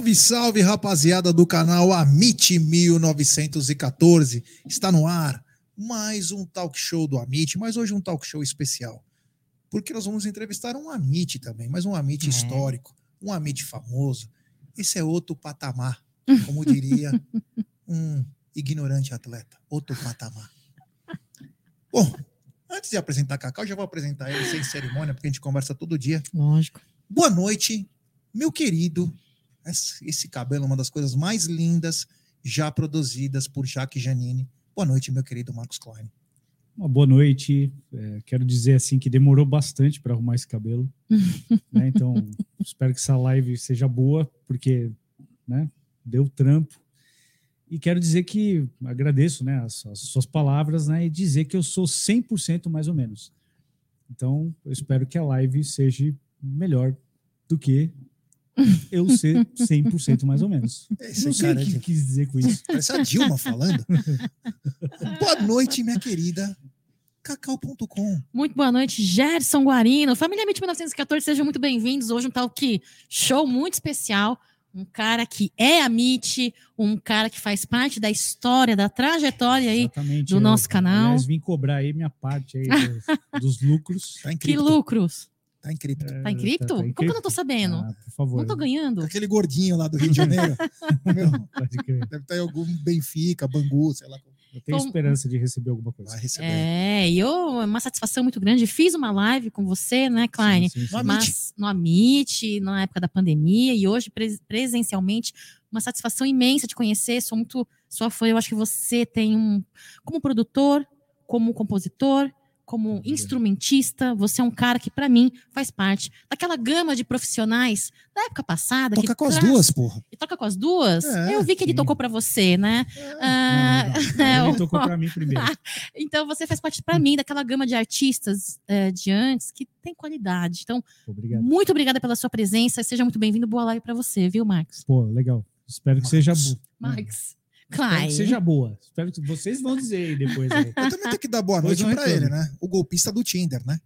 Salve, salve, rapaziada do canal Amit 1914. Está no ar mais um talk show do Amit, mas hoje um talk show especial. Porque nós vamos entrevistar um Amit também, mas um Amit É. histórico, um Amit famoso. Esse é outro patamar, como diria um ignorante atleta. Outro patamar. Bom, antes de apresentar Cacau, já vou apresentar ele sem cerimônia, porque a gente conversa todo dia. Lógico. Boa noite, meu querido. Esse, cabelo é uma das coisas mais lindas já produzidas por Jaque Janine. Boa noite, meu querido Marcos Klein. Uma boa noite. É, quero dizer assim que demorou bastante para arrumar esse cabelo. né? Então, espero que essa live seja boa, porque né, deu trampo. E quero dizer que agradeço né, as, as suas palavras né, e dizer que eu sou 100% mais ou menos. Então, eu espero que a live seja melhor do que eu ser 100% mais ou menos. Esse Não sei o cara que de- quis dizer com isso. Parece a Dilma falando. Boa noite, minha querida. Cacau.com. Muito boa noite, Gerson Guarino. Família MIT 1914, sejam muito bem-vindos. Hoje um tal que show muito especial. Um cara que é a MIT, um cara que faz parte da história, da trajetória aí. Exatamente, do eu, nosso canal. Aliás, vim cobrar aí minha parte aí dos, dos lucros. Tá Que lucros. Tá em cripto. Tá em cripto? tá em Como que eu não tô sabendo? Ah, por favor. não tô ganhando. Aquele gordinho lá do Rio de Janeiro. Meu, Pode crer. deve estar em algum Benfica, Bangu, sei lá. Eu tenho Como- esperança de receber alguma coisa. Vai receber. É, e eu, é uma satisfação muito grande. Fiz uma live com você, né, Klein? Sim, sim, sim. No Amit. mas no Amit, na época da pandemia, e hoje pres- presencialmente, uma satisfação imensa de conhecer. Sou muito sua fã. Eu acho que você tem um, como produtor, como compositor, como instrumentista, você é um cara que, para mim, faz parte daquela gama de profissionais da época passada. Toca que com as traz- duas, porra. E toca com as duas? É, eu vi que ele sim. tocou para você, né? É. Ah, Não, é, não, Ele tocou pra mim primeiro. então você faz parte para mim daquela gama de artistas eh, de antes que tem qualidade. Então, Obrigado. muito obrigada pela sua presença. Seja muito bem-vindo. Boa live para você, viu, Marcos? Pô, legal. Espero que seja Marcos. Espero Klein. que seja boa. Espero que vocês vão dizer aí depois. Aí. Eu também tenho que dar boa noite pra reclame. ele, né? O golpista do Tinder, né?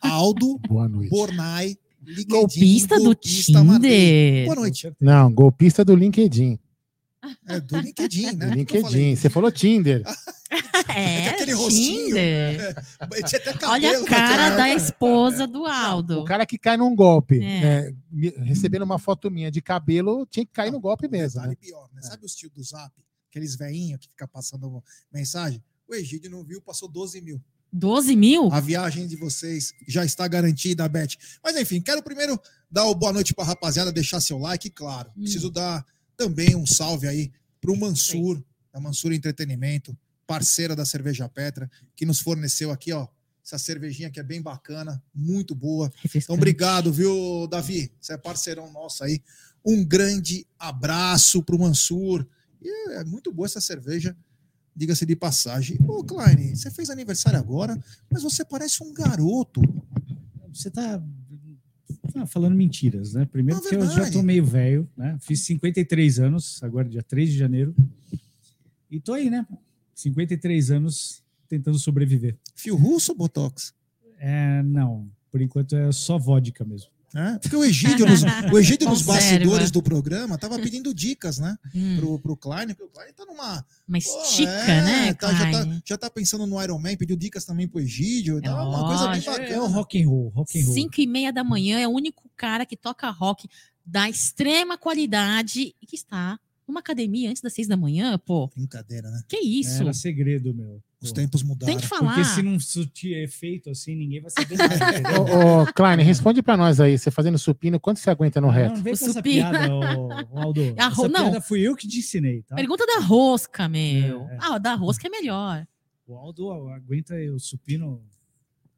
Aldo Boa noite. Bornai, LinkedIn, Golpista do golpista Marley. Tinder. Boa noite. Não, golpista do LinkedIn. É do LinkedIn, né? Do. LinkedIn. Você falou Tinder. É, aquele rostinho. Tinder. Até cabelo Olha a cara da esposa do Aldo. O cara que cai num golpe, É. né, me- recebendo uma foto minha de cabelo, tinha que cair no golpe mesmo. Né? pior, né? Sabe os tios do Zap? Aqueles veinhos que ficam passando mensagem? O Egídio não viu, passou 12 mil. 12 mil? A viagem de vocês já está garantida, Beth. Mas enfim, quero primeiro dar o boa noite para a rapaziada, deixar seu like, claro. Hum. Preciso dar também um salve aí para o Mansur, da Mansur Entretenimento, parceira da Cerveja Petra, que nos forneceu aqui, ó, essa cervejinha que é bem bacana, muito boa. Então, obrigado, viu, Davi? Você é parceirão nosso aí. Um grande abraço pro Mansur. E é muito boa essa cerveja, diga-se de passagem. Ô, Klein, você fez aniversário agora, mas você parece um garoto. Você tá tá falando mentiras, né? Primeiro que eu já tô meio velho, né? Fiz 53 anos, agora dia 3 de janeiro. E tô aí, né? 53 anos tentando sobreviver. Fio russo ou Botox? É, não, por enquanto é só vodka mesmo. É, porque o Egídio, nos, o Egídio nos bastidores do programa tava pedindo dicas, né? Hum, Pro, pro Klein, porque o Klein tá numa. uma estica, é, né, tá, já, tá, já tá pensando no Iron Man, pediu dicas também pro Egídio. Tá uma coisa bem bacana. É o rock and roll, rock and roll. Cinco e meia da manhã é o único cara que toca rock da extrema qualidade e que está numa academia antes das seis da manhã, pô. Brincadeira, né? Que isso? Era segredo, meu. Os tempos mudaram. Tem que falar. Porque se não surtir efeito assim, ninguém vai saber nada. Ô, ô, Klein, responde pra nós aí. Você fazendo supino, quanto você aguenta no reto? Não, vem O com essa piada, ô, ô, Aldo. A ro- Essa não. piada fui eu que te ensinei, tá? Pergunta da rosca, meu. É, é. Ah, da rosca é melhor. O Aldo aguenta o supino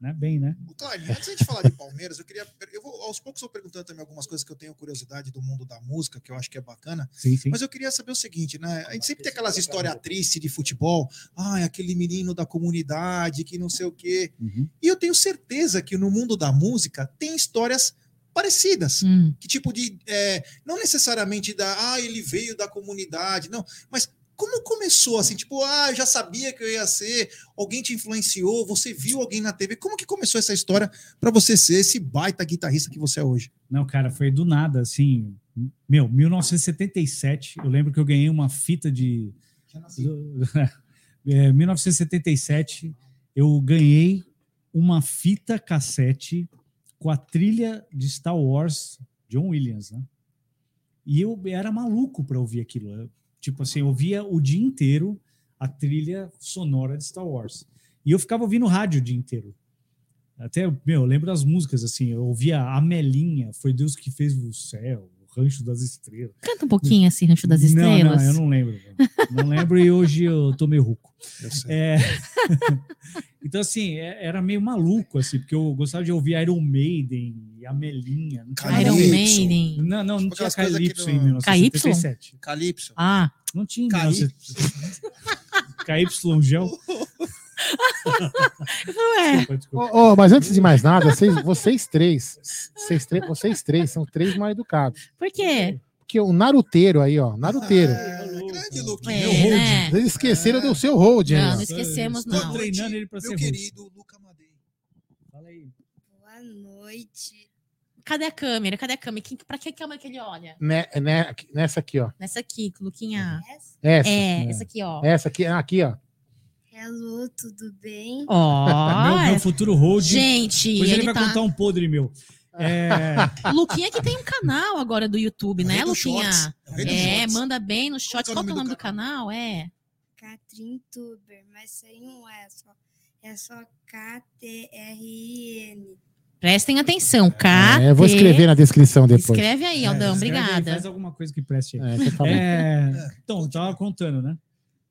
né, bem, né? O Klein, antes de a gente falar de Palmeiras, eu queria. Eu vou, aos poucos, eu vou perguntando também algumas coisas que eu tenho curiosidade do mundo da música, que eu acho que é bacana. Sim, sim. Mas eu queria saber o seguinte, né? A gente sempre tem aquelas histórias tristes de futebol. Ah, é aquele menino da comunidade que não sei o quê. Uhum. E eu tenho certeza que no mundo da música tem histórias parecidas. Hum. Que tipo de. é, não necessariamente da. Ah, ele veio da comunidade. Não. Mas como começou assim, tipo, ah, eu já sabia que eu ia ser, alguém te influenciou, você viu alguém na TV. Como que começou essa história para você ser esse baita guitarrista que você é hoje? Não, cara, foi do nada, assim. Meu, 1977, eu lembro que eu ganhei uma fita de. É, 1977, eu ganhei uma fita cassete com a trilha de Star Wars, John Williams, né? E eu era maluco para ouvir aquilo. Eu, tipo assim, eu ouvia o dia inteiro a trilha sonora de Star Wars. E eu ficava ouvindo rádio o dia inteiro. Até, meu, eu lembro das músicas, assim, eu ouvia a Melinha, foi Deus que fez o céu, o Rancho das Estrelas. Canta um pouquinho esse Rancho das Não, Estrelas. não, eu não lembro. Não lembro e hoje eu tô meio ruco. Eu sei. É... então, assim, é- era meio maluco, assim, porque eu gostava de ouvir Iron Maiden e a Melinha. Não tinha Iron Calypso. Maiden. Não, não, não Tipo tinha Calypso em 1977. Calypso. Ah, Não tinha. Caí. 1977. KY Gel. ué. Ô, ô, mas antes de mais nada, vocês, vocês três, vocês três, vocês três são três mal educados. Por quê? Porque o naruteiro aí, ó, naruteiro. Ah, grande Luquinha. É, Meu hold. né? Vocês esqueceram do seu hold? Não, ó. não esquecemos, Estou não. treinando ele para Meu ser querido Luca Madei. Fala aí. Boa noite. Cadê a câmera? Cadê a câmera? Quem, pra que câmera que ele olha? Né, né, nessa aqui, ó. Nessa aqui, Luquinha. Essa? Essa. É, É. essa aqui, ó. Essa aqui, ah, aqui, ó. Hello, tudo bem? Ó. meu, meu futuro hold. Gente, Depois ele, ele vai tá. contar um podre meu. É, Luquinha que tem um canal agora do YouTube, É né, Luquinha? shorts. É É, shorts. manda bem nos é o Qual que é o nome nome do do canal? É. Catrin Tuber, mas aí não é só. É só K-T-R-I-N. Prestem atenção. K. É, eu vou escrever na descrição depois. Escreve aí, É, Aldão. aí, Obrigada. Faz alguma coisa que preste aí. É. É, então, eu tava contando, né?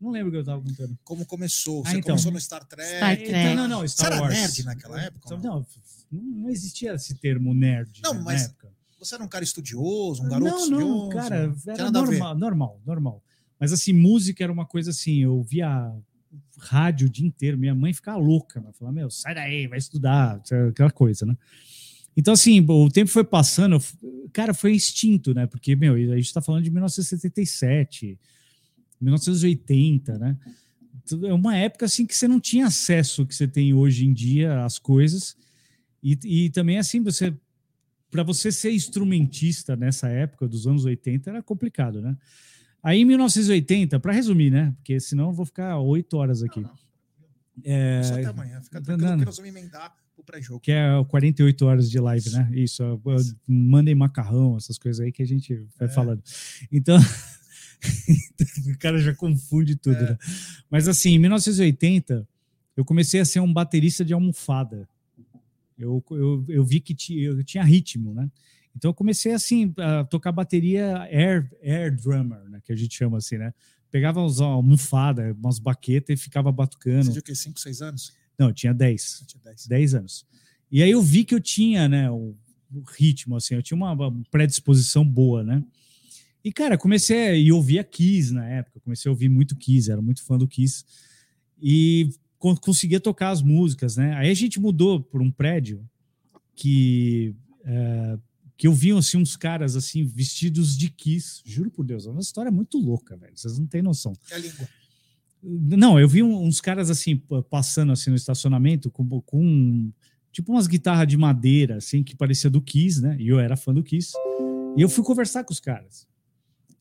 Não lembro o que eu tava contando. Como começou? Ah, Você então. começou no Star Trek. Star Trek. Então, não, não, Você Star era Wars. nerd naquela época? não? Não, não existia esse termo nerd Não, né, mas na época. Você era um cara estudioso, um garoto não, não, estudioso? cara, Tinha era normal, normal, normal. Mas assim, música era uma coisa assim, eu via rádio o dia inteiro, minha mãe ficava louca, ela falava, meu, sai daí, vai estudar, aquela coisa, né? Então, assim, o tempo foi passando, cara, foi instinto, né? Porque, meu, a gente tá falando de 1977, 1980, né? É uma época, assim, que você não tinha acesso que você tem hoje em dia às coisas. E, e também, assim, você para você ser instrumentista nessa época dos anos 80 era complicado, né? Aí em 1980, para resumir, né? Porque senão eu vou ficar oito horas aqui. É, Só até amanhã. Fica não, tranquilo não. que nós vamos emendar o pré-jogo. que é 48 horas de live, né? Isso, eu- eu- mandem macarrão, essas coisas aí que a gente vai É. falando. Então, o cara já confunde tudo, É. né? Mas assim, em 1980, eu comecei a ser um baterista de almofada. Eu, eu, eu vi que eu tinha ritmo, né? Então eu comecei assim a tocar bateria air, air drummer, né? Que a gente chama assim, né? Pegava umas almofadas, umas baquetas e ficava Você batucando. tinha o quê? 5, 6 anos? Não, eu tinha 10. Você tinha 10. 10 anos. E aí eu vi que eu tinha, né, o, o ritmo, assim, eu tinha uma, uma predisposição boa, né? E, cara, comecei a e ouvia Kiss na época, comecei a ouvir muito Kiss, era muito fã do Kiss. E con- conseguia tocar as músicas, né? Aí a gente mudou para um prédio que é, que eu vi assim, uns caras assim vestidos de Kiss, juro por Deus, é uma história muito louca, velho, vocês não têm noção. É a língua. Não, eu vi uns caras assim pa- passando assim no estacionamento com, com tipo umas guitarras de madeira assim que parecia do Kiss, né? E eu era fã do Kiss. E eu fui conversar com os caras.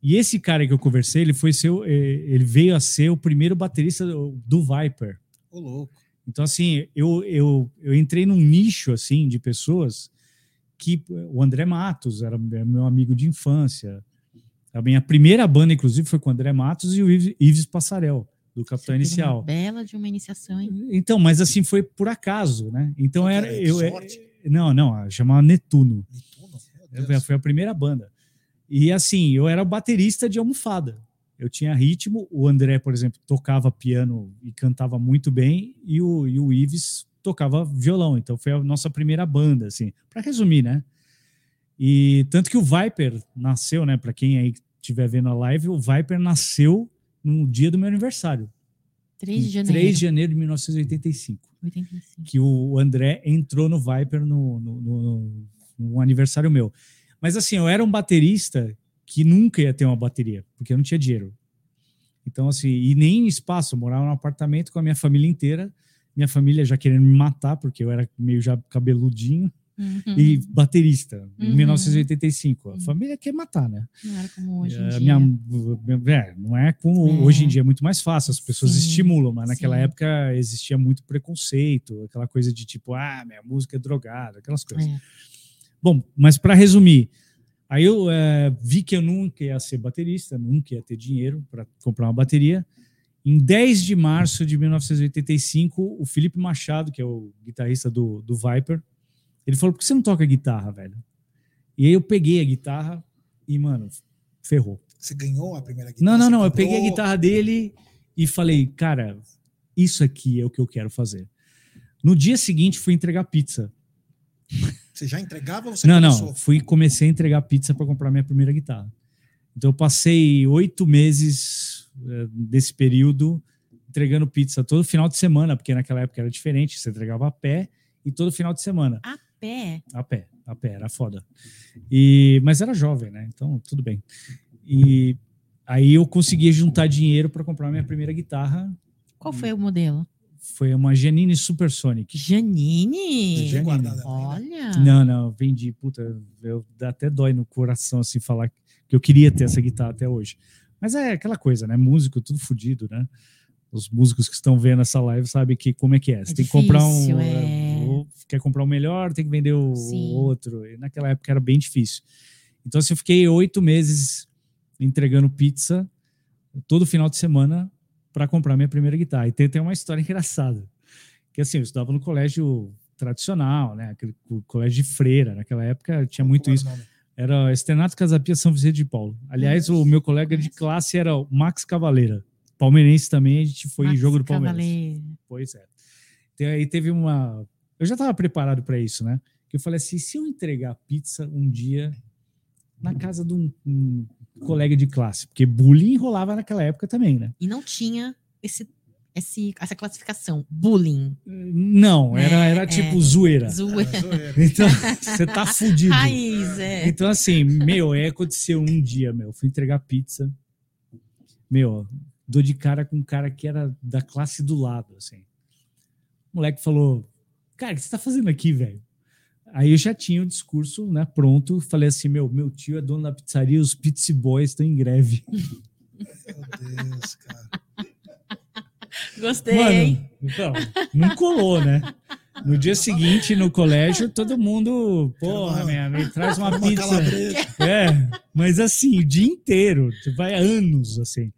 E esse cara que eu conversei, ele foi ser, o- eh, ele veio a ser o primeiro baterista do Viper. Ô, louco. Então assim, eu, eu, eu entrei num nicho assim de pessoas que o André Matos era meu amigo de infância. A minha primeira banda, inclusive, foi com o André Matos e o Ives, Ives Passarel, do Capitão Inicial. Uma bela de uma iniciação, hein? Então, mas assim foi por acaso, né? Então era eu Sorte? não, não, chamava Netuno. Netuno? Deus. Foi a primeira banda. E assim, eu era baterista de almofada. Eu tinha ritmo. O André, por exemplo, tocava piano e cantava muito bem, e o, e o Ives tocava violão. Então foi a nossa primeira banda, assim. Para resumir, né? E tanto que o Viper nasceu, né? Para quem aí estiver vendo a live, o Viper nasceu no dia do meu aniversário. 3 de janeiro. 3 de janeiro de 1985 85. que o André entrou no Viper no, no, no- no aniversário meu. Mas assim, eu era um baterista que nunca ia ter uma bateria, porque eu não tinha dinheiro. Então, assim, e nem espaço, eu morava num apartamento com a minha família inteira, minha família já querendo me matar, porque eu era meio já cabeludinho, Uhum. e baterista, em Uhum. 1985. A Uhum. família quer matar, né? Não era como hoje em É, dia. minha- é, não é como É. hoje em dia, é muito mais fácil, as pessoas Sim, estimulam, mas naquela sim. época existia muito preconceito, aquela coisa de tipo, ah, minha música é drogada, aquelas coisas. É. Bom, mas para resumir, aí eu é, vi que eu nunca ia ser baterista, nunca ia ter dinheiro para comprar uma bateria. Em 10 de março de 1985, o Felipe Machado, que é o guitarrista do, do Viper, ele falou: por que você não toca guitarra, velho? E aí eu peguei a guitarra e, mano, ferrou. Você ganhou a primeira guitarra? Não, não, não. Eu peguei a guitarra dele e falei, cara, isso aqui é o que eu quero fazer. No dia seguinte, fui entregar pizza. Você já entregava ou você não, começou? não. Fui comecei a entregar pizza para comprar minha primeira guitarra. Então eu passei oito meses eh, desse período entregando pizza todo final de semana, porque naquela época era diferente. Você entregava a pé e todo final de semana. A pé. A pé, a pé, era foda. E, mas era jovem, né? Então, tudo bem. E aí eu consegui juntar dinheiro para comprar minha primeira guitarra. Qual foi o modelo? Foi uma Janine Supersonic. Janine. Janine. Olha. Não, não, vendi, puta, eu, até dói no coração assim falar que eu queria ter essa guitarra até hoje. Mas é aquela coisa, né? Músico, tudo fodido, né? Os músicos que estão vendo essa live sabem que como é que é. Você É tem que comprar um. difícil, é. ou Quer comprar o melhor, tem que vender o Sim. outro. E naquela época era bem difícil. Então, assim, eu fiquei oito meses entregando pizza todo final de semana para comprar minha primeira guitarra. E tem, tem uma história engraçada. Que assim, eu estudava no colégio tradicional, né? Aquele co- colégio de freira. Naquela época tinha muito isso. era o nome? Era Externato Casapia São Vicente de Paulo. Aliás, o meu colega de classe era o Max Cavaleira. Palmeirense também, a gente foi em Max jogo do Palmeiras. Pois é. Então, aí teve uma. Eu já estava preparado para isso, né? Que eu falei assim: se eu entregar pizza um dia na casa de um, um colega de classe, porque bullying rolava naquela época também, né? E não tinha esse, esse, essa classificação. Bullying. Não, era, É, era é. tipo zoeira. Zoeira. É, zoeira. Então, você tá fudido. Raiz, é. Então, assim, meu, é, aconteceu um dia, meu, fui entregar pizza, meu, dou de cara com um cara que era da classe do lado, assim. O moleque falou, cara, o que você tá fazendo aqui, velho? Aí eu já tinha o discurso, né, pronto, falei assim, meu, meu tio é dono da pizzaria, os Pizza Boys estão em greve. Meu Deus, cara. Gostei. Mano, então, não colou, né? No dia seguinte, no colégio, todo mundo, porra, minha, me traz uma Uma pizza. calabresa. É, mas assim, o dia inteiro, tipo, vai anos, assim.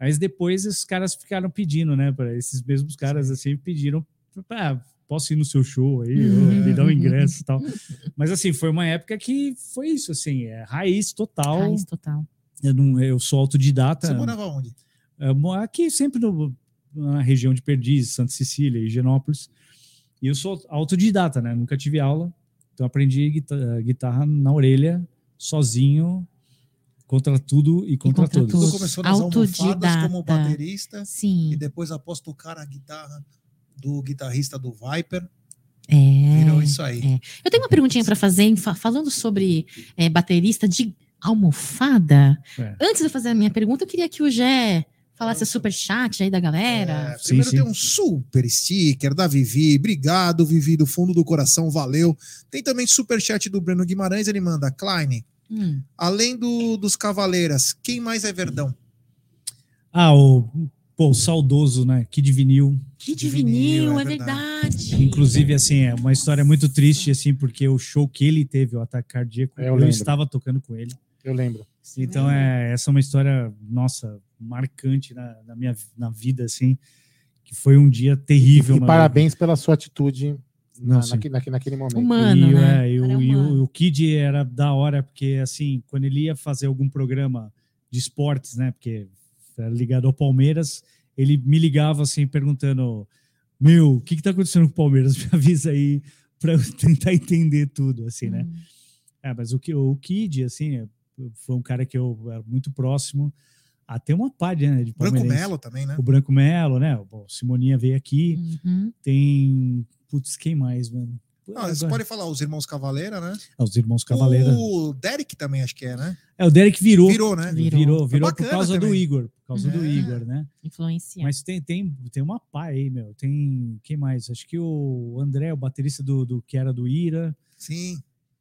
Mas depois os caras ficaram pedindo, né, para esses mesmos caras, assim, pediram, ah, posso ir no seu show aí, me dá um ingresso e tal. Mas assim, foi uma época que foi isso, assim, é raiz total. Raiz total. Eu, não, eu sou autodidata. Você morava onde? Eu aqui sempre no- na região de Perdizes, Santa Cecília, Higienópolis. E eu sou autodidata, né? Nunca tive aula. Então aprendi guitarra, guitarra na orelha, sozinho, contra tudo e contra, contra todos. tudo. Você começou nas almofadas Autodidata. como baterista Sim. e depois, após tocar a guitarra do guitarrista do Viper, É. virou isso aí. é. Eu tenho uma perguntinha para fazer, falando sobre é, baterista de almofada. É. Antes de eu fazer a minha pergunta, eu queria que o Gé falasse o super chat aí da galera. É, primeiro sim. tem um super sticker da Vivi. Obrigado, Vivi, do fundo do coração, valeu. Tem também super chat do Breno Guimarães, ele manda, Klein, Hum. além do, dos Cavaleiras, quem mais é Verdão? Ah, o, pô, o saudoso, né? Kid Vinil. Que De de vinil, é é verdade. Inclusive, assim, é uma história muito triste, assim, porque o show que ele teve, o ataque cardíaco, Eu eu, estava tocando com ele. Eu lembro. Então, é, essa é uma história, nossa, marcante na, na minha na vida, assim, que foi um dia terrível. E mano. parabéns pela sua atitude na- Não, sim. naque- naque- naquele momento. Humano, e, né? é, e e o, o Kid era da hora, porque, assim, quando ele ia fazer algum programa de esportes, né, porque era ligado ao Palmeiras, ele me ligava, assim, perguntando, meu, o que que tá acontecendo com o Palmeiras? Me avisa aí para eu tentar entender tudo, assim, né? Hum. É, mas o, o Kid, assim, foi um cara que eu era muito próximo, até uma pá de, né, de Branco. Melo também, né? O Branco Melo, né? O Simoninha veio aqui. Uhum. Tem. Putz, quem mais, mano? Ah, vocês agora- podem falar os irmãos Cavaleira, né? Ah, os irmãos Cavaleira. O Derek também, acho que é, né? É, o Derek virou. Virou, né? Virou. Virou, virou, por causa do também. Igor. Por causa do É. Igor, né? Influencia. Mas tem, tem, tem uma pá aí, meu. Tem. Quem mais? Acho que o André, o baterista do, do que era do Ira, Sim.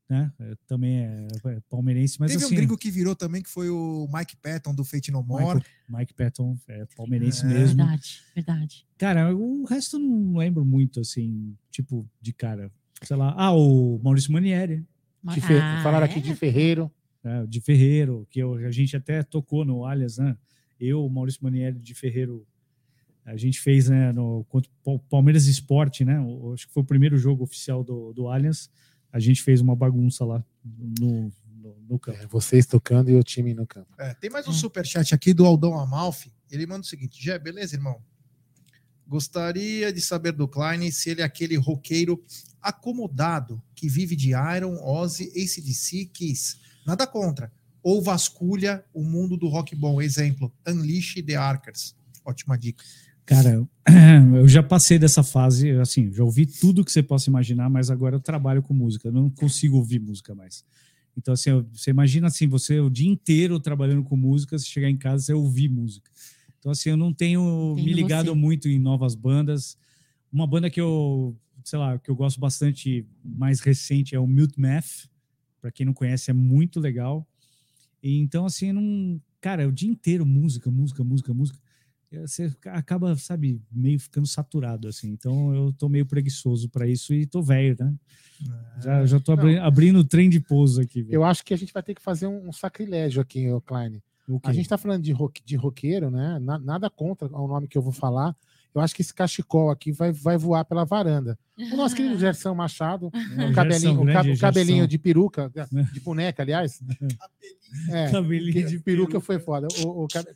né? É, também é, é palmeirense, mas Teve assim. um gringo que virou também, que foi o Mike Patton, do Fate No More. Michael- Mike Patton é palmeirense É. mesmo. Verdade, verdade. Cara, o resto eu não lembro muito, assim, tipo, de cara. Sei lá. Ah, o Maurício Manieri, De Fe- Ah, Falaram é? aqui de Ferreiro. né, o de Ferreiro, que eu- a gente até tocou no Alias, né? Eu, o Maurício Manieri de Ferreiro, a gente fez, né, no contra o Pal- Palmeiras Esporte, né? o- Acho que foi o primeiro jogo oficial do, do Allianz. A gente fez uma bagunça lá no, no, no campo. É, vocês tocando e o time no campo. É, tem mais um É. superchat aqui do Aldão Amalfi. Ele manda o seguinte: Jé, beleza, irmão? Gostaria de saber do Klein se ele é aquele roqueiro acomodado que vive de Iron, Ozzy, ACDC, Kiss. Nada contra. Ou vasculha o mundo do rock bom. Exemplo, Unleash the Arkers. Ótima dica. Cara, eu já passei dessa fase, assim, já ouvi tudo que você possa imaginar, mas agora eu trabalho com música, não consigo ouvir música mais. Então, assim, você imagina assim, você o dia inteiro trabalhando com música, você chegar em casa e ouvir música. Então, assim, eu não tenho Entendo me ligado você. muito em novas bandas. Uma banda que eu, sei lá, que eu gosto bastante, mais recente, é o Mute Math. Para quem não conhece, é muito legal. E, então, assim, não. Cara, é o dia inteiro música, música, música, música. Você acaba, sabe, meio ficando saturado, assim. Então, eu tô meio preguiçoso para isso e tô velho, né? Já, já tô abri- abrindo o trem de pouso aqui. velho. Eu acho que a gente vai ter que fazer um, um sacrilégio aqui, Klein. O quê? A gente tá falando de, rock, de roqueiro, né? Na- nada contra o nome que eu vou falar. Eu acho que esse cachecol aqui vai, vai voar pela varanda. O nosso querido Gerson Machado, É, o Gerson, cabelinho, o, cab- o cabelinho de peruca, de boneca, aliás. É, Cabelinho que- de peruca foi foda. O, o cabe-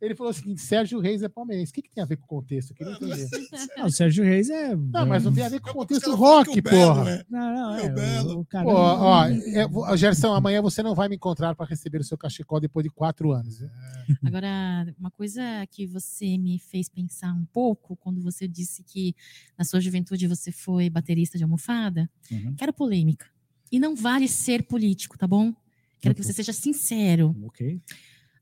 Ele falou o seguinte: Sérgio Reis é palmeirense. O que, que tem a ver com o contexto? Eu queria entender. Ah, o Sérgio Reis é. Não, mas não tem a ver com o contexto rock, o Belo, porra. né? Não, não, é. Belo. O, o cara Pô, ó, é, vou- Gerson, amanhã você não vai me encontrar para receber o seu cachecol depois de quatro anos. viu? Agora, uma coisa que você me fez pensar um pouco quando você disse que na sua juventude você foi baterista de almofada, Uhum. quero polêmica. E não vale ser político, tá bom? Quero que você seja sincero. Ok.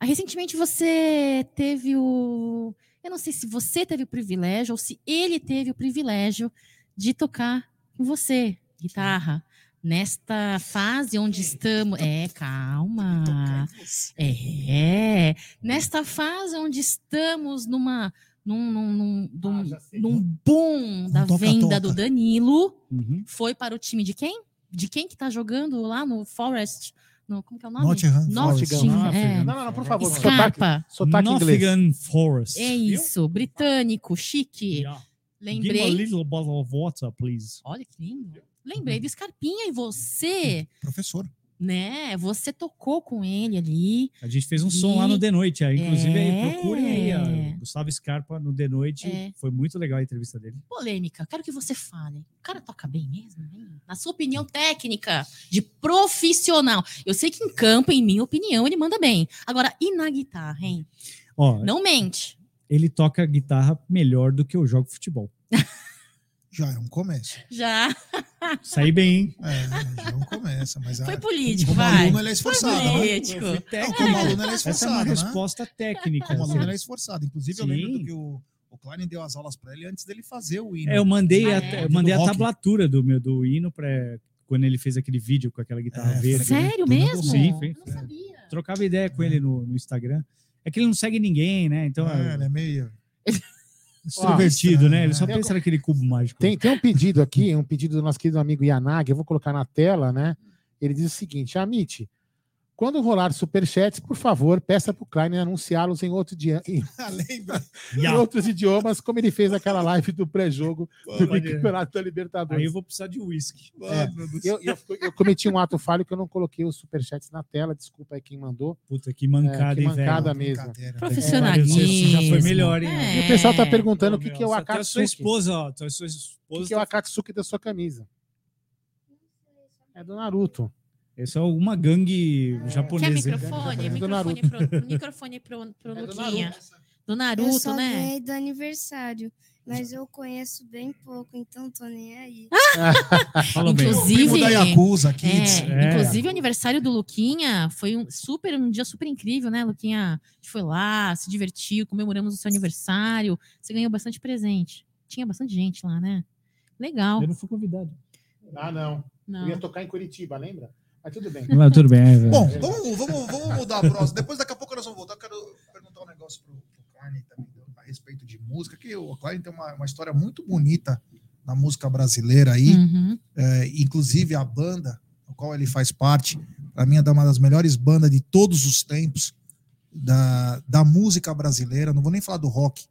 Ah, Recentemente você teve o. Eu não sei se você teve o privilégio ou se ele teve o privilégio de tocar com você, guitarra. Nesta fase onde estamos. É, calma. É. Nesta fase onde estamos numa. Num, num, num, num- num boom da toca-toca. venda do Danilo. Uhum. Foi para o time de quem? De quem que tá jogando lá no Forest? No, como que é o nome? Nottingham Nottingham, é. Não, não, não, por favor. Sotaque, Scarpa. sotaque inglês. Forest. É isso, britânico, chique. Yeah. Give me a Lembrei. little bottle of water, please. Olha que lindo. Lembrei do Scarpinha e você, Professor. Né? Você tocou com ele ali. A gente fez um som lá no The Noite. aí, Inclusive, aí, É. procurem aí. ó, Gustavo Scarpa no The Noite. É. Foi muito legal a entrevista dele. Polêmica, quero que você fale. O cara toca bem mesmo? hein? Na sua opinião técnica, de profissional. Eu sei que em campo, em minha opinião, ele manda bem. Agora, e na guitarra, hein? Ó, Não mente. ele toca guitarra melhor do que eu jogo futebol. Já é um começo. Já Saí bem, hein? É, é começo. Mas foi a, político, como vai. aluno, ele é esforçado, né? político. Eu fui Não, técnico. como aluno, ele é Essa é uma esforçado, né? resposta técnica. Como aluno, ele é assim. esforçado. Inclusive, eu Sim. lembro do que o, o Klein deu as aulas para ele antes dele fazer o hino. É, eu mandei, Ah, a, é? eu mandei a tablatura do meu do hino para quando ele fez aquele vídeo com aquela guitarra É, verde. né? Sério mesmo? Sim, foi- Eu não sabia. Trocava ideia com ele no, no Instagram. É que ele não segue ninguém, né? Então É, é, ele é meio. extrovertido, né? Ele só Tem- pensa naquele cubo mágico. Tem, tem um pedido aqui, um pedido do nosso querido amigo Yanag, eu vou colocar na tela, né? Ele diz o seguinte: Amit, quando rolar superchats, por favor, peça para o Klein anunciá-los em, outro dia, em, Lembra? em outros idiomas, como ele fez aquela live do pré-jogo do Campeonato da Aí Libertadores. eu vou precisar de uísque. Do Eu, eu, eu cometi um ato falho que eu não coloquei os superchats na tela, desculpa aí quem mandou. Puta, que mancada, É, que hein, mancada velho? mesmo. Profissionalismo. Você já foi melhor, hein? É. E o pessoal tá perguntando o que, Meu, que é o só tem a sua Akatsuki. esposa, ó. A sua O esposa que, que é o tá- Akatsuki da sua camisa? É do Naruto. Esse é uma gangue Quer japonesa. hein? microfone? É do Microfone Naruto. pro, microfone pro, pro É do Luquinha. Naruto. Do Eu Naruto, só né? ganhei do aniversário. mas eu conheço bem pouco, então tô nem aí. Bem. Inclusive- da Yakuza Kids. É, É. Inclusive, o aniversário do Luquinha foi um super, um dia super incrível, né, Luquinha? A gente foi lá, se divertiu, comemoramos o seu aniversário. Você ganhou bastante presente. Tinha bastante gente lá, né? Legal. Eu não fui convidado. Ah, não. Não. Eu ia tocar em Curitiba, lembra? Mas tudo bem. Mas tudo bem. é, Bom, vamos, vamos, vamos mudar a próxima. Depois, daqui a pouco, nós vamos voltar. Eu quero perguntar um negócio pro, pro Klein também a respeito de música, que o Klein tem uma, uma história muito bonita na música brasileira aí. Uhum. É, inclusive a banda, a qual ele faz parte, para mim é uma das melhores bandas de todos os tempos da, da música brasileira. Não vou nem falar do rock,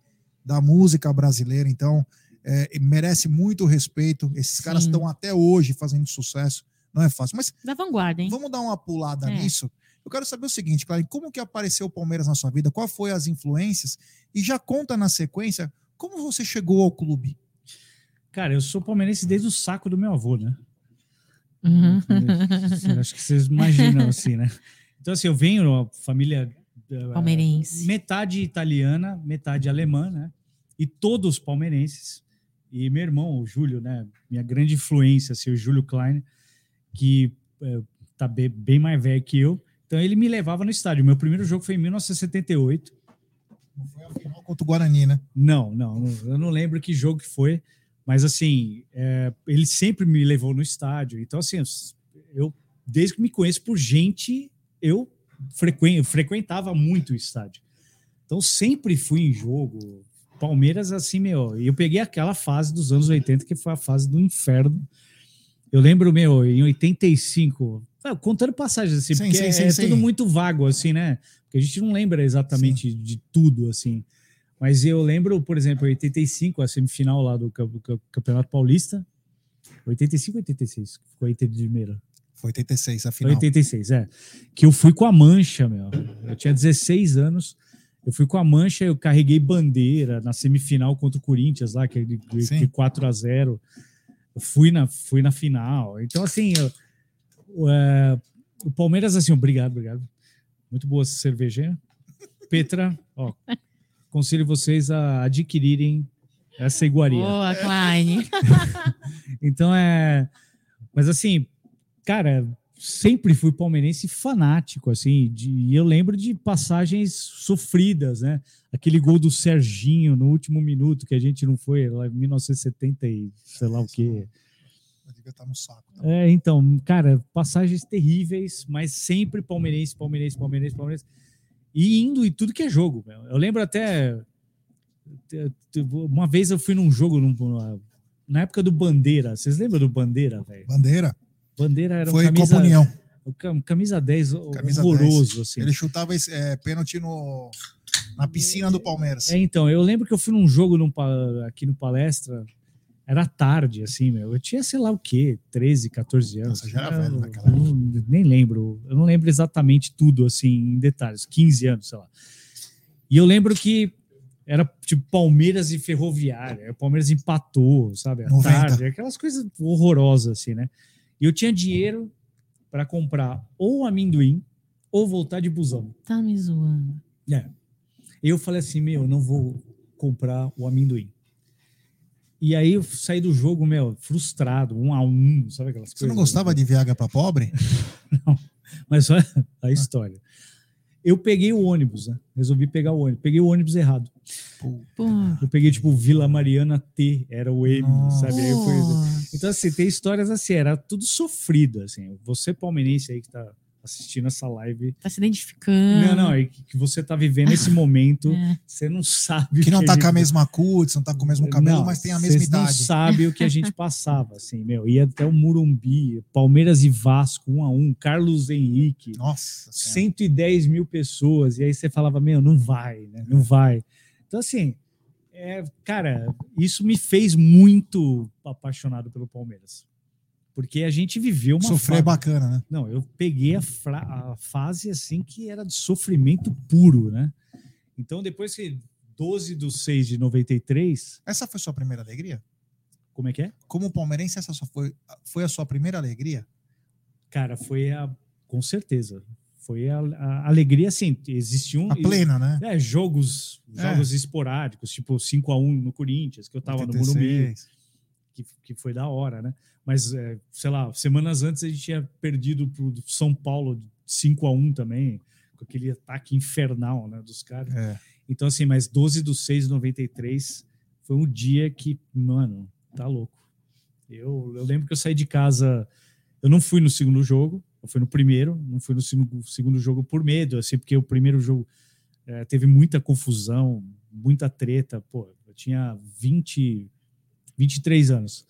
da música brasileira. Então, é, merece muito respeito. Esses caras estão até hoje fazendo sucesso. Não é fácil. Mas Da vanguarda, hein? Vamos dar uma pulada É. nisso. Eu quero saber o seguinte, Claro, como que apareceu o Palmeiras na sua vida? Qual foi as influências? E já conta na sequência como você chegou ao clube. Cara, eu sou palmeirense desde o saco do meu avô, né? Uhum. Acho que vocês imaginam assim, né? Então, assim, eu venho família eh, Palmeirense. metade italiana, metade alemã, né? E todos palmeirenses. E meu irmão, o Júlio, né? Minha grande influência, assim, o Júlio Klein, que eh, tá bem, bem mais velho que eu. Então ele me levava no estádio. Meu primeiro jogo foi em 1978. Não foi a final contra o Guarani, né? Não, não, não- eu não lembro que jogo que foi, mas assim, é, ele sempre me levou no estádio. Então, assim, eu, desde que me conheço por gente, eu frequen, frequentava muito o estádio. Então, sempre fui em jogo. Palmeiras, assim, meu, e eu peguei aquela fase dos anos 80, que foi a fase do inferno. Eu lembro, meu, em 85, ah, contando passagens, assim, Sim, porque sim, é, sim, é tudo muito vago, assim, né? Porque a gente não lembra exatamente de tudo, assim. Mas eu lembro, por exemplo, em 85, a semifinal lá do Cam- Cam- Campeonato Paulista. 85 ou 86? que Ficou Inter de Limeira. Foi 86 a Foi final. 86, é. Que eu fui com a mancha, meu. Eu tinha 16 anos. Eu fui com a mancha, eu carreguei bandeira na semifinal contra o Corinthians lá, que é de, de- Sim. de 4 a 0 Eu fui na, fui na final. Então, assim, eu- o, é, o Palmeiras, assim, obrigado, obrigado. Muito boa essa cervejinha. Petra, ó, aconselho vocês a adquirirem essa iguaria. Boa, Klein. Então é. Mas assim, cara, sempre fui palmeirense fanático, assim, de, e eu lembro de passagens sofridas, né? Aquele gol do Serginho no último minuto que a gente não foi, lá em 1970 e sei lá o quê. Eu devia estar no saco. tá? É, então, cara, passagens terríveis, mas sempre palmeirense, palmeirense, palmeirense, palmeirense. E indo em tudo que é jogo. meu. Eu lembro até. Uma vez eu fui num jogo, num- na época do Bandeira. Vocês lembram do Bandeira, velho? Bandeira. Bandeira era um Foi camisa, Copa União. cam- camisa 10 Camisa horroroso, assim. Ele chutava é, pênalti no, na piscina do Palmeiras. É, então, eu lembro que eu fui num jogo num aqui no palestra, era tarde, assim, meu. Eu tinha, sei lá o quê, 13, 14 anos. Nossa, já era Eu velho naquela época. não- nem lembro. Eu não lembro exatamente tudo, assim, em detalhes. 15 anos, sei lá. E eu lembro que era tipo Palmeiras e Ferroviária. O Palmeiras empatou, sabe? À 90. tarde, aquelas coisas horrorosas, assim, né? E eu tinha dinheiro para comprar ou amendoim ou voltar de busão. Tá me zoando. É. Eu falei assim, meu, eu não vou comprar o amendoim. E aí eu saí do jogo, meu, frustrado, um a um, sabe aquelas Você não coisas? gostava de Viagra para pobre? Mas olha a história. Eu peguei o ônibus, né? Resolvi pegar o ônibus. Peguei o ônibus errado. Pô. Eu peguei, tipo, Vila Mariana T, era o M, Nossa. sabe? Fui-. Então, assim, tem histórias assim, era tudo sofrido, assim. Você palmeirense aí que tá assistindo essa live, Tá se identificando. não, não, é que que você tá vivendo esse momento, É. você não sabe Que não a tá gente com a mesma cutis, não tá com o mesmo cabelo, Não, mas tem a mesma vocês não idade. sabem o que a gente passava, assim, meu. Ia até o Murumbi, Palmeiras e Vasco, um a um, Carlos Henrique, Nossa. Senhora. 110 mil pessoas. E aí você falava, meu, não vai, né? Não vai. Então, assim, é, cara, isso me fez muito apaixonado pelo Palmeiras. Porque a gente viveu uma Sofrer é fase- bacana, né? Não, eu peguei a, fra- a fase assim que era de sofrimento puro, né? Então, depois que 12 de 6 de 93, Essa foi sua primeira alegria? como é que é? Como palmeirense, essa foi, foi a sua primeira alegria? Cara, foi a. Com certeza. Foi a, a alegria, assim, existiam A plena, né? é, jogos, É. jogos esporádicos, tipo 5 a 1 no Corinthians, que eu tava no Morumbi, 86. Que, que foi da hora, né? Mas, é, sei lá, semanas antes a gente tinha perdido pro São Paulo 5 a 1 também, com aquele ataque infernal, né, dos caras. É. Então, assim, mas 12 do 6 de 93 foi um dia que, mano, tá louco. Eu, eu lembro que eu saí de casa, eu não fui no segundo jogo, eu fui no primeiro, não fui no segundo, segundo jogo por medo, assim, porque o primeiro jogo eh, teve muita confusão, muita treta. Pô, eu tinha 20, 23 anos.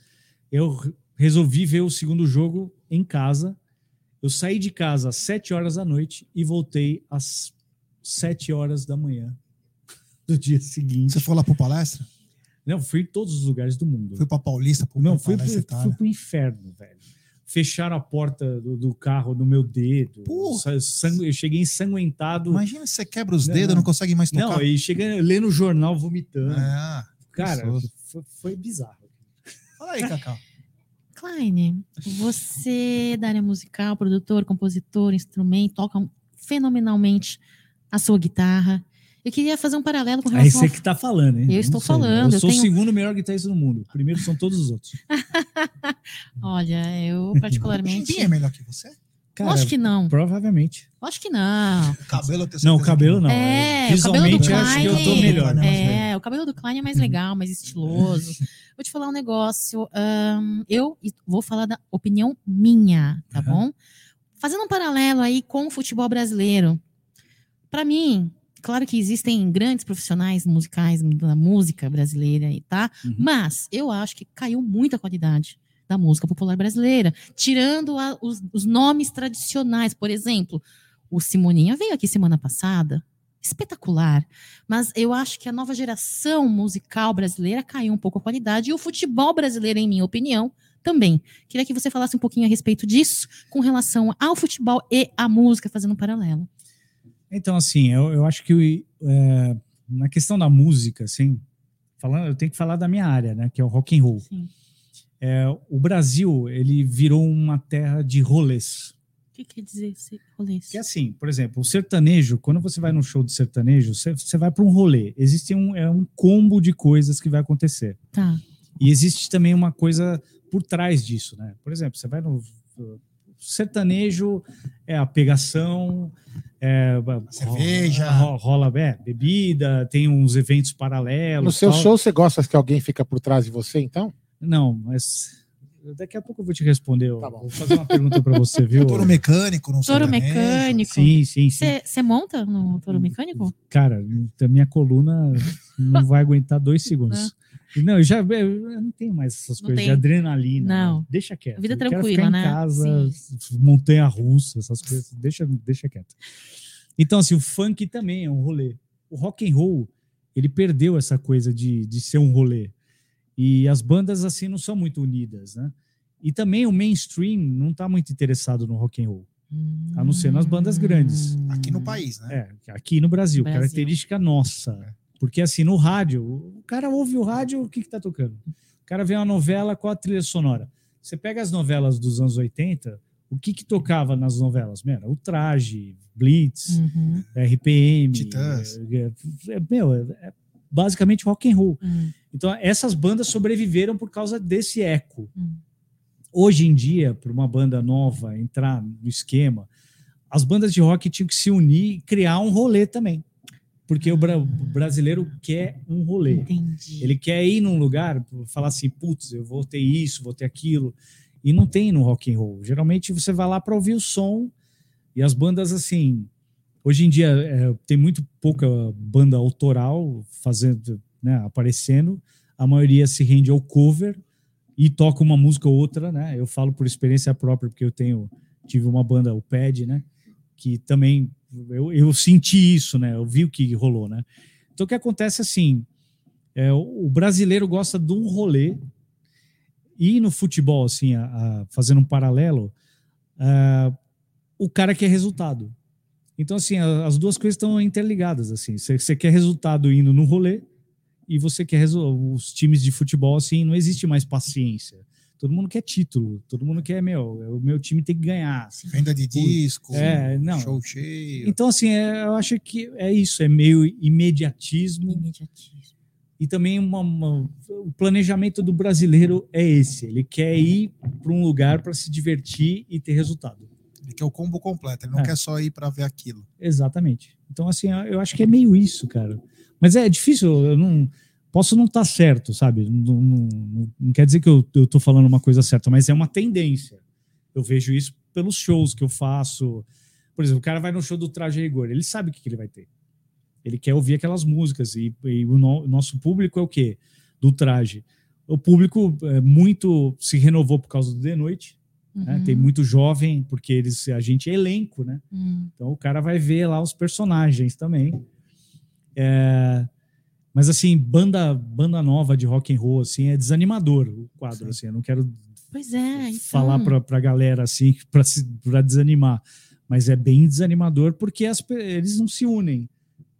Eu re- resolvi ver o segundo jogo em casa. Eu saí de casa às 7 horas da noite e voltei às 7 horas da manhã do dia seguinte. Você foi lá pro palestra? Não, fui em todos os lugares do mundo. Foi pra Paulista? Pro Não, fui, fui, fui pro inferno, velho. Fecharam a porta do, do carro no meu dedo. Porra. Sa- sangu- eu cheguei ensanguentado. Imagina se você quebra os Não, dedos não. consegue mais tocar. Não, e cheguei lendo o jornal vomitando. Ah, Cara, foi, foi bizarro. Fala aí, Cacau. Klein, você da área musical, produtor, compositor, instrumento, toca fenomenalmente a sua guitarra. Eu queria fazer um paralelo com Aí relação você ao que tá falando, hein? Eu não estou sei. falando, Eu eu sou tenho- o segundo melhor guitarrista do mundo. O primeiro são todos os outros. Olha, eu particularmente. Chimbinha é melhor que você? Cara, Lógico que não. Provavelmente. Lógico que não. O cabelo Não, o cabelo não. É, Eu- o cabelo do Visualmente, eu acho que eu tô Klein- melhor. né? É, o cabelo do Klein é mais legal, mais estiloso. Vou te falar um negócio. ahn, eu vou falar da opinião minha, tá Uhum. bom? Fazendo um paralelo aí com o futebol brasileiro. Para mim, claro que existem grandes profissionais musicais da música brasileira tá? Uhum. Mas eu acho que caiu muito a qualidade da música popular brasileira, tirando a- os, os nomes tradicionais. Por exemplo, o Simoninha veio aqui semana passada, espetacular. Mas eu acho que a nova geração musical brasileira caiu um pouco a qualidade e o futebol brasileiro, em minha opinião, também. Queria que você falasse um pouquinho a respeito disso, com relação ao futebol e à música, fazendo um paralelo. Então, assim, eu, eu acho que é, na questão da música, assim, falando, eu tenho que falar da minha área, né? Que é o rock and roll. Sim. É, o Brasil, ele virou uma terra de rolês. O que quer dizer esse rolê? Que é assim, por exemplo, o sertanejo, quando você vai num show de sertanejo, você, você vai para um rolê. Existe um, é um combo de coisas que vai acontecer. Tá. E existe também uma coisa por trás disso, né? Por exemplo, você vai no sertanejo, é a pegação, é, cerveja. rola, rola é, bebida, tem uns eventos paralelos. No seu tal. show, você gosta que alguém fica por trás de você, então? Não, mas daqui a pouco eu vou te responder. Tá bom. Vou fazer uma pergunta para você, viu? Touro mecânico, não Touro sertanejo. mecânico. Sim, sim, sim. Você monta no touro mecânico? Cara, a minha coluna não vai aguentar dois segundos. Não, eu já eu não tenho mais essas Não coisas tem. de adrenalina. Não. né? Deixa quieto. Vida Eu quero tranquila, né? casa, montanha russa, essas coisas. Deixa, deixa quieto. Então, assim, o funk também é um rolê. O rock and roll, ele perdeu essa coisa de, de ser um rolê. E as bandas, assim, não são muito unidas, né? E também o mainstream não está muito interessado no rock and roll. A não ser nas bandas grandes. Aqui no país, né? É, aqui no Brasil, Brasil. característica nossa. Porque assim, no rádio, o cara ouve o rádio, o que que tá tocando? O cara vê uma novela, qual a trilha sonora? Você pega as novelas dos anos 80, o que que tocava nas novelas? Mano, o traje, Blitz, Uhum. RPM, Titãs. é, é, meu, é, é basicamente rock and roll. Hum. Então, essas bandas sobreviveram por causa desse eco. Hum. Hoje em dia, para uma banda nova entrar no esquema, as bandas de rock tinham que se unir e criar um rolê também. Porque o, bra- o brasileiro quer um rolê. Entendi. Ele quer ir num lugar, falar assim, putz, eu vou ter isso, vou ter aquilo. E não tem no rock and roll. Geralmente você vai lá para ouvir o som e as bandas assim. Hoje em dia é, tem muito pouca banda autoral fazendo, né, aparecendo. A maioria se rende ao cover e toca uma música ou outra, né? Eu falo por experiência própria porque eu tenho tive uma banda, o Pad, né? Que também eu, eu senti isso, né? Eu vi o que rolou, né? Então o que acontece assim, é, o brasileiro gosta de um rolê e no futebol, assim, a- a- fazendo um paralelo, ah, o cara quer resultado. Então, assim, as duas coisas estão interligadas, assim. Você você quer resultado indo no rolê e você quer os times de futebol, assim, não existe mais paciência. todo mundo quer título, todo mundo quer, meu, o meu time tem que ganhar. Venda de disco, É, não. show cheio. Então, assim, é, eu acho que é isso, é meio imediatismo Imediatismo. e também uma- uma- o planejamento do brasileiro é esse. Ele quer ir para um lugar para se divertir e ter resultado. Ele quer o combo completo, ele não É. quer só ir pra ver aquilo. Exatamente. Então, assim, eu acho que é meio isso, cara. Mas é difícil, eu não. Posso não estar certo, sabe? Não, não- não- quer dizer que eu, tô falando uma coisa certa, mas é uma tendência. Eu vejo isso pelos shows que eu faço. Por exemplo, o cara vai no show do Traje Rigor, ele sabe o que, que ele vai ter. Ele quer ouvir aquelas músicas. E, e o, no- o nosso público é o quê? Do Traje. O público é, muito se renovou por causa do The Noite. Né? Uhum. Tem muito jovem, porque eles, a gente é elenco, né? Hum. Então o cara vai ver lá os personagens também. É, mas assim, banda banda nova de rock and roll assim é desanimador o quadro Sim. assim. Eu não quero Pois é. Então, falar pra, pra galera assim pra se- pra desanimar, mas é bem desanimador porque as eles não se unem.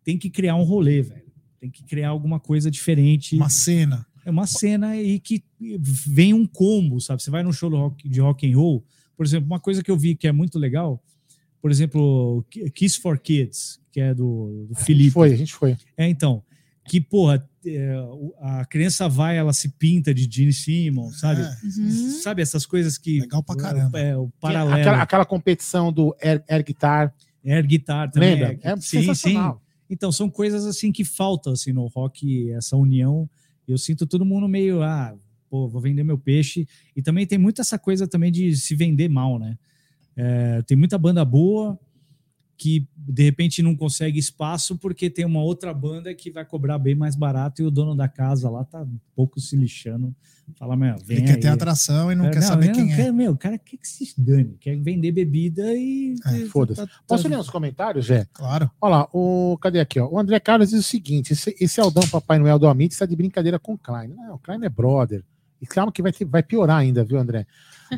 Tem que criar um rolê, velho. Tem que criar alguma coisa diferente. Uma cena. É uma cena aí que vem um combo, sabe? Você vai num show rock- de rock and roll, por exemplo, uma coisa que eu vi que é muito legal, por exemplo, Kiss for Kids, que é do, do A gente Felipe. foi, a gente foi. É, então, que, porra, é, a criança vai, ela se pinta de Gene Simmons, sabe? É, Uhum. Sabe essas coisas que... Legal pra caramba. É, o paralelo. Aquela, aquela competição do Air, Air Guitar, Air guitar também. lembra? É, sim, sim. sensacional. Então, são coisas assim que faltam assim, no rock, essa união. Eu sinto todo mundo meio, ah, pô, vou vender meu peixe. E também tem muito essa coisa também de se vender mal, né? É, tem muita banda boa que de repente não consegue espaço porque tem uma outra banda que vai cobrar bem mais barato e o dono da casa lá tá um pouco se lixando. Fala, meu, vem Ele quer aí. ter atração e não É, quer saber eu quem não é. quero- meu, o cara quer que se dane, quer vender bebida e. É, e- foda-se. tá- tá- Posso ler uns comentários, Jé? Claro. Olha lá, o, cadê aqui? Ó? O André Carlos diz o seguinte: esse, esse Aldão Papai Noel do Amit está de brincadeira com o Klein. Não, o Klein é brother. E calma que vai, ter- vai piorar ainda, viu, André?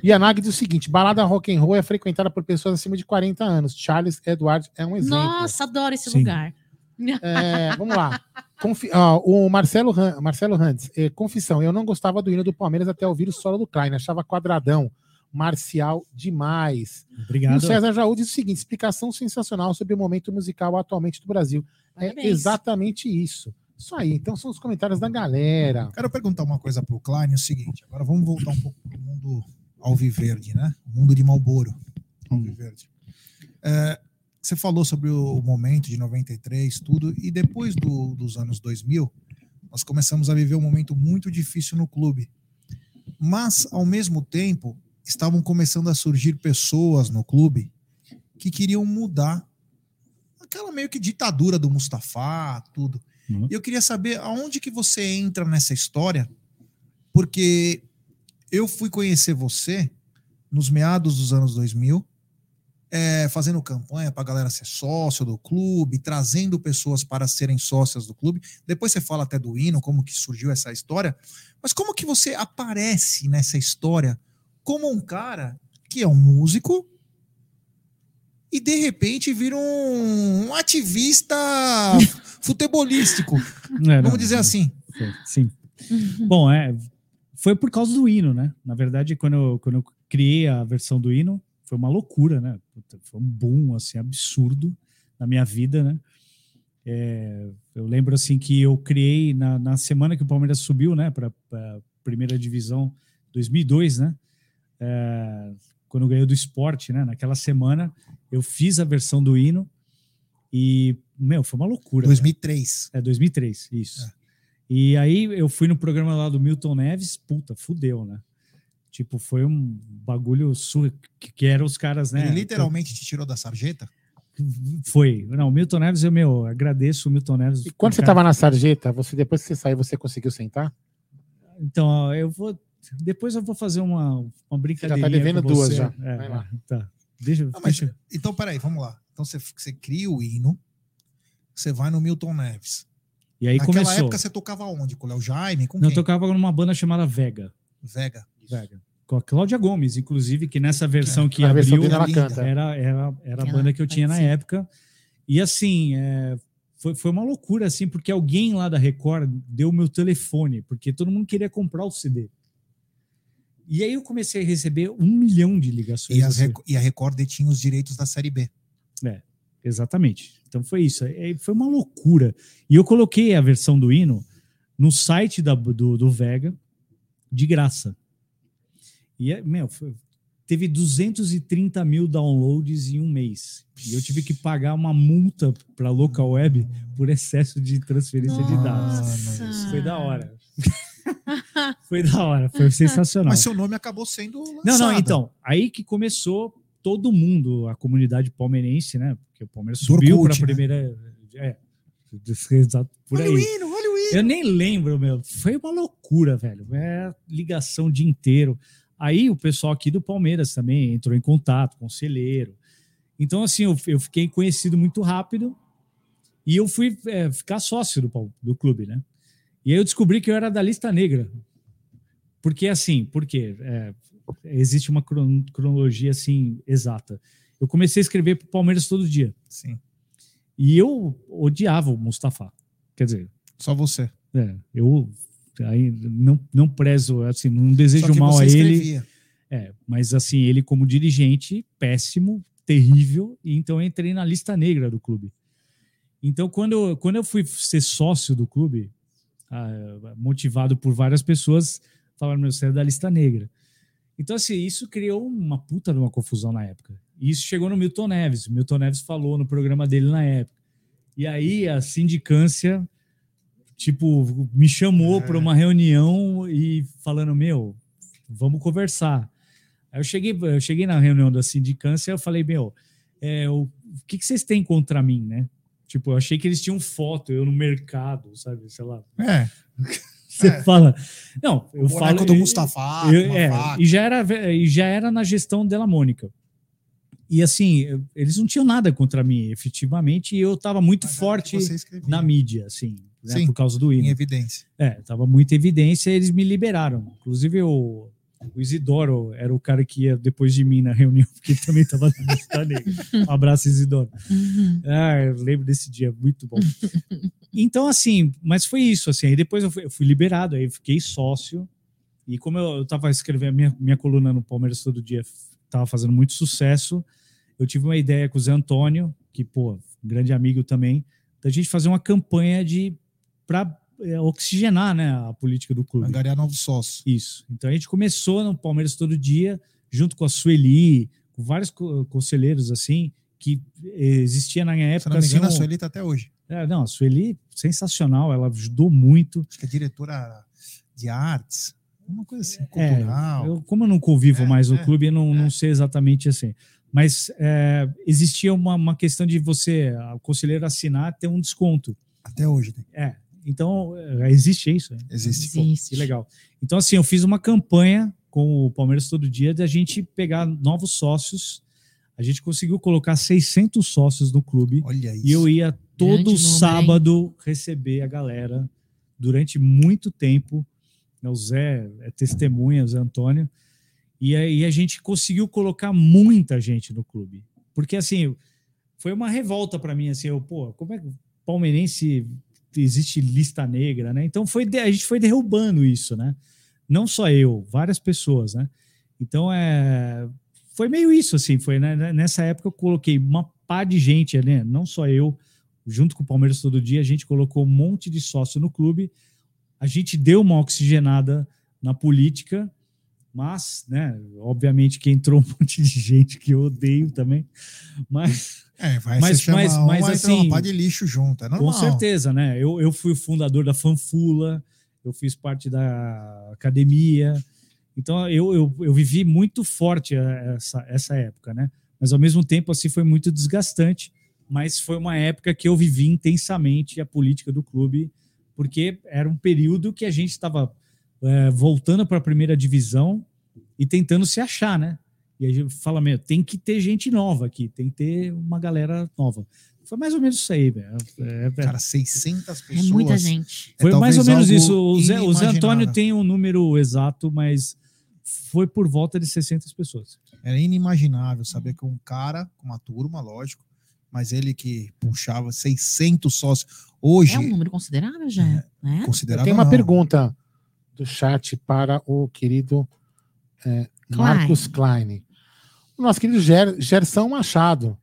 E a Nag diz o seguinte: balada rock and roll é frequentada por pessoas acima de 40 anos. Charles Edward é um exemplo. Nossa, adoro esse Sim. lugar. É, vamos lá. Confi- ó, o Marcelo, Han- Marcelo Handes, eh, confissão, eu não gostava do hino do Palmeiras até ouvir o solo do Klein, achava quadradão, marcial demais. E Obrigado. o César Jaú diz o seguinte: explicação sensacional sobre o momento musical atualmente do Brasil. É Parabéns. exatamente isso. Isso aí, então são os comentários da galera. Quero perguntar uma coisa pro Klein, é o seguinte, agora vamos voltar um pouco pro mundo alviverde, né? O mundo de Malboro. Alviverde. É, você falou sobre o momento de 93, tudo, e depois do- dos anos 2000, nós começamos a viver um momento muito difícil no clube. Mas, ao mesmo tempo, estavam começando a surgir pessoas no clube que queriam mudar aquela meio que ditadura do Mustafa, tudo. Uhum. E eu queria saber aonde que você entra nessa história, porque eu fui conhecer você nos meados dos anos 2000, é, fazendo campanha para a galera ser sócio do clube, trazendo pessoas para serem sócias do clube. Depois você fala até do hino, como que surgiu essa história. Mas como que você aparece nessa história como um cara que é um músico e de repente vira um, um ativista futebolístico, É, não, vamos dizer não, assim. Sim. Bom, é, foi por causa do hino, né? Na verdade, quando eu, quando eu criei a versão do hino, foi uma loucura, né? Foi um boom, assim, absurdo na minha vida, né? É, eu lembro, assim, que eu criei na, na semana que o Palmeiras subiu, né? Para a primeira divisão, 2002, né? É, quando ganhou do esporte, né? Naquela semana, eu fiz a versão do hino e, meu, foi uma loucura. cara. 2003. É 2003, isso. E aí eu fui no programa lá do Milton Neves, puta, fudeu, né? Tipo, foi um bagulho sur... que, que eram os caras, né? Ele literalmente te tirou da sarjeta? Foi. Não, o Milton Neves, eu, meu, agradeço o Milton Neves. E quando você Cara, estava na sarjeta, você depois que você saiu, você conseguiu sentar? Então, eu vou. Depois eu vou fazer uma, uma brincadeira. tá devendo duas já. Vai lá. Tá. Deixa, Não, mas- deixa- Então, peraí, vamos lá. Então você, você cria o hino, você vai no Milton Neves. E aí Naquela começou. época você tocava onde? Com o Léo Jaime? Com Não, eu quem? tocava numa banda chamada Vega. Vega. Vega. Com a Cláudia Gomes, inclusive, que nessa versão que Na versão abriu. linda. canta. era, era, era a banda que eu tinha na participa. época. E assim, é, foi, foi uma loucura, assim, porque alguém lá da Record deu o meu telefone, porque todo mundo queria comprar o CD. E aí eu comecei a receber um milhão de ligações. E, assim. E a Record detinha os direitos da Série B. Exatamente. Então foi isso. É, Foi uma loucura. E eu coloquei a versão do hino no site da- do, do Vega de graça. E, é, meu, foi- teve 230 mil downloads em um mês. E eu tive que pagar uma multa para a local web por excesso de transferência de dados. Nossa. Foi da hora. foi da hora, foi sensacional. Mas seu nome acabou sendo lançado. Não, não, então, aí que começou todo mundo, a comunidade palmeirense, né? Porque o Palmeiras subiu para a primeira. É, exato, por Olha o aí. hino, olha o hino. Eu nem lembro, meu. Foi uma loucura, velho. É ligação o dia inteiro. Aí o pessoal aqui do Palmeiras também entrou em contato, conselheiro. Então, assim, eu, eu fiquei conhecido muito rápido e eu fui é, ficar sócio do, do clube, né? E aí eu descobri que eu era da lista negra. Porque, assim, porque é, existe uma cron- cronologia, assim, exata. Eu comecei a escrever para o Palmeiras todo dia. Sim, E eu odiava o Mustafa. Quer dizer, só você. é, eu aí não, não prezo, assim, não desejo mal a ele. É, mas assim, ele como dirigente, péssimo, terrível, e então eu entrei na lista negra do clube. Então, quando eu, quando eu fui ser sócio do clube, ah, motivado por várias pessoas, falaram, meu, você é da lista negra. Então, assim, isso criou uma puta de uma confusão na época. E isso chegou no Milton Neves. O Milton Neves falou no programa dele na época. E aí a sindicância, tipo, me chamou É. para uma reunião e falando, meu, vamos conversar. Aí eu cheguei, eu cheguei na reunião da sindicância eu falei, meu, é, o, o que, que vocês têm contra mim, né? Tipo, eu achei que eles tinham foto, eu no mercado, sabe? Sei lá. É, Você É. fala. Não, eu o falo. do eu- Mustafa, eu- é, e já era e já era na gestão dela Mônica. E assim, eu- eles não tinham nada contra mim, efetivamente, e eu estava muito Mas era forte na mídia, assim, né, Sim, por causa do Em hino. evidência. É, tava muita evidência, eles me liberaram. Inclusive o, o Isidoro era o cara que ia depois de mim na reunião, porque também estava na lista negra. Um abraço, Isidoro. Uhum. Ah, eu lembro desse dia, muito bom. Então, assim, mas foi isso, assim. Aí depois eu fui, eu fui liberado, aí fiquei sócio. E como eu, eu tava escrevendo, minha, minha coluna no Palmeiras todo dia tava fazendo muito sucesso, eu tive uma ideia com o Zé Antônio, que, pô, grande amigo também, da gente fazer uma campanha de para oxigenar né, a política do clube. Angariar novos sócios. Isso. Então a gente começou no Palmeiras todo dia, junto com a Sueli, com vários co- conselheiros assim, que existia na minha Se época. não me assim, engano, a um- Sueli tá até hoje. é, não, a Sueli, sensacional, ela ajudou muito. Acho que é diretora de artes. Uma coisa assim, É, cultural. eu, como eu não convivo É, mais no é, clube, eu não, é. não sei exatamente assim. Mas é, existia uma, uma questão de você, o conselheiro assinar, ter um desconto. Até hoje, né? É. Então, é, existe isso. né? Existe. Existe. que legal. Então, assim, eu fiz uma campanha com o Palmeiras todo dia da gente pegar novos sócios. A gente conseguiu colocar 600 sócios no clube Olha isso. e eu ia todo Grande sábado receber a galera durante muito tempo. O Zé é testemunha, o Zé Antônio. E aí a gente conseguiu colocar muita gente no clube. Porque, assim, foi uma revolta para mim, assim, eu, pô, como é que o palmeirense existe lista negra, né? Então foi a gente foi derrubando isso, né? Não só eu, várias pessoas, né? Então é foi meio isso assim, foi né? nessa época eu coloquei uma pá de gente, né? Não só eu, junto com o Palmeiras todo dia, a gente colocou um monte de sócio no clube. A gente deu uma oxigenada na política, mas, né, obviamente que entrou um monte de gente que eu odeio também, mas É, vai Mas- se mas- mas entrar assim, uma pá de lixo junto. É normal. com certeza, né? Eu, eu fui o fundador da Fanfula, eu fiz parte da academia. Então, eu, eu, eu vivi muito forte eh, essa, essa época, né? Mas, ao mesmo tempo, assim, foi muito desgastante. Mas foi uma época que eu vivi intensamente a política do clube, porque era um período que a gente estava eh, voltando para a primeira divisão e tentando se achar, né? E a gente fala, meu, tem que ter gente nova aqui, tem que ter uma galera nova. Foi mais ou menos isso aí, velho. É, é, Cara, 600 É pessoas. muita gente. É foi mais ou menos isso. O Zé, o Zé Antônio tem um número exato, mas foi por volta de 600 pessoas. Era inimaginável saber que um cara, com uma turma, lógico, mas ele que puxava 600 sócios. Hoje, É um número considerável já, né? Eu considerável tenho uma não. pergunta do chat para o querido É. Marcos Klein. O nosso querido Ger, Gerson Machado.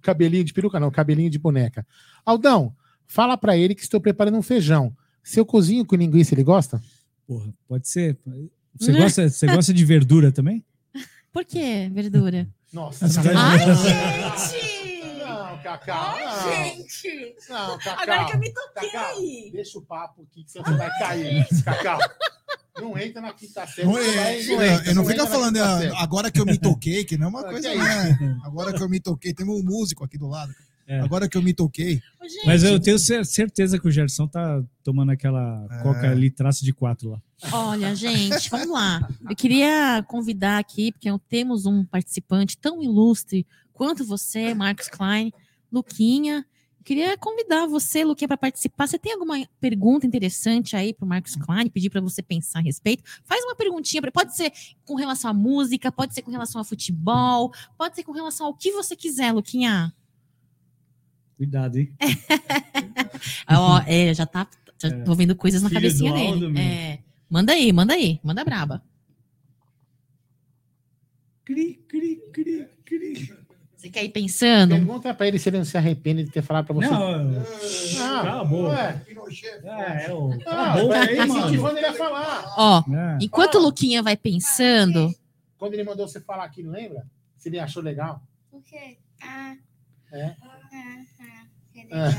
Cabelinho de peruca, não, cabelinho de boneca. Aldão, fala pra ele que estou preparando um feijão. Seu cozinho com linguiça, ele gosta? Porra, pode ser. Você Né? gosta, você gosta de verdura também? Por que verdura? Nossa, Ai, gente! Não, Cacau. Não, gente! não, Cacau. Agora que eu me toquei! deixa o papo aqui que você vai cair, Cacau. Não entra na quinta série. Não, é, não é, entra, eu não entra fica falando ah, agora que eu me toquei, que não é uma Ah, coisa, é né? Agora que eu me toquei, tem um músico aqui do lado. É. Agora que eu me toquei. Ô, Mas eu tenho cer- certeza que o Gerson tá tomando aquela É. coca ali, traço de quatro lá. Olha, gente, vamos lá. Eu queria convidar aqui, porque temos um participante tão ilustre quanto você, Marcos Klein, Luquinha. Queria convidar você, Luquinha, para participar. Você tem alguma pergunta interessante aí para o Marcos Klein, pedir para você pensar a respeito? Faz uma perguntinha, pode ser com relação à música, pode ser com relação ao futebol, pode ser com relação ao que você quiser, Luquinha. Cuidado, hein? Ó, é, já tá. Já É. tô vendo coisas na Filho cabecinha do Aldo, dele. É. Manda aí, manda aí, manda braba. Cri, cri, cri, cri. Você quer ir pensando? Pergunta pra ele se ele não se arrepende de ter falado pra você. Não, Ah, cala a boca. ué. É, é o. Ah, aí, mano. incentivando ele a falar. Ó, É. enquanto o Luquinha vai pensando, Quando ele mandou você falar aqui, não lembra? Se ele achou legal. O quê? Ah, É. ah, ah. Que legal.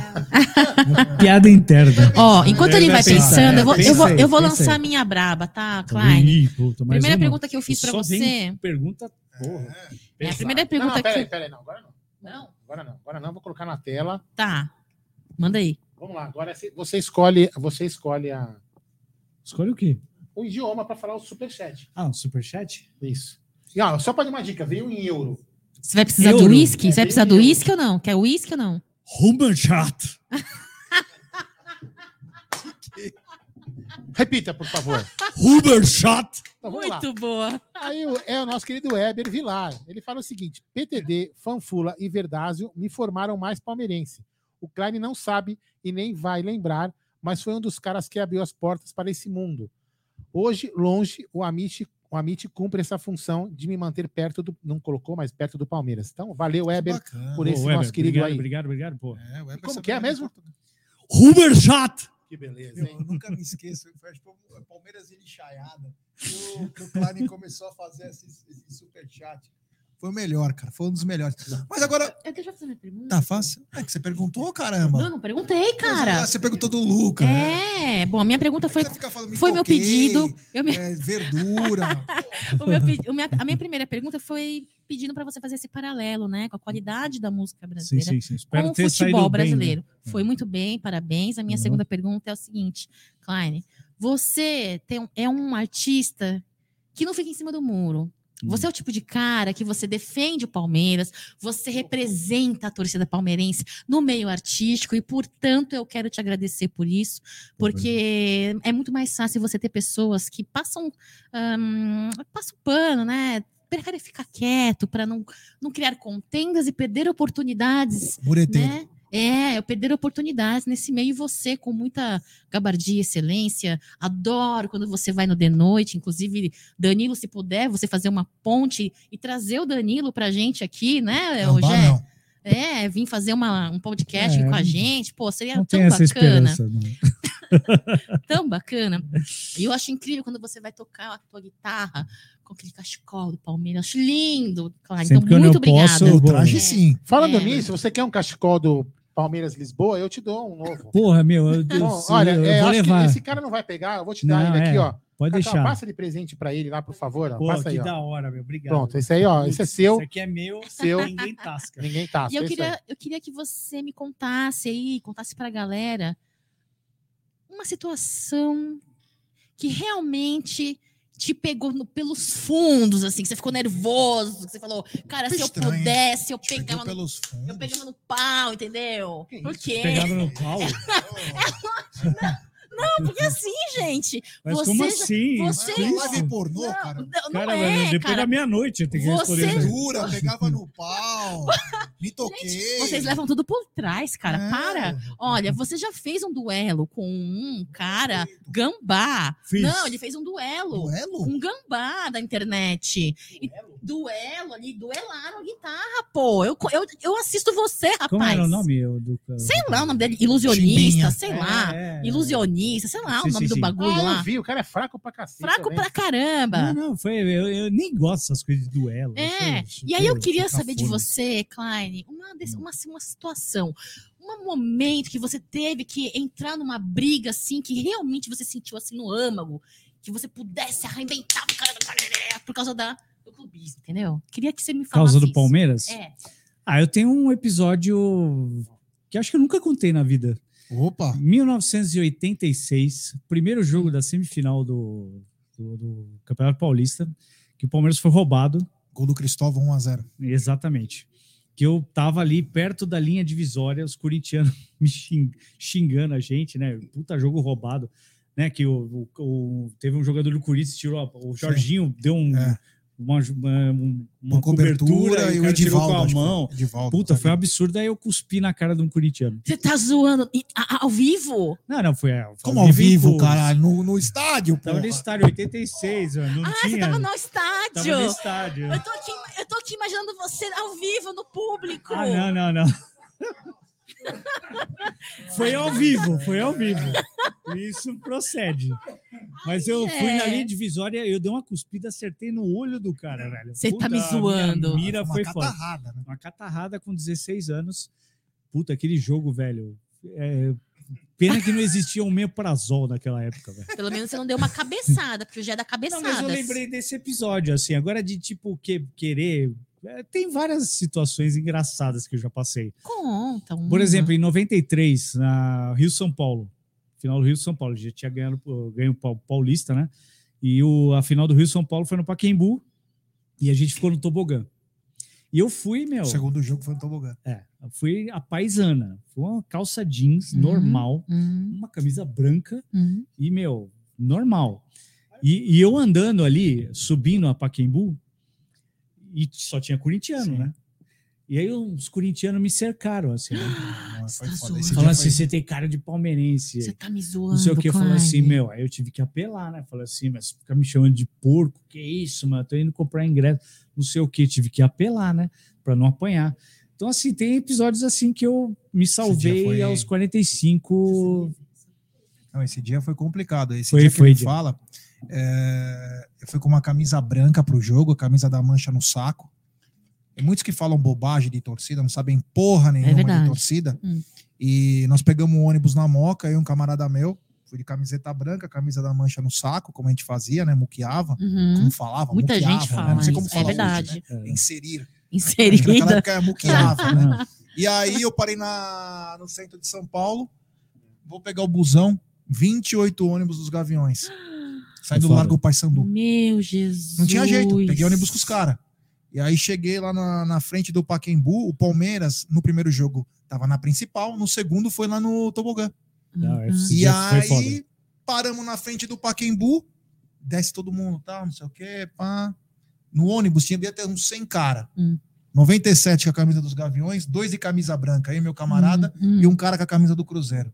Piada interna. ó, enquanto Ele vai pensando, é, eu vou, eu vou, eu vou lançar minha braba, tá, Klein? Primeira pergunta que eu fiz vem você. Pergunta, porra. É, a primeira Não, pergunta não, que. peraí, não. Agora não. Não? Agora não. Agora não. Vou colocar na tela. Tá. Manda aí. Vamos lá. Agora você- você escolhe, você escolhe a, Escolhe o quê? o idioma para falar o superchat. Ah, um superchat? Isso. E ó, só para dar uma dica, veio em euro. Você vai precisar Euro. do uísque? Você vai É, precisar do uísque ou não? Quer uísque ou não? Ruberchat. Repita, por favor. Ruberchat. Então, vamos lá. Muito boa. Aí é o nosso querido Weber Vilar. Ele fala o seguinte: PTD, Fanfula e Verdásio me formaram mais palmeirense. O Klein não sabe e nem vai lembrar, mas foi um dos caras que abriu as portas para esse mundo. Hoje, longe, o Amit, o Amit cumpre essa função de me manter perto do. Não colocou, mas perto do Palmeiras. Então, valeu, Weber. Por esse Ô, Weber, nosso querido obrigado, aí. Obrigado, obrigado, pô. É, o Weber Como que é mesmo? português. Que beleza, Meu, eu nunca me esqueço. Foi acho Palmeiras e Lixaiada. O, que o Klein começou a fazer esse, esse superchat. Foi o melhor, cara. Foi um dos melhores. Mas agora, Eu deixa eu fazer minha pergunta. tá fácil? É que você perguntou, caramba. Não, não perguntei, cara. Ah, Você perguntou do Luca. né? É, bom, a minha pergunta foi, Você fica falando, me foi meu toquei, pedido. Eu me- é, verdura. o meu o minha- a minha primeira pergunta foi pedindo para você fazer esse paralelo, né, com a qualidade da música Sim, brasileira sim, sim. Espero com o futebol saído bem, né? brasileiro. Foi muito bem, parabéns. A minha Uhum. segunda pergunta é o seguinte, Klein, você tem é um artista que não fica em cima do muro. Você é o tipo de cara que você defende o Palmeiras, você representa a torcida palmeirense no meio artístico e, portanto, eu quero te agradecer por isso, porque é muito mais fácil você ter pessoas que passam, ahn, passam pano, né? Preferem ficar quieto para não, não criar contendas e perder oportunidades Mureteiro. né? É, eu perder oportunidades nesse meio e você, com muita gabardia e excelência, adoro quando você vai no de noite, inclusive, Danilo, se puder, você fazer uma ponte e trazer o Danilo pra gente aqui, né, Não, não. É, vir fazer uma, um podcast É, com a gente, pô, seria Não tão tem essa bacana, tão bacana. E eu acho incrível quando você vai tocar a tua guitarra com aquele cachecol do Palmeiras, acho lindo, claro. Sempre que Então, eu muito não posso, obrigada. eu traje É. sim. Falando É. nisso, você quer um cachecol do Palmeiras Lisboa? Eu te dou um novo. Porra, meu, eu, Bom, olha, eu é, vou acho levar. que esse cara não vai pegar, eu vou te dar Não, ele aqui, é. ó. Pode Cacau, deixar. passa de presente pra ele lá, por favor. ó. Pô, passa que aí, ó. da hora, meu. Obrigado. Pronto, esse aí, ó. Esse é seu, Esse aqui é meu, seu. ninguém tasca. Ninguém tá. E eu é aí. queria, eu queria que você me contasse aí, contasse pra galera uma situação que realmente te pegou no- pelos fundos, assim, que você ficou nervoso, que você falou, cara, se eu Estranho, hein? pudesse, eu pegava, no, pelos fundos. eu pegava no pau, entendeu? Que Por quê? Pegava no pau. Porque assim, gente, Mas Você como assim? você- É isso? live pornô, não, cara. não, não Cara, é, velho, depois cara. da meia-noite eu tenho que Você- responder. Verdura, pegava no pau. Me toquei. Gente, vocês levam tudo por trás, cara. É. Para. Olha, você já fez um duelo com um cara gambá. Fiz. Não, ele fez um duelo. Duelo? Um gambá da internet. E duelo ali, duelaram a guitarra, pô. Eu, eu, eu assisto você, rapaz. Como era o nome eu, do. Sei lá o nome dele. Ilusionista, Chimbinha. sei lá. É, é. Ilusionista, sei lá Sim, o nome sim, do sim. bagulho Ah, eu lá. vi, o cara é fraco pra cacete. Fraco também. pra caramba. Não, não, foi. Eu, eu nem gosto dessas coisas de duelo. É, sou e aí eu super- queria saber de você, Klein, uma, desse- uma, uma situação, um momento que você teve que entrar numa briga assim, que realmente você sentiu assim no âmago, que você pudesse arrebentar o cara por causa da, do clubismo, entendeu? Queria que você me Por falasse causa do isso. Palmeiras? É. Ah, eu tenho um episódio que acho que eu nunca contei na vida. Opa. 1986, primeiro jogo da semifinal do, do, do Campeonato Paulista, que o Palmeiras foi roubado, Gol do Cristóvão 1x0. exatamente. Que eu tava ali perto da linha divisória, os corintianos me xing- xingando a gente, né? Puta jogo roubado, né? Que o, o- o- teve um jogador do Corinthians, tirou o Jorginho, deu um, É. uma, uma, um- uma Uma cobertura, e o Edivaldo. com a mão. Edivaldo, Puta, sabe? foi um absurdo. Aí eu cuspi na cara de um corintiano. Você tá zoando E- ao vivo? Não, não, foi. foi Como ao vivo, caralho? No, no estádio, pô. Tava no estádio 86, mano. Não Ah, você tinha. tava no Tava estádio. no estádio. Eu tô, aqui, eu tô aqui imaginando você ao vivo, no público. Ah, não, não, não. Foi ao vivo, foi ao vivo. Isso procede. Mas eu fui é. na linha divisória, eu dei uma cuspida, acertei no olho do cara, velho. Você tá me zoando. Mira Uma foi catarrada, né? Uma catarrada com 16 anos. Puta, aquele jogo, velho. é, Pena que não existia um meprazol naquela época, velho. Pelo menos você não deu uma cabeçada, porque já é da Não, cabeçada. mas eu lembrei desse episódio, assim, agora de tipo que, querer. É, Tem várias situações engraçadas que eu já passei. Conta. Por uma. exemplo, em 93, na Rio São Paulo, final do Rio São Paulo, já tinha ganhado ganho Paulista, né? E o, a final do Rio São Paulo foi no Paquembu e a gente ficou no tobogã. E eu fui, meu, O segundo jogo foi no Tobogã. é, fui a paisana, foi uma calça jeans Uhum. normal, Hum, uma camisa branca hum. e, meu, normal. E, e eu andando ali, subindo a Paquembu, e só tinha corintiano, Sim. né? E aí os corintianos me cercaram, assim, né? Você tá foda. assim, foi- você tem cara de palmeirense. Você tá me zoando. não sei o que, Klein. assim, meu, aí eu tive que apelar, né? Falei assim, mas fica me chamando de porco, que isso, mano, tô indo comprar ingresso, não sei o que, tive que apelar, né? Pra não apanhar. Então, assim, tem episódios assim que eu me salvei foi- aos 45. Não, esse dia foi complicado. Esse Foi- dia que foi ele dia. fala, é, eu fui com uma camisa branca pro jogo, a camisa da mancha no saco. Tem muitos que falam bobagem de torcida, não sabem porra nenhuma de verdade. torcida. Hum. E nós pegamos um ônibus na Moca, eu e um camarada meu, fui de camiseta branca, camisa da mancha no saco, como a gente fazia, né? Muqueava, Uhum. como falava, Muita muqueava, gente né? fala Não sei como. É falar hoje, verdade. né? Inserir. Naquela Inserida. época era muqueava, né? E aí eu parei na, no centro de São Paulo, vou pegar o busão, 28 ônibus dos Gaviões. Sai É do foda. Largo Paissandu. Meu Jesus. Não tinha jeito, peguei ônibus com os caras. E aí cheguei lá na, na frente do Paquembu, o Palmeiras, no primeiro jogo, tava na principal, no segundo foi lá no Tobogã. Não, Uhum. E aí paramos na frente do Paquembu, desce todo mundo, tal, não sei o quê, pá. No ônibus tinha devia ter uns 100 cara. Hum. 97 com a camisa dos Gaviões, dois de camisa branca, aí meu camarada, Hum, hum. e um cara com a camisa do Cruzeiro.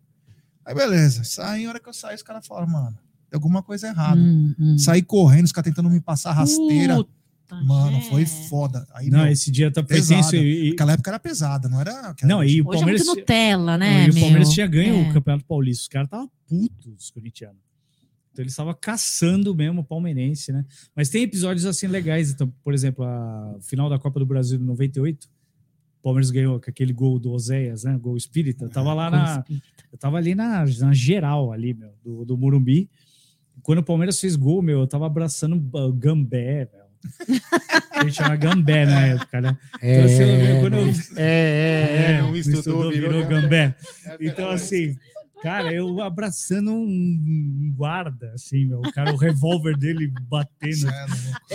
Aí beleza, saí, a hora que eu saí, os caras falaram, mano, alguma coisa errada. Hum, hum. Saí correndo, os caras tentando me passar rasteira. Puta, mano, é. foi foda. Aí, Não, meu, esse dia tá, pesado. E, Naquela época era pesada, não era. aquela- não, e o Hoje é Palmeiras, muito Nutella, não, né, e o Palmeiras meu? tinha ganho É. o Campeonato Paulista. Os caras estavam putos, os corintianos. Então eles estavam caçando mesmo o palmeirense, né? Mas tem episódios assim legais. Então, por exemplo, a final da Copa do Brasil de 98, o Palmeiras ganhou com aquele gol do Oséias, né? Gol espírita. Eu tava lá na. Eu tava ali na, na geral ali, meu, do, do Morumbi. Quando o Palmeiras fez gol, meu, eu tava abraçando o Gambé, velho. A gente chama Gambé na época, né? Então, assim, eu- quando eu- é, é, é, estudou, virou, Gambé. Então, assim, cara, eu abraçando um guarda, assim, meu, o cara, o revólver dele batendo.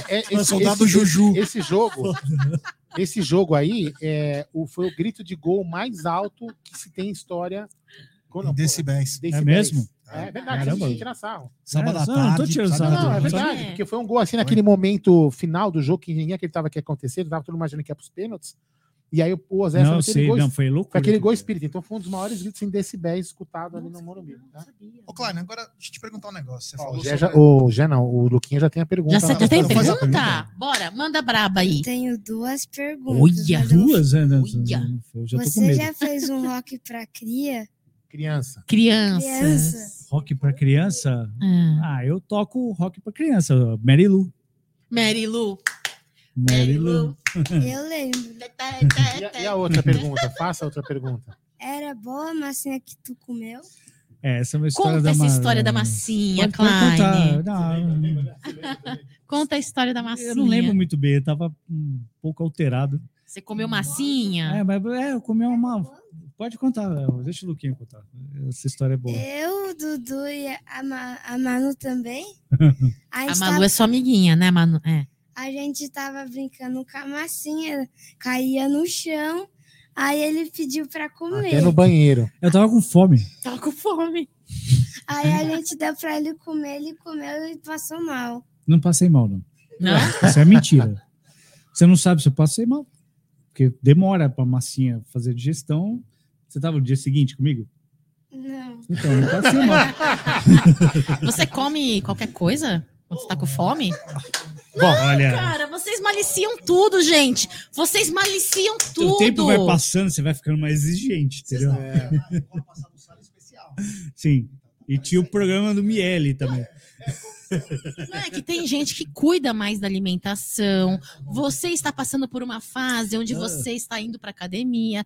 É, é, soldado Juju. Esse jogo, esse jogo aí é, o, foi o grito de gol mais alto que se tem em história. Quando, Em decibéis. decibéis. É mesmo? É verdade, Caramba. sem tirar sarro. Sábado É, à não, não tô tarde. tirando sarro, Não, é tarde. verdade, É. porque foi um gol assim naquele momento final do jogo que ninguém acreditava que ia acontecer, tava todo mundo imaginando que ia pros pênaltis. E aí o- Ozé Não, foi aquele sei, gol, não, foi louco. foi aquele gol espírita. Então foi um dos maiores gritos em decibéis escutados ali no Morumbi. Tá? Ô, Klein, agora deixa eu te perguntar um negócio. Você Ó, o, Gé sobre... já, o Gé não, o Luquinha já tem a pergunta. Já, você já tem faz a pergunta? pergunta. Bora, manda braba aí. Tenho duas perguntas. Olha, Duas, né? Eu já tô com Você medo. já fez um rock pra cria? Criança. Crianças. Criança. Rock pra criança? Ah. Ah, eu toco rock pra criança. Mary Lou. Mary Lu. Mary Lou. Eu lembro. E a, e a outra pergunta? Faça outra pergunta. Era boa a massinha que tu comeu? É, essa é uma história Conta da essa ma- história da massinha, Pode, pode Klein. contar. Não, Conta a história da massinha. eu não lembro muito bem, eu tava um pouco alterado. Você comeu massinha? É, mas é, eu comi uma. Pode contar, deixa o Luquinha contar. Essa história é boa. Eu, Dudu e a, Ma- a Manu também. A A Malu tava, é sua amiguinha, né, Manu? É. a gente tava brincando com a massinha, caía no chão. Aí ele pediu pra comer. Até no banheiro. Eu tava com fome. Tava com fome. Aí a gente deu pra ele comer, ele comeu e passou mal. Não passei mal, não. Não? Isso é mentira. Você não sabe se eu passei mal. Porque demora pra massinha fazer digestão. Você tava no dia seguinte comigo? Não. Então, eu não passei mal. Você come qualquer coisa? Quando você tá com fome? Bom, olha. Cara, vocês maliciam tudo, gente. Vocês maliciam tudo. O tempo vai passando, você vai ficando mais exigente, entendeu? É. Sim. E tinha o programa do Miele também. Não, é que tem gente que cuida mais da alimentação. Você está passando por uma fase onde Ah. você está indo para academia.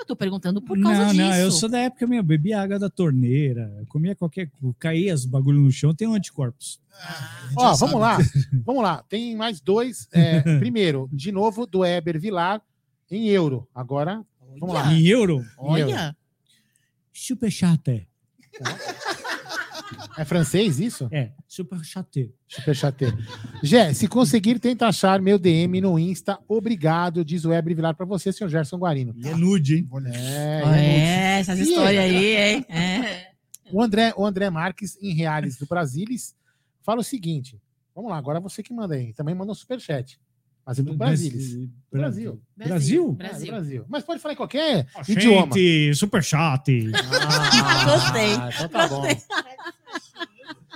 Eu tô perguntando por causa não, disso. não, eu sou da época minha, eu bebia água da torneira, comia qualquer coisa, caía os bagulho no chão, tem anticorpos. A gente Ó, vamos sabe. lá. Vamos lá. Tem mais dois. É, primeiro, de novo, do Eber Vilar em euro. Agora, vamos lá. Em euro? Olha, Super chate. É francês isso? É, super chate. Super chateiro. Gé, se conseguir, tenta achar meu DM no Insta. Obrigado, diz o Eber Vilar pra você, senhor Gerson Guarino. E é nude, hein? É, Olha, é é, essas histórias aí, hein? É. O André, o André Marques, em Reales do Brasilis, fala o seguinte. Vamos lá, agora você que manda aí. Também manda um superchat. Mas é do Brasilis. Bra- Brasil. Brasil? É, do Brasil. Brasil. Mas pode falar em qualquer Gente, idioma. super chate. Ah, Gostei. Então tá bom.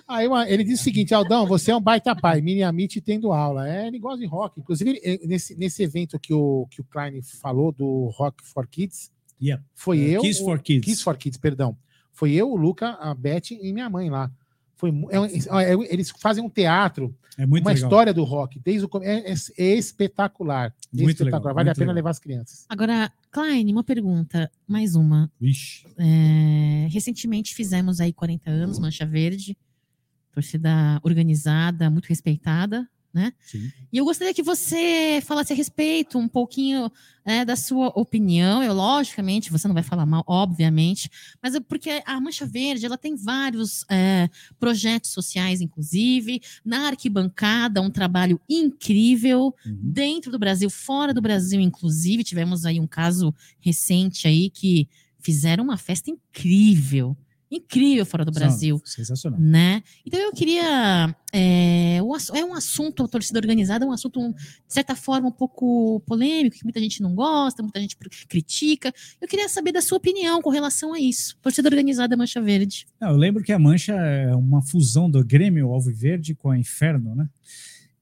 Aí uma- ele diz o seguinte, Aldão, você é um baita pai, Miniamite tendo aula. É, ele gosta de rock. Inclusive, nesse, nesse evento que o, que o Klein falou do Rock for Kids, Yeah. foi eu. Kiss o- for Kids. Kids for Kids, perdão. Foi eu, o Luca, a Beth e minha mãe lá. Foi, é um- é- eles fazem um teatro, É muito uma legal. história do rock, desde o é, é- é espetacular. Muito espetacular. legal, vale a muito pena legal. levar as crianças. Agora, Klein, uma pergunta, mais uma. Vixe. É, recentemente fizemos aí 40 anos, Mancha Verde, torcida organizada, muito respeitada, né? Sim. E eu gostaria que você falasse a respeito um pouquinho né, da sua opinião. Eu, logicamente, você não vai falar mal, obviamente, mas é porque a Mancha Verde ela tem vários é, projetos sociais, inclusive, na arquibancada, um trabalho incrível Uhum. dentro do Brasil, fora do Brasil, inclusive. Tivemos aí um caso recente aí que fizeram uma festa incrível. Incrível fora do Brasil Sensacional. né? Então eu queria. É, é um assunto, a torcida organizada é um assunto, de certa forma, um pouco polêmico, que muita gente não gosta, muita gente critica. Eu queria saber da sua opinião com relação a isso. Torcida organizada Mancha Verde. Não, eu lembro que a Mancha é uma fusão do Grêmio Alviverde com a Inferno, né?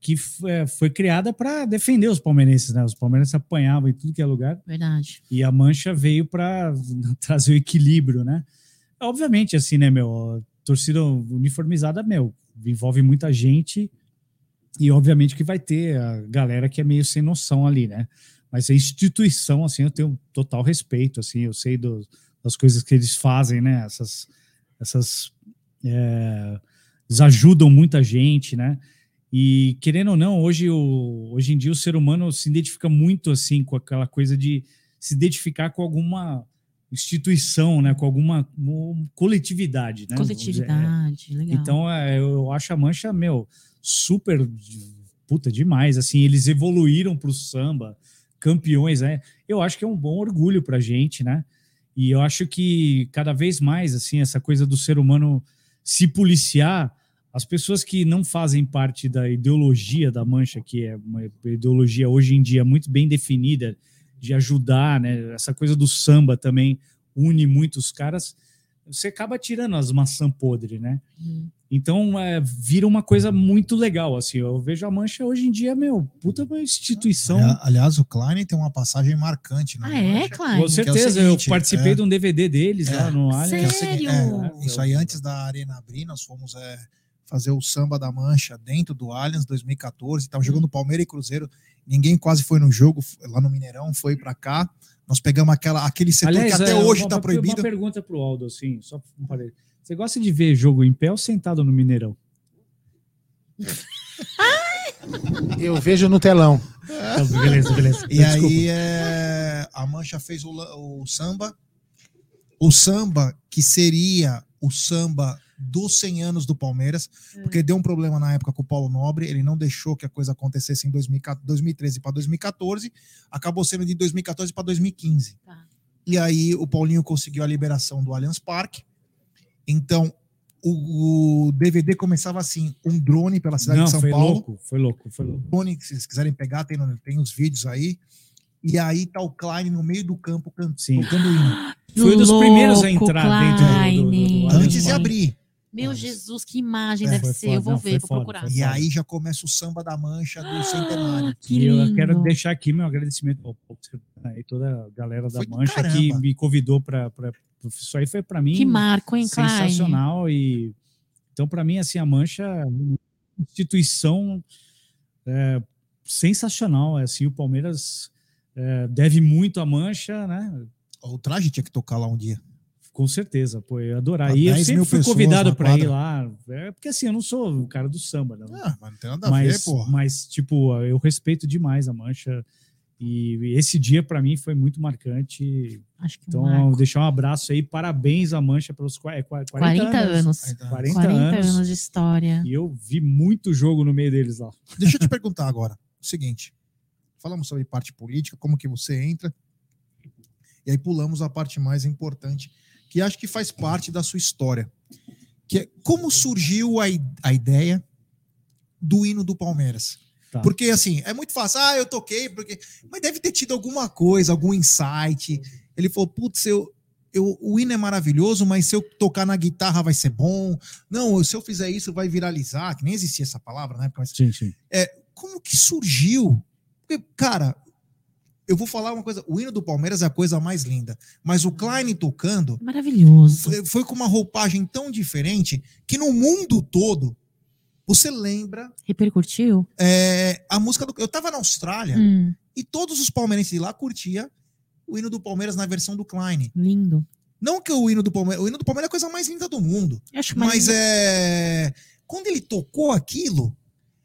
Que é, foi criada para defender os palmeirenses, né? Os palmeirenses apanhavam em tudo que é lugar Verdade. e a Mancha veio para trazer o equilíbrio, né? Obviamente, assim, né, meu? Torcida uniformizada, meu, envolve muita gente e, obviamente, que vai ter a galera que é meio sem noção ali, né? Mas a instituição, assim, eu tenho total respeito, assim, eu sei do- das coisas que eles fazem, né? Essas, essas, é, eles ajudam muita gente, né? E querendo ou não, hoje, o, hoje em dia o ser humano se identifica muito assim com aquela coisa de se identificar com alguma instituição, né? Com alguma um, coletividade, né? Dizer, é. Coletividade, legal. Então, é, eu acho a Mancha, meu, super puta demais. Assim, eles evoluíram para o samba, campeões, né? Eu acho que é um bom orgulho para gente, né? E eu acho que cada vez mais, assim, essa coisa do ser humano se policiar, as pessoas que não fazem parte da ideologia da Mancha, que é uma ideologia hoje em dia muito bem definida, de ajudar, né? Essa coisa do samba também une muitos caras. Você acaba tirando as maçãs podres, né? Hum. Então é, vira uma coisa muito legal, assim. Eu vejo a Mancha hoje em dia, meu, puta uma instituição. Ali- Aliás, o Klein tem uma passagem marcante. né? Ah, é, Klein? Com certeza, seguinte, eu participei é. de um DVD deles É. lá no Allianz. Sério? É, isso aí antes da Arena abrir, nós fomos é, fazer o samba da Mancha dentro do Allianz 2014. Tava jogando Palmeiras e Cruzeiro. Ninguém quase foi no jogo lá no Mineirão, foi pra cá. Nós pegamos aquela, aquele setor que até é, hoje tá uma- proibido. Uma pergunta pro Aldo, assim, só um. Você gosta de ver jogo em pé ou sentado no Mineirão? Eu vejo no telão. Então, beleza, beleza. E aí é, a Mancha fez o, o samba. O samba que seria o samba dos 100 anos do Palmeiras, porque deu um problema na época com o Paulo Nobre, ele não deixou que a coisa acontecesse em 2014 2013 para 2014, acabou sendo de 2014 para 2015. Tá. E aí o Paulinho conseguiu a liberação do Allianz Parque. Então o, o DVD começava assim, um drone pela cidade Não, de São foi Paulo louco, foi louco, foi louco. drone, que se vocês quiserem pegar, tem, tem os vídeos aí. E aí tá o Klein no meio do campo can- Sim. Foi um dos Louco, primeiros a entrar dentro do- do- do- Antes de abrir. Meu Jesus, que imagem É, deve foi ser. foda, Eu vou não, ver, vou foda, procurar. E aí já começa o samba da mancha do centenário. Ah, que E eu quero deixar aqui meu agradecimento ao e toda a galera da Foi Mancha que me convidou para isso aí foi para mim Que marco, hein, Klein? sensacional e então para mim assim a Mancha é uma instituição é, sensacional é, assim o Palmeiras é, deve muito à Mancha né O traje tinha que tocar lá um dia. Com certeza pô eu ia adorar Pra e eu 10 sempre fui convidado para ir lá é, porque assim eu não sou o cara do samba né? Ah, mas não tem nada a mas, ver, porra. mas tipo eu respeito demais a Mancha e esse dia para mim foi muito marcante Acho que então, marco. deixar um abraço aí, parabéns à Mancha pelos qua- é, qua- 40, 40 anos. Tá. 40, 40 anos. anos de história. E eu vi muito jogo no meio deles lá. Deixa eu te perguntar agora. O seguinte. Falamos sobre parte política, como que você entra. E aí pulamos a parte mais importante, que acho que faz parte da sua história. Que é como surgiu a, a ideia do hino do Palmeiras. Tá. Porque, assim, é muito fácil. Ah, eu toquei, porque. Mas deve ter tido alguma coisa, algum insight. Ele falou, putz, eu, eu, o hino é maravilhoso, mas se eu tocar na guitarra vai ser bom. Não, se eu fizer isso vai viralizar, que nem existia essa palavra na época, mas Sim, sim. como que surgiu? Porque, cara, eu vou falar uma coisa: o hino do Palmeiras é a coisa mais linda, mas o Klein tocando Maravilhoso. foi, foi com uma roupagem tão diferente que no mundo todo você lembra Repercutiu? é, a música do. Eu tava na Austrália Hum, e todos os palmeirenses de lá curtia o hino do Palmeiras na versão do Klein. lindo. Não que o hino do Palmeiras. O hino do Palmeiras é a coisa mais linda do mundo. Eu acho Mas mais é. Quando ele tocou aquilo,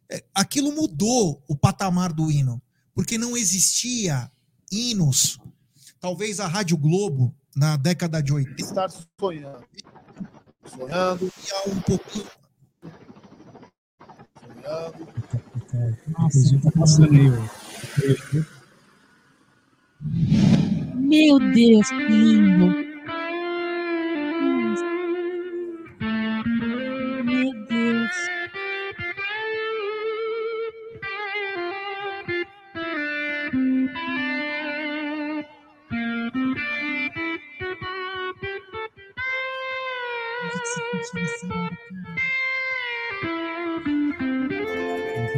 é, aquilo mudou o patamar do hino. Porque não existia hinos. Talvez a Rádio Globo, na década de 80, Estar sonhando. Sonhando, ia um pouquinho. sonhando. Inclusive, tá passando aí, ó. Meu Deus, que lindo.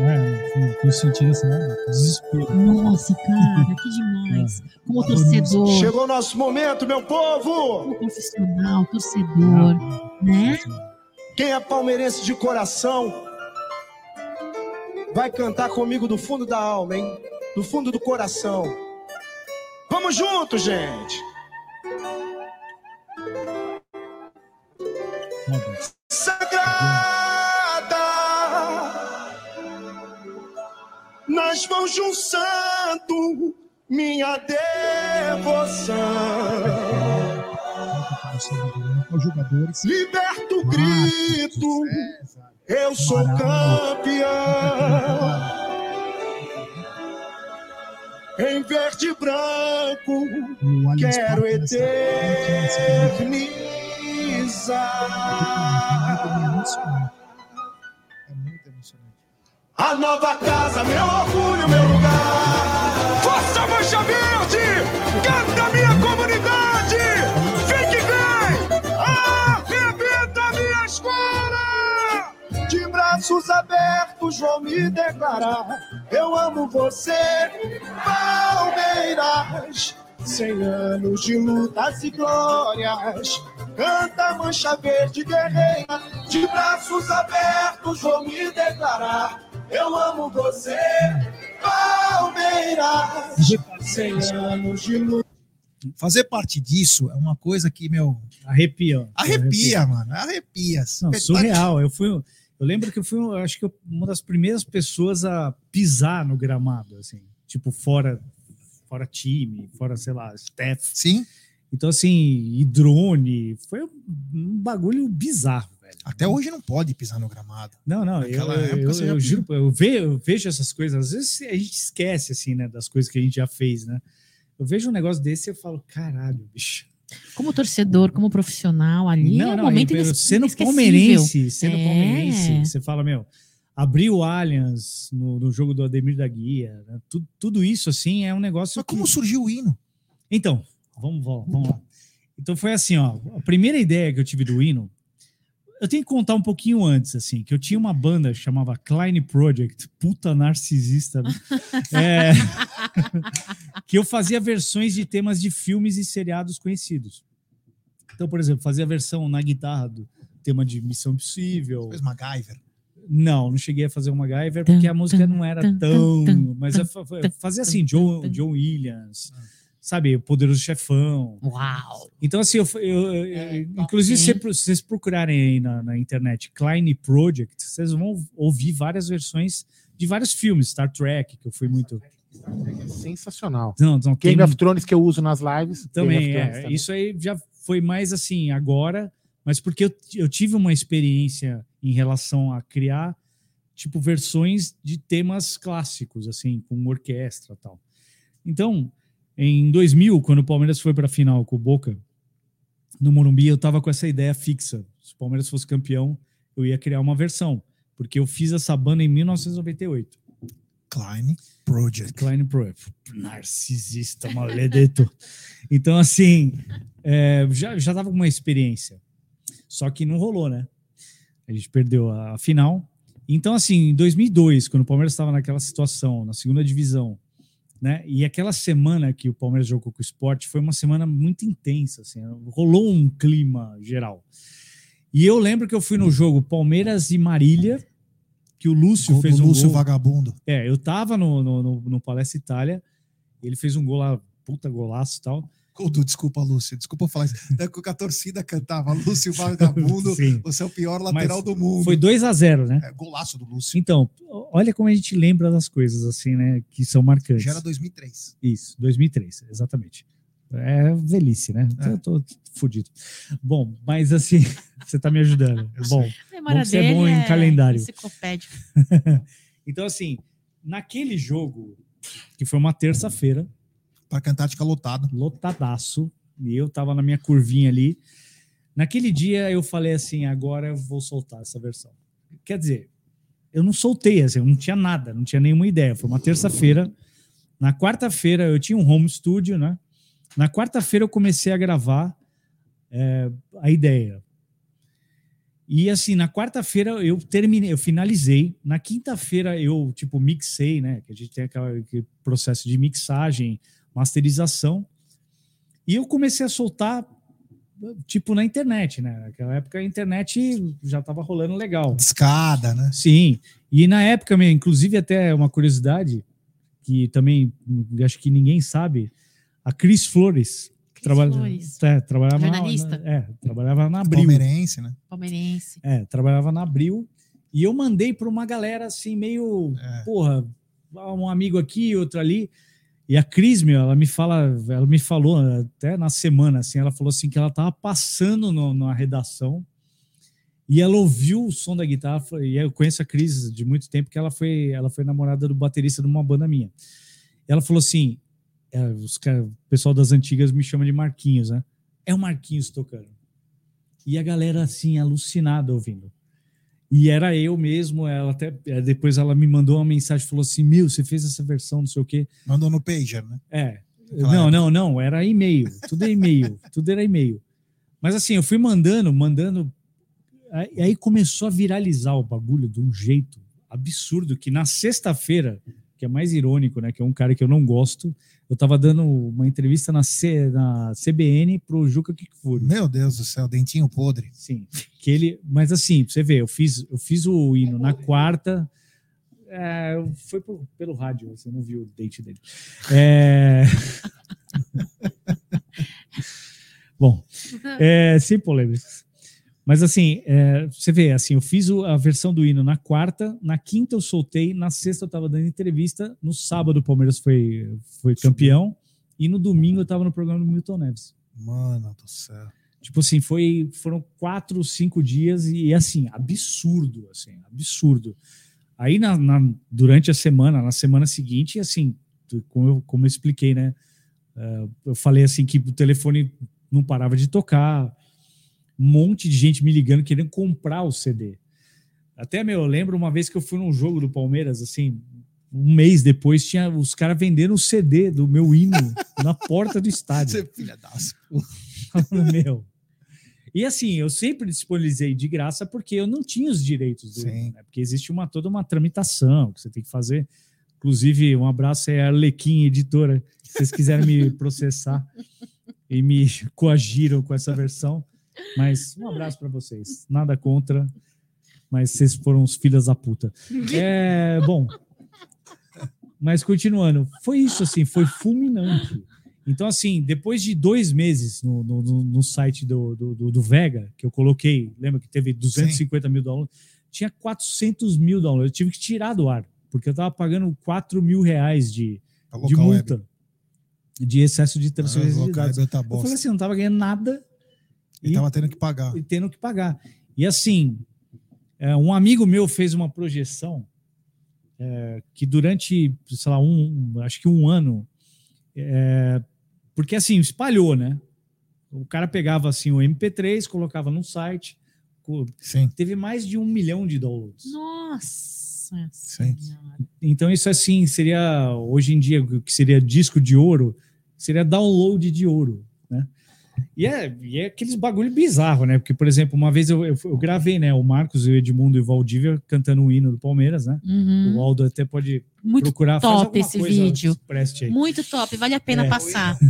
É, tô sentindo assim, né? desespero. Nossa, cara, que demais. Como torcedor, Chegou o nosso momento, meu povo! como profissional, torcedor, né? Quem é palmeirense de coração vai cantar comigo do fundo da alma, hein? Do fundo do coração. Vamos juntos, gente! Foda. Santo, minha devoção. Liberta o grito, eu sou campeão. Em verde e branco, quero eternizar. A nova casa, meu orgulho, meu lugar. Força Mancha Verde! Canta minha comunidade! Fique bem! Arrebenta minha escola! De braços abertos vou me declarar. Eu amo você, Palmeiras. Cem anos de lutas e glórias. Canta mancha verde guerreira, de braços abertos vou me declarar. Eu amo você, Palmeiras. Cem anos de luta. Fazer parte disso é uma coisa que, meu, Arrepia. ó. arrepia, mano. Arrepia. Não, surreal. Eu fui. Eu lembro que eu fui, eu acho que eu- uma das primeiras pessoas a pisar no gramado, assim, tipo fora, fora time, fora sei lá, staff. Sim, Então assim, e drone, foi um bagulho bizarro, velho. até hoje não pode pisar no gramado. Não, não, eu, Naquela eu, época eu, você já eu pisou. juro, eu vejo, eu vejo essas coisas, às vezes a gente esquece, assim, né, das coisas que a gente já fez, né? Eu vejo um negócio desse e eu falo, caralho, bicho. Como torcedor, como profissional ali, é um momento e, ines- sendo palmeirense, sendo É. palmeirense, você fala, meu, abriu o Allianz no, no jogo do Ademir da Guia, né? tudo, tudo isso, assim, é um negócio Mas que- como surgiu o hino? Então, vamos, vamos, vamos lá. Então foi assim, ó, a primeira ideia que eu tive do hino, eu tenho que contar um pouquinho antes, assim, que eu tinha uma banda que chamava Klein Project, puta narcisista, né? É, que eu fazia versões de temas de filmes e seriados conhecidos. Então, por exemplo, fazia a versão na guitarra do tema de Missão Impossível. Fez MacGyver. Não, não cheguei a fazer uma MacGyver porque a música não era tão. Mas eu fa- fa- fazia assim, John, John Williams, sabe, o Poderoso Chefão. Uau! Então, assim, eu, eu- eu- É, inclusive, se hein? vocês procurarem aí na, na internet Klein Project, vocês vão ouvir várias versões de vários filmes, Star Trek, que eu fui muito. É sensacional. Não, não, tem Game of Thrones que eu uso nas lives. Também, é. também. Isso aí já foi mais assim agora, mas porque eu, eu tive uma experiência em relação a criar tipo versões de temas clássicos, assim, com orquestra e tal. Então, em 2000, quando o Palmeiras foi para a final com o Boca, no Morumbi, eu tava com essa ideia fixa. Se o Palmeiras fosse campeão, eu ia criar uma versão, porque eu fiz essa banda em 1998. Klein Project. Klein Pro, narcisista, maledeto. Então, assim, é, já, já tava com uma experiência. Só que não rolou, né? A gente perdeu a final. Então, assim, em 2002, quando o Palmeiras estava naquela situação, na segunda divisão, né? E aquela semana que o Palmeiras jogou com o esporte foi uma semana muito intensa, assim, rolou um clima geral. E eu lembro que eu fui no jogo Palmeiras e Marília, que o Lúcio Gol fez um Lúcio gol. Vagabundo. É, eu tava no, no, no, no Palestra Itália, ele fez um gol lá, puta golaço e tal. Do Desculpa, Lúcio. Desculpa falar isso. É que a torcida cantava Lúcio Vagabundo, você é o pior lateral Mas do mundo. Foi 2 a 0 né? É, golaço do Lúcio. Então, olha como a gente lembra das coisas, assim, né? Que são marcantes. Já era 2003. Isso, 2003, exatamente. É velhice, né? É. Eu tô fudido. Bom, mas assim, você tá me ajudando. Eu Bom, você é bom em calendário. Enciclopédia. então assim, naquele jogo, que foi uma terça-feira, Para Cantártica lotado. lotadaço, e eu tava na minha curvinha ali. Naquele dia eu falei assim, agora eu vou soltar essa versão. Quer dizer, eu não soltei, assim, eu não tinha nada, não tinha nenhuma ideia. Foi uma terça-feira. Na quarta-feira eu tinha um home studio, né? Na quarta-feira eu comecei a gravar é, a ideia. E assim, na quarta-feira eu terminei, eu finalizei. Na quinta-feira eu, tipo, mixei, né? Que a gente tem aquele processo de mixagem, masterização. E eu comecei a soltar, tipo, na internet, né? Naquela época a internet já estava rolando legal. Escada, né? Sim. E na época, inclusive, até uma curiosidade, que também acho que ninguém sabe, a Cris Flores. trabalha- é, trabalhava na- Jornalista. na, é, trabalhava na Abril. Palmeirense, né? Palmeirense. É, trabalhava na Abril. E eu mandei para uma galera assim, meio, É. porra, um amigo aqui, outro ali. E a Cris, meu, ela me fala, ela me falou até na semana, assim, ela falou assim que ela tava passando no- na redação e ela ouviu o som da guitarra. E eu conheço a Cris de muito tempo, que ela foi, ela foi namorada do baterista de uma banda minha. Ela falou assim: é, os o pessoal das antigas me chama de Marquinhos, né? É o Marquinhos tocando. E a galera, assim, alucinada ouvindo. E era eu mesmo, ela até é, depois ela me mandou uma mensagem, falou assim: Meu, você fez essa versão, não sei o quê. Mandou no Pager, né? É. Naquela Não, não, não, era e-mail. Tudo é e-mail. tudo era e-mail. Mas assim, eu fui mandando, mandando. aí, aí começou a viralizar o bagulho de um jeito absurdo que na sexta-feira, que é mais irônico, né? Que é um cara que eu não gosto, eu tava dando uma entrevista na, C, na CBN pro Juca Kikfuri. Meu Deus do céu, dentinho podre. Sim, que ele, mas assim, você ver, eu fiz, eu fiz o hino na quarta, é, foi por- pelo rádio, você não viu o date dele. É... Bom, é, sem polêmicas. Mas assim, é, você vê, assim, eu fiz a versão do hino na quarta, na quinta eu soltei, na sexta eu tava dando entrevista, no sábado o Palmeiras foi, foi campeão, e no domingo eu tava no programa do Milton Neves. Mano do céu. Tipo assim, foi, foram quatro, cinco dias e assim, absurdo, assim, absurdo. Aí na, na- durante a semana, na semana seguinte, assim, como eu, como eu expliquei, né? eh, eu falei assim que o telefone não parava de tocar, monte de gente me ligando querendo comprar o CD. Até, meu, eu lembro uma vez que eu fui num jogo do Palmeiras, assim, um mês depois, tinha os caras vendendo o CD do meu hino na porta do estádio. Você filha das meu. E assim, eu sempre disponibilizei de graça porque eu não tinha os direitos do hino, né? Porque existe uma, toda uma tramitação que você tem que fazer. Inclusive, um abraço aí à Arlequim, editora. Se vocês quiserem me processar e me coagiram com essa versão. Mas um abraço para vocês. Nada contra, mas vocês foram os filhas da puta. É, bom. Mas continuando, foi isso assim, foi fulminante. Então, assim, depois de dois meses no, no, no- site do, do, do- Vega, que eu coloquei, lembra que teve 250 mil downloads, tinha 400 mil downloads. Eu tive que tirar do ar, porque eu tava pagando 4 mil reais de, de multa, de excesso de transferência de dados. Tá Eu falei assim, eu não tava ganhando nada E tava tendo que pagar. e tendo que pagar. E assim, é, um amigo meu fez uma projeção é, que durante, sei lá, um, acho que um ano, é, porque assim, espalhou, né? O cara pegava assim o MP3, colocava no site, Sim. teve mais de um milhão de downloads. Nossa Sim. Então isso assim seria hoje em dia o que seria disco de ouro, seria download de ouro, né? E é, e é aqueles bagulho bizarro, né? Porque por exemplo, uma vez eu, eu, eu gravei, né, o Marcos, o Edmundo e o Valdívia cantando o hino do Palmeiras, né? Uhum. O Aldo até pode Muito procurar top esse coisa, vídeo. Preste aí. Muito top, vale a pena É. passar.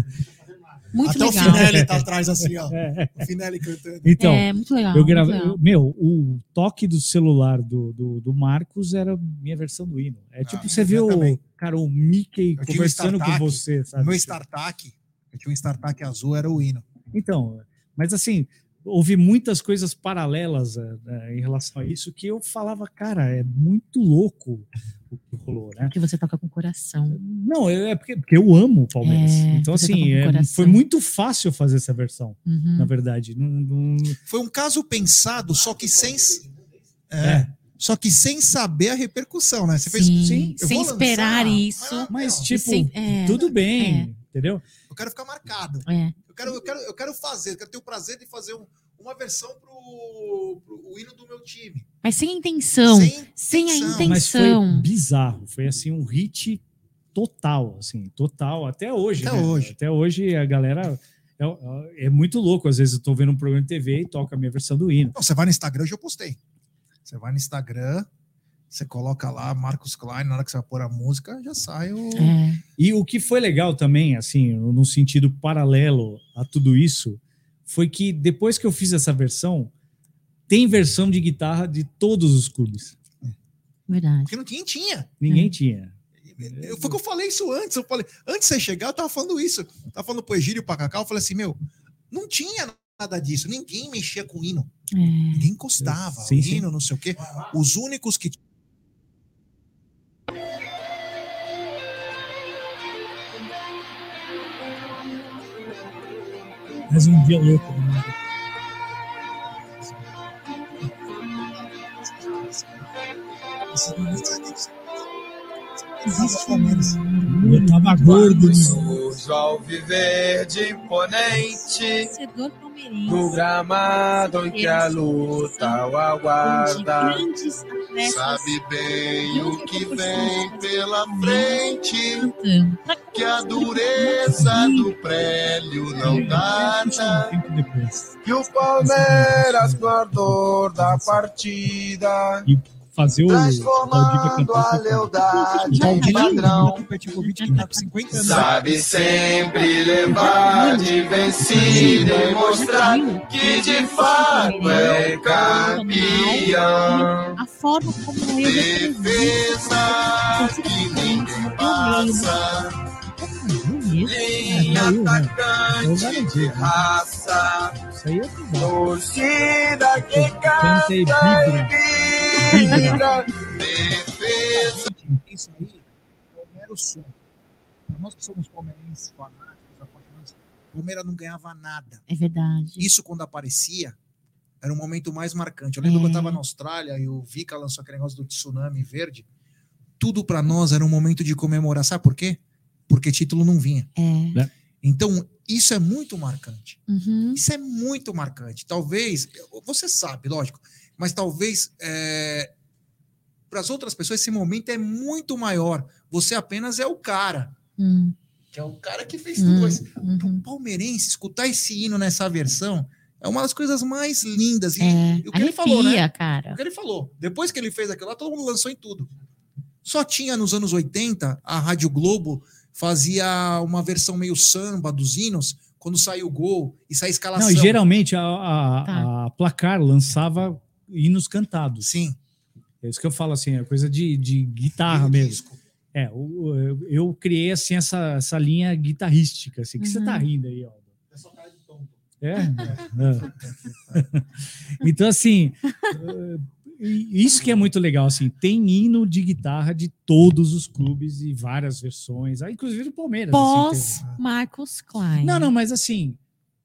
Muito Até legal. o Finelli tá atrás assim, ó. É, O Finelli cantando. então, é, muito legal. eu muito gravei. legal. eu- meu, o toque do celular do, do, do Marcos era minha versão do hino. É tipo, Ah, você vê o cara, o Mickey Eu tinha um conversando com você, sabe? meu StarTAC, eu tinha um StarTAC azul, era o hino. Então, mas assim, houve muitas coisas paralelas eh, em relação a isso que eu falava, cara, é muito louco o que rolou, né? Que você toca com o coração. Não, é porque, porque eu amo o Palmeiras. É, então, assim, é, foi muito fácil fazer essa versão, Uhum. na verdade. Não, não- Foi um caso pensado, só que sem. É, É. Só que sem saber a repercussão, né? Você fez. Sim, sim, eu sem vou lançar, esperar isso. mas, tipo, sem- é, tudo bem, entendeu? Eu quero ficar marcado. é. Eu quero, eu quero, eu quero fazer, eu quero ter o prazer de fazer um- uma versão pro, pro o hino do meu time. Mas sem intenção. Sem, Sem a intenção. Mas foi bizarro. Foi, assim, um hit total, assim, total. Até hoje, Até né? hoje. Até hoje a galera... É, é muito louco. Às vezes eu tô vendo um programa de TV e toca a minha versão do hino. Não, você vai no Instagram, eu postei. Você vai no Instagram, você coloca lá Marcos Klein, na hora que você vai pôr a música, já sai o. É. E o que foi legal também, assim, no sentido paralelo a tudo isso, foi que depois que eu fiz essa versão, tem versão de guitarra de todos os clubes. Verdade. Porque não tinha, tinha. Ninguém Hum. tinha. Eu, foi que eu falei isso antes. Eu falei, antes de você chegar, eu tava falando isso. Eu tava falando pro Egílio e pra Cacau, eu falei assim, meu, não tinha nada disso. Ninguém mexia com hino. É. Ninguém encostava. Sim, o sim. hino, não sei o quê. Os únicos que Mas um dia louco. né? Eu tava gordo. né? Ao viver de imponente. No gramado em que a luta o aguarda. Sabe bem o que vem pela frente, que a dureza do prélio não tarda. E o Palmeiras no ardor da partida. Fazer o Valdívia Transformando cantar. a lealdade Valdívia padrão. o Petkovic que tá com 50 anos. Sabe sempre levar de vencida e mostrar que de fato é campeão. a forma como eu represento Defesa que ninguém passa. Linha atacante de raça. Isso aí é legal. Torcida que Canta e vibra. e vibra. Defesa. Isso aí é o mero som. Nós que somos palmeirenses, fanáticos, apaixonados, o Palmeiras não ganhava nada. É verdade. Isso quando aparecia, era o momento mais marcante. Eu lembro É. que eu estava na Austrália e o Vika lançou aquele negócio do tsunami verde. Tudo para nós era um momento de comemorar. Sabe por quê? Porque título não vinha. É. Então, isso é muito marcante. Uhum. Isso é muito marcante. Talvez, você sabe, lógico, mas talvez para as outras pessoas esse momento é muito maior. Você apenas é o cara, Hum, que é o cara que fez Hum, tudo isso. Para uhum. um palmeirense, escutar esse hino nessa versão é uma das coisas mais lindas. E, É. e o que ele falou, né? Arrepia, cara. O que ele falou. Depois que ele fez aquilo lá, todo mundo lançou em tudo. Só tinha nos anos 80, a Rádio Globo fazia uma versão meio samba dos hinos, quando saiu o gol e saía a escalação. Não, e geralmente a, a- Tá. a placar lançava hinos cantados. Sim. É isso que eu falo assim, é coisa de, de guitarra E mesmo. disco. É, o- eu, eu criei assim essa, essa linha guitarrística. Assim, que você Uhum. tá rindo aí, Aldo? É só cara de tonto. É? É. então, assim, isso que é muito legal, assim, tem hino de guitarra de todos os clubes e várias versões, ah, inclusive do Palmeiras. assim, Pós Marcos Klein. Não, não, mas assim,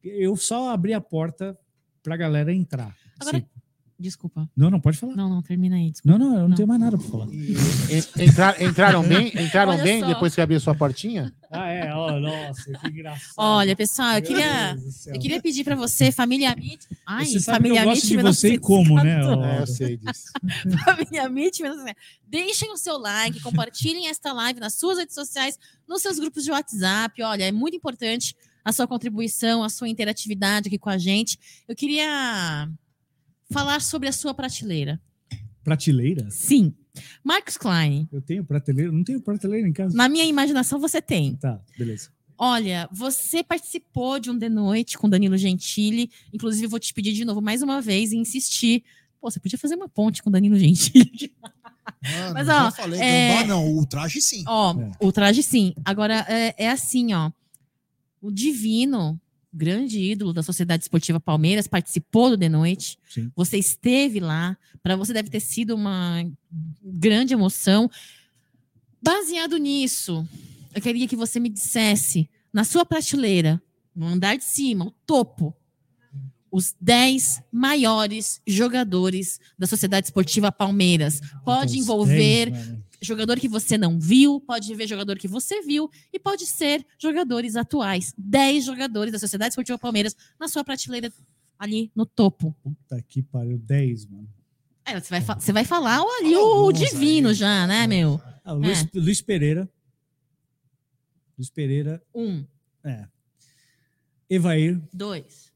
eu só abri a porta pra galera entrar. Agora- Assim, Desculpa. não, não, pode falar. Não, não, termina aí. Desculpa. Não, não, eu não, Não. tenho mais nada pra falar. En- entrar- entraram bem, entraram Olha bem só. depois que abriu sua portinha? Ah, é? Oh, nossa, que engraçado. Olha, pessoal, eu queria, eu queria pedir pra você, família Amit. Ai, Você sabe que família eu gosto Amit de você e como, né? ó? É, eu sei disso. Família Amit, deixem o seu like, compartilhem esta live nas suas redes sociais, nos seus grupos de WhatsApp. Olha, é muito importante a sua contribuição, a sua interatividade aqui com a gente. Eu queria falar sobre a sua prateleira. Prateleira? Sim. Marcos Klein, Eu tenho prateleira? Não tenho prateleira em casa. na minha imaginação você tem. Tá, beleza. Olha, você participou de um The Noite com Danilo Gentili. Inclusive, eu vou te pedir de novo, mais uma vez, e insistir. Pô, você podia fazer uma ponte com Danilo Gentili. Mano, Mas, ó, falei, é- gambá não, o traje sim. Ó, É. o traje sim. Agora, é, é assim, ó. O Divino, grande ídolo da Sociedade Esportiva Palmeiras, participou do The Noite. Sim. Você esteve lá. Para você deve ter sido uma grande emoção. Baseado nisso, eu queria que você me dissesse, na sua prateleira, no andar de cima, o topo, os 10 maiores jogadores da Sociedade Esportiva Palmeiras. Pode Então, envolver dez, mano. Jogador que você não viu, pode ver jogador que você viu e pode ser jogadores atuais. 10 jogadores da Sociedade Esportiva Palmeiras na sua prateleira ali no topo. Puta que pariu, 10, mano. É, você, vai você vai falar ali o Alguns divino aí. já, né, meu? Ah, o Luiz, Luiz Pereira. Luiz Pereira, Um, é. Evair, dois,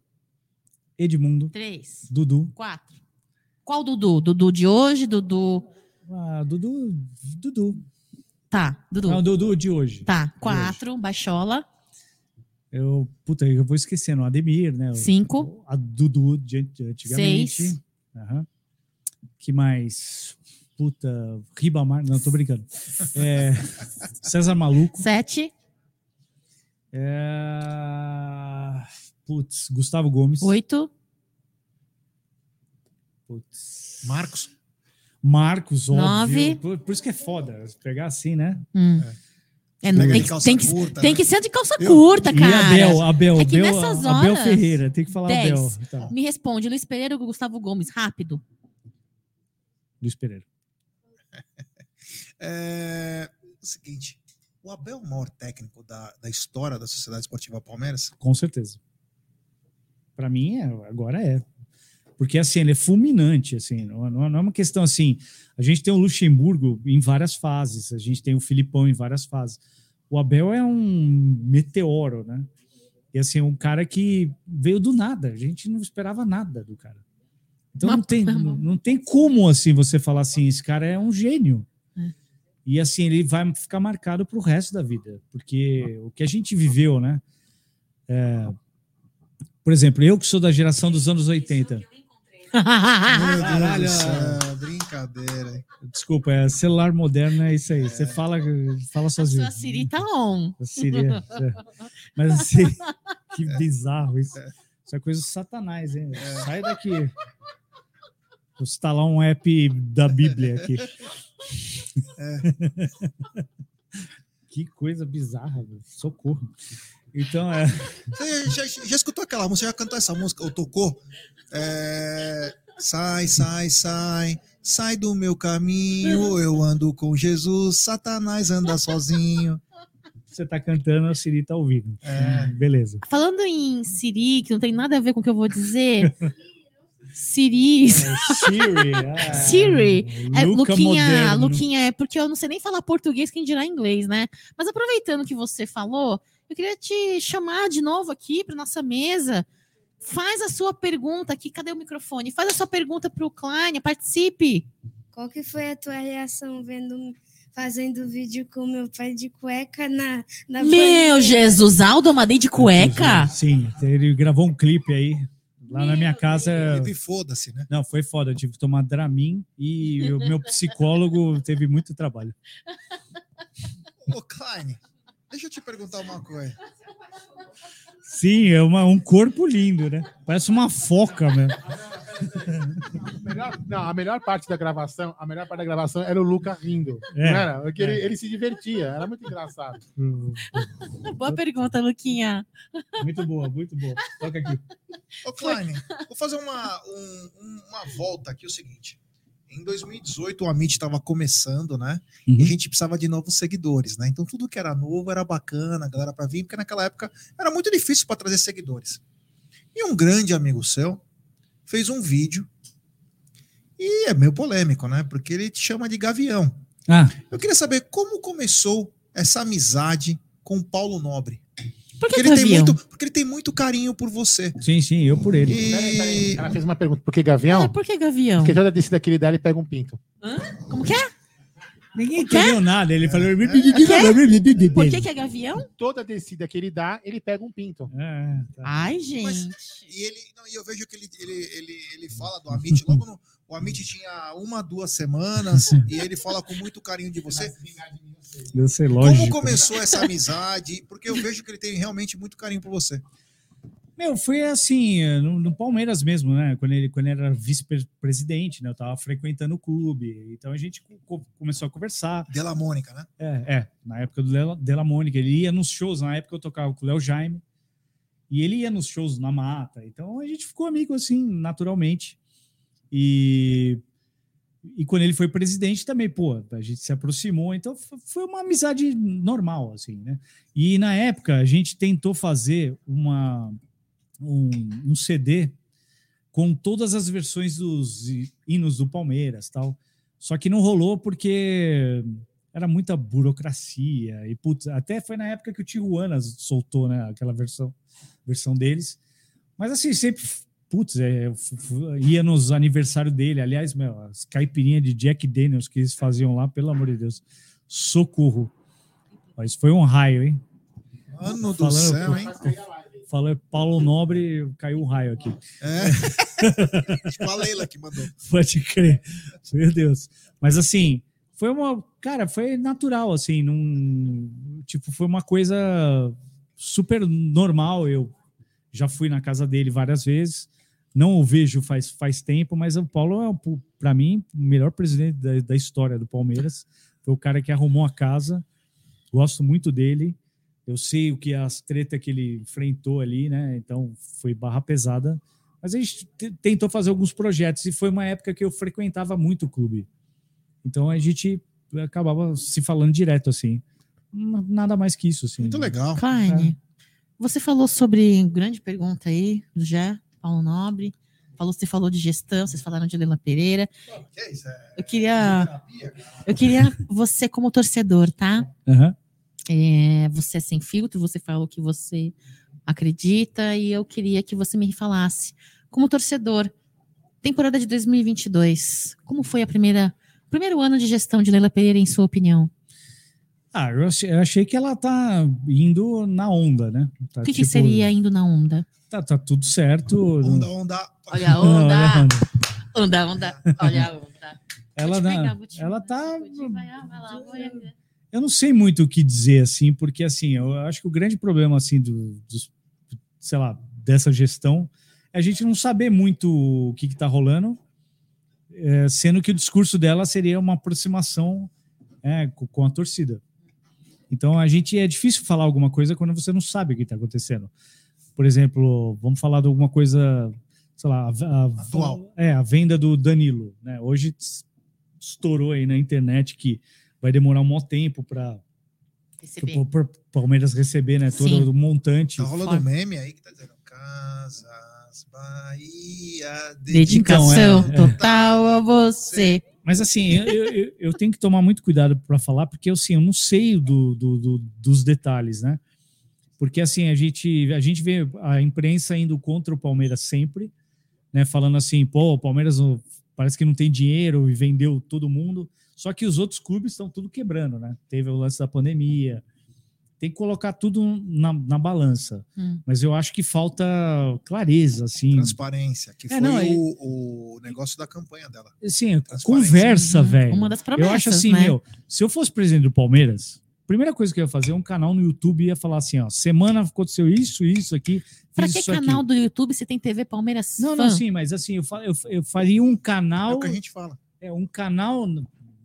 Edmundo, três, Dudu. quatro. Qual Dudu? Dudu de hoje? Dudu. Ah, Dudu. Dudu. Tá, Dudu. Não, Dudu de hoje. Tá, quatro, Baixola. Eu, puta, eu vou esquecendo. Ademir, né? Cinco. A Dudu de, antigamente. Seis. Aham. Que mais? Puta, Ribamar. Não, tô brincando. É, César Maluco. Sete, É, putz, Gustavo Gomes. oito, Putz. Marcos. Marcos, óbvio. Nove. Por, por isso que é foda. Pegar assim, né? hum. É, não, Pega tem, de que, calça tem, que, curta, tem né? que ser de calça Eu- curta, E cara. Abel, Abel, É que Abel, nessas Abel horas, Ferreira. Tem que falar dez. Abel. Tá. Me responde, Luiz Pereira ou Gustavo Gomes? Rápido. Luiz Pereira. É, o seguinte, o Abel é o maior técnico da, da história da Sociedade Esportiva Palmeiras? Com certeza. Para mim, é, agora é. Porque assim, ele é fulminante, assim, não, não é uma questão assim. A gente tem o Luxemburgo em várias fases, a gente tem o Filipão em várias fases. O Abel é um meteoro, né? E assim, um cara que veio do nada, a gente não esperava nada do cara. Então não tem, não, não tem como assim você falar assim, esse cara é um gênio. É. E assim, ele vai ficar marcado para o resto da vida, porque o que a gente viveu, né? É, por exemplo, eu que sou da geração dos anos 80. Meu Deus Caralho. do céu, brincadeira. Desculpa, é celular moderno, é isso aí. Você fala, fala A sozinho. sua Siri tá on. A Siri, é, é. Mas assim, que bizarro isso. Isso é coisa do satanás, hein? Sai daqui. Vou instalar um app da Bíblia aqui. Que coisa bizarra, socorro. Então, é. Você já, já escutou aquela música? Já cantou essa música? Ou tocou? É, sai, sai, sai. Sai do meu caminho. Eu ando com Jesus. Satanás anda sozinho. Você tá cantando, a Siri tá ouvindo. É. Hum, Beleza. Falando em Siri, que não tem nada a ver com o que eu vou dizer. Siri. É, Siri. ah, Siri. É, Luca Luquinha, moderno. Luquinha, é porque eu não sei nem falar português, quem dirá inglês, né? Mas aproveitando que você falou, eu queria te chamar de novo aqui para nossa mesa. Faz a sua pergunta aqui. Cadê o microfone? Faz a sua pergunta para o Klein, participe. Qual que foi a tua reação vendo fazendo vídeo com meu pai de cueca na na Meu? Jesus, Aldo Amadei de cueca? Sim, ele gravou um clipe aí. Lá na minha casa. E foda-se, né? Não, foi foda. Eu tive que tomar Dramin e o meu psicólogo teve muito trabalho. Ô, Klein, deixa eu te perguntar uma coisa. Sim, é uma- um corpo lindo, né? Parece uma foca, mesmo. Melhor- não, a melhor parte da gravação, a melhor parte da gravação era o Luca rindo. É, não era? Porque é. ele, ele se divertia, era muito engraçado. Boa pergunta, Luquinha. Muito boa, muito boa. Toca aqui. Ô, Klein, vou fazer uma, um- um- uma volta aqui, o seguinte. Em 2018, o Amit estava começando, né? Uhum. E a gente precisava de novos seguidores, né? Então tudo que era novo era bacana, galera para vir, porque naquela época era muito difícil para trazer seguidores. E um grande amigo seu fez um vídeo e é meio polêmico, né? Porque ele te chama de Gavião. Ah, Eu queria saber como começou essa amizade com o Paulo Nobre. Por Porque que ele, tem Gavião? muito, porque ele tem muito carinho por você. sim, sim, eu por ele. Peraí, peraí, E Ela fez uma pergunta. Por que Gavião? Ah, por que Gavião? Porque toda descida que ele dá, ele pega um pinto. Como que é? Ninguém entendeu nada. Ele falou. Por que, que é Gavião? Toda descida que ele dá, ele pega um pinto. É, tá. Ai, gente. E ele, não, e eu vejo que ele, ele, ele, ele fala do Amit, logo no, o Amit tinha uma, duas semanas, e ele fala com muito carinho de você. Eu sei, lógico. Como começou essa amizade? Porque eu vejo que ele tem realmente muito carinho por você. Meu, foi assim, no, no Palmeiras mesmo, né? Quando ele, quando ele era vice-presidente, né? Eu tava frequentando o clube. Então a gente co- começou a conversar. Dela Mônica, né? É, é, na época do Dela, Della Mônica, ele ia nos shows, na época eu tocava com o Léo Jaime, e ele ia nos shows na mata, então a gente ficou amigo assim, naturalmente. E, e quando ele foi presidente também, pô, a gente se aproximou, então foi uma amizade normal, assim, né? E na época a gente tentou fazer uma, um, um CD com todas as versões dos hinos do Palmeiras, tal. Só que não rolou porque era muita burocracia e putz, até foi na época que o Tijuana soltou, né, aquela versão versão deles. Mas assim, sempre putz, é, ia nos aniversários dele, aliás, meu, as caipirinhas de Jack Daniels que eles faziam lá, pelo amor de Deus. Socorro. Mas foi um raio, hein? Ano do Falando, céu, pô. hein? Falou Paulo Nobre, caiu um raio aqui. É. A Leila que mandou. Pode crer. Meu Deus. Mas assim, foi uma. Cara, foi natural, assim. Num, tipo, foi uma coisa super normal. Eu já fui na casa dele várias vezes. Não o vejo faz, faz tempo, mas o Paulo é, para mim, o melhor presidente da, da história do Palmeiras. Foi o cara que arrumou a casa. Gosto muito dele. Eu sei o que as treta que ele enfrentou ali, né? Então foi barra pesada. Mas a gente te- tentou fazer alguns projetos e foi uma época que eu frequentava muito o clube. Então a gente acabava se falando direto assim. Nada mais que isso, assim. Muito legal. Klein, você falou sobre grande pergunta aí, do Jé. Paulo Nobre. Falou, você falou de gestão, vocês falaram de Leila Pereira. Que é isso? É Eu queria, eu queria você como torcedor, tá? Aham. É, você é sem filtro, você fala o que você acredita e eu queria que você me falasse, como torcedor, temporada de 2022, como foi a primeira primeiro ano de gestão de Leila Pereira, em sua opinião? Ah, eu achei, eu achei que ela tá indo na onda, né? Tá, O que, que tipo, seria indo na onda? Tá, tá tudo certo. Onda, onda. Olha a Não, olha a onda, onda. onda, olha a onda. Ela, pegar, te- ela tá. te- vai lá, vai lá, vai lá. Eu não sei muito o que dizer, assim, porque, assim, eu acho que o grande problema, assim, do, dos, sei lá, dessa gestão é a gente não saber muito o que está rolando, é, sendo que o discurso dela seria uma aproximação é, co- com a torcida. Então, a gente é difícil falar alguma coisa quando você não sabe o que está acontecendo. Por exemplo, vamos falar de alguma coisa, sei lá, a, a- Atual. É, a venda do Danilo. Né? Hoje estourou aí na internet que vai demorar um maior tempo para o Palmeiras receber né, todo Sim. o montante. Tá rolando Fora. um meme aí que tá dizendo Casas Bahia. Dedicação Então, é, é. total a você. Mas assim, eu, eu, eu tenho que tomar muito cuidado para falar, porque assim, eu não sei do, do- do- dos detalhes, né? Porque assim, a gente, a gente vê a imprensa indo contra o Palmeiras sempre, né? Falando assim, pô, o Palmeiras não- parece que não tem dinheiro e vendeu todo mundo. Só que os outros clubes estão tudo quebrando, né? Teve o lance da pandemia. Tem que colocar tudo na, na balança. Hum. Mas eu acho que falta clareza, assim. Transparência, que É, foi não, aí- o, o negócio da campanha dela. Transparência. conversa, Uhum. velho. Uma das promessas, Eu acho assim, né? meu, se eu fosse presidente do Palmeiras, a primeira coisa que eu ia fazer é um canal no YouTube e ia falar assim, ó, semana aconteceu isso, isso aqui, Pra que isso canal aqui. do YouTube se tem TV Palmeiras Não, fã? não, sim, mas assim, eu, eu, eu faria um É canal, o que a gente fala. é, um canal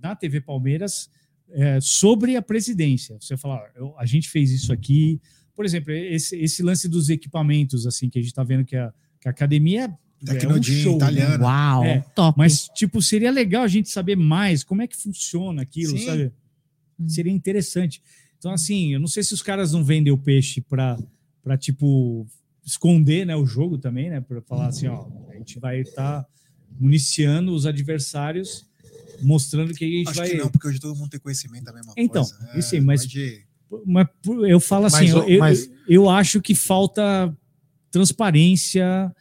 na TV Palmeiras é, sobre a presidência. Você falar, eu- a gente fez isso aqui. Por exemplo, esse, esse lance dos equipamentos, assim, que a gente tá vendo que a, que a academia é um show, né? italiana. Uau, É, top. Mas, tipo, seria legal a gente saber mais como é que funciona aquilo, Sim. sabe? Hum. Seria interessante. Então, assim, eu não sei se os caras não vendem o peixe para, pra, tipo, esconder né, o jogo também, né? Para falar assim, ó, a gente vai estar municiando os adversários, mostrando que a gente Acho vai. que não, porque hoje todo mundo tem conhecimento da mesma Então, coisa. É, isso aí, mas- pode- Mas eu falo assim, Mas, eu, ô, eu- mas- eu acho que falta transparência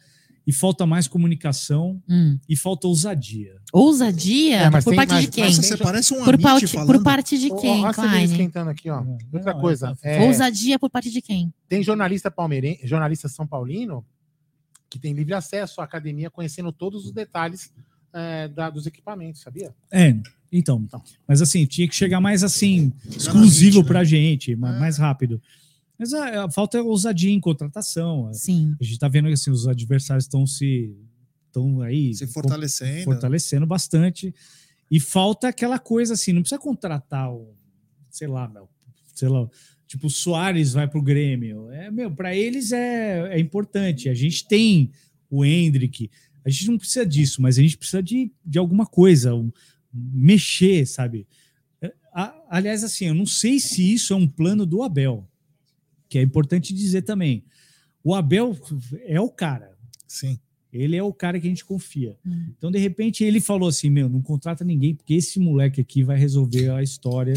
e falta mais comunicação Hum. e falta ousadia. Ousadia? É, mas por tem- parte mas- de quem? mas Nossa, você parece um Por, parte, falando. por parte de quem, cerveja Klein? esquentando aqui, ó. Outra Não, coisa, tá- é, Ousadia por parte de quem? tem jornalista palmeirense, jornalista São Paulino, que tem livre acesso à academia, conhecendo todos os detalhes é, da- dos equipamentos, sabia? É, então. Mas assim, tinha que chegar mais assim, exclusivo né? pra gente, ma- É. mais rápido. Mas a, a falta é ousadia em contratação. Sim. A gente tá vendo que assim, os adversários estão se. estão aí Se com- fortalecendo. fortalecendo bastante. E falta aquela coisa assim, não precisa contratar o, sei lá, meu, sei lá, tipo, o Soares vai pro Grêmio. É, meu, para eles é, é importante. A gente tem o Hendrick, a gente não precisa disso, mas a gente precisa de, de alguma coisa, um- mexer, sabe? É, a- aliás, assim, eu não sei se isso é um plano do Abel, que é importante dizer também. O Abel é o cara. Sim. Ele é o cara que a gente confia. Hum. Então, de repente, ele falou assim: meu, não contrata ninguém, porque esse moleque aqui vai resolver a história,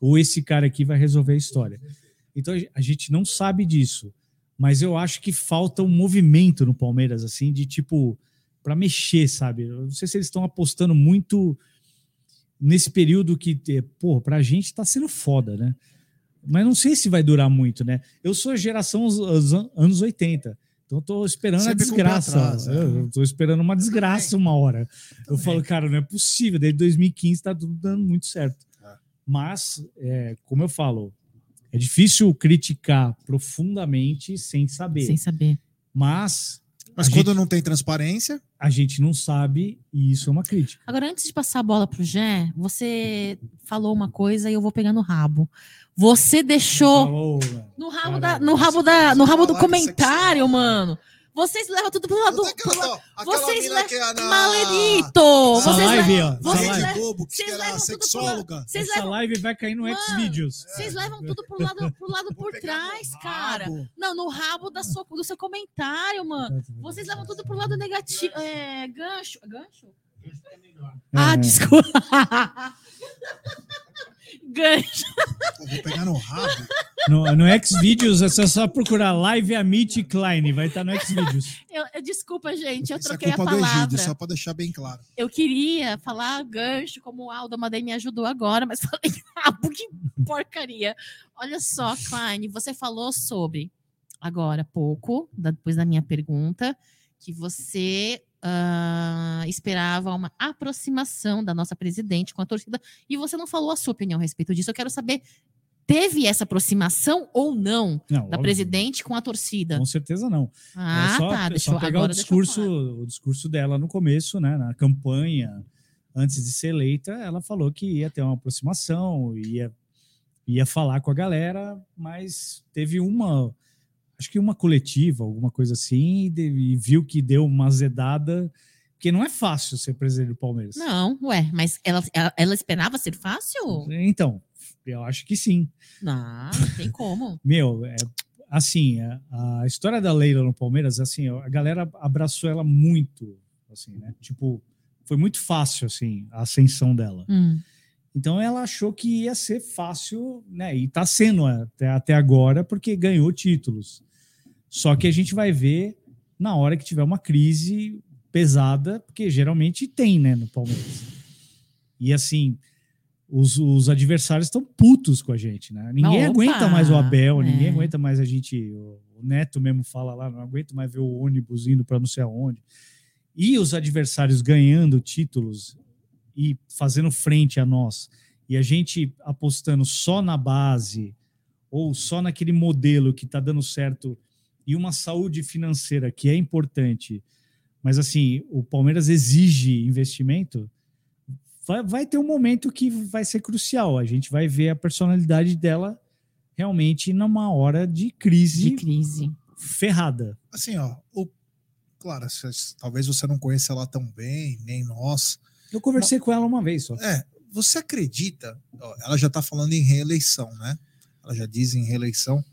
ou esse cara aqui vai resolver a história. Então, a gente não sabe disso. Mas eu acho que falta um movimento no Palmeiras, assim, de tipo, para mexer, sabe? Eu não sei se eles estão apostando muito nesse período que, eh, pô, pra gente tá sendo foda, né? Mas não sei se vai durar muito, né? Eu sou geração os- os an- anos 80. Então eu tô esperando Sempre a desgraça. atrás, é. eu, esperando uma desgraça uma hora. Eu Também. falo, cara, não é possível. Desde 2015 tá tudo dando muito certo. É. Mas, é, como eu falo, é difícil criticar profundamente sem saber. Sem saber. Mas Mas A quando gente- não tem transparência, a gente não sabe e isso é uma crítica. Agora, antes de passar a bola pro Gé, você falou uma coisa e eu vou pegar no rabo. Você deixou Falou, no rabo, Caralho, da, no rabo, da, no rabo do comentário, mano. Vocês levam tudo pro lado. Aquela, pro lado- aquela vocês mina le- que é na... Maledito! Essa Vocês live, levam- vocês live. Globo, que vocês era levam tudo pro sexóloga. Vocês Essa levam, live vai cair no Xvideos. vocês levam tudo pro lado, pro lado por trás, cara. Não, no rabo da sua, do seu comentário, mano. Vocês levam tudo pro lado negativo. É, gancho. Gancho? Ah, É. desculpa. gancho. Pô, Vou pegar no rabo. No, no Xvideos é só, só procurar live Amit Klein, vai estar no Xvideos. Eu, eu- desculpa, gente, eu Isso é troquei a culpa do palavra. Egídio, só pra deixar bem claro. Eu queria falar gancho, como o Aldo Amadei me ajudou agora, mas falei rabo, que porcaria. Olha só, Klein, você falou sobre, agora há pouco, depois da minha pergunta, que você ah, esperava uma aproximação da nossa presidente com a torcida, e você não falou a sua opinião a respeito disso. Eu quero saber, teve essa aproximação ou não Não, da óbvio, presidente com a torcida? Com certeza não. Ah, é só, tá. Deixa só eu, pegar agora o discurso, o discurso dela no começo, né, na campanha, antes de ser eleita, ela falou que ia ter uma aproximação, ia, ia falar com a galera, mas teve uma, acho que uma coletiva, alguma coisa assim, e, de- e viu que deu uma azedada, porque não é fácil ser presidente do Palmeiras. Não, ué, mas ela, ela, ela esperava ser fácil? Então, eu acho que sim. Não, não tem como. Meu, é, assim, a, a história da Leila no Palmeiras, assim, a galera abraçou ela muito, assim, né? Tipo, foi muito fácil, assim, a ascensão dela. Hum. Então ela achou que ia ser fácil, né? E tá sendo até, até agora, porque ganhou títulos. Só que a gente vai ver na hora que tiver uma crise pesada, porque geralmente tem, né, no Palmeiras. E assim, os, os adversários estão putos com a gente, né? Ninguém Opa, aguenta mais o Abel, ninguém é. aguenta mais a gente. O o Neto mesmo fala lá, não aguento mais ver o ônibus indo para não sei aonde. E os adversários ganhando títulos e fazendo frente a nós, e a gente apostando só na base ou só naquele modelo que está dando certo e uma saúde financeira que é importante, mas assim, o Palmeiras exige investimento, vai, vai ter um momento que vai ser crucial. A gente vai ver a personalidade dela realmente numa hora de crise De crise. ferrada. Assim, ó, o, claro, talvez você não conheça ela tão bem, nem nós. Eu conversei com ela uma vez só. É, você acredita? ó, ela já está falando em reeleição, né? Ela já diz em reeleição.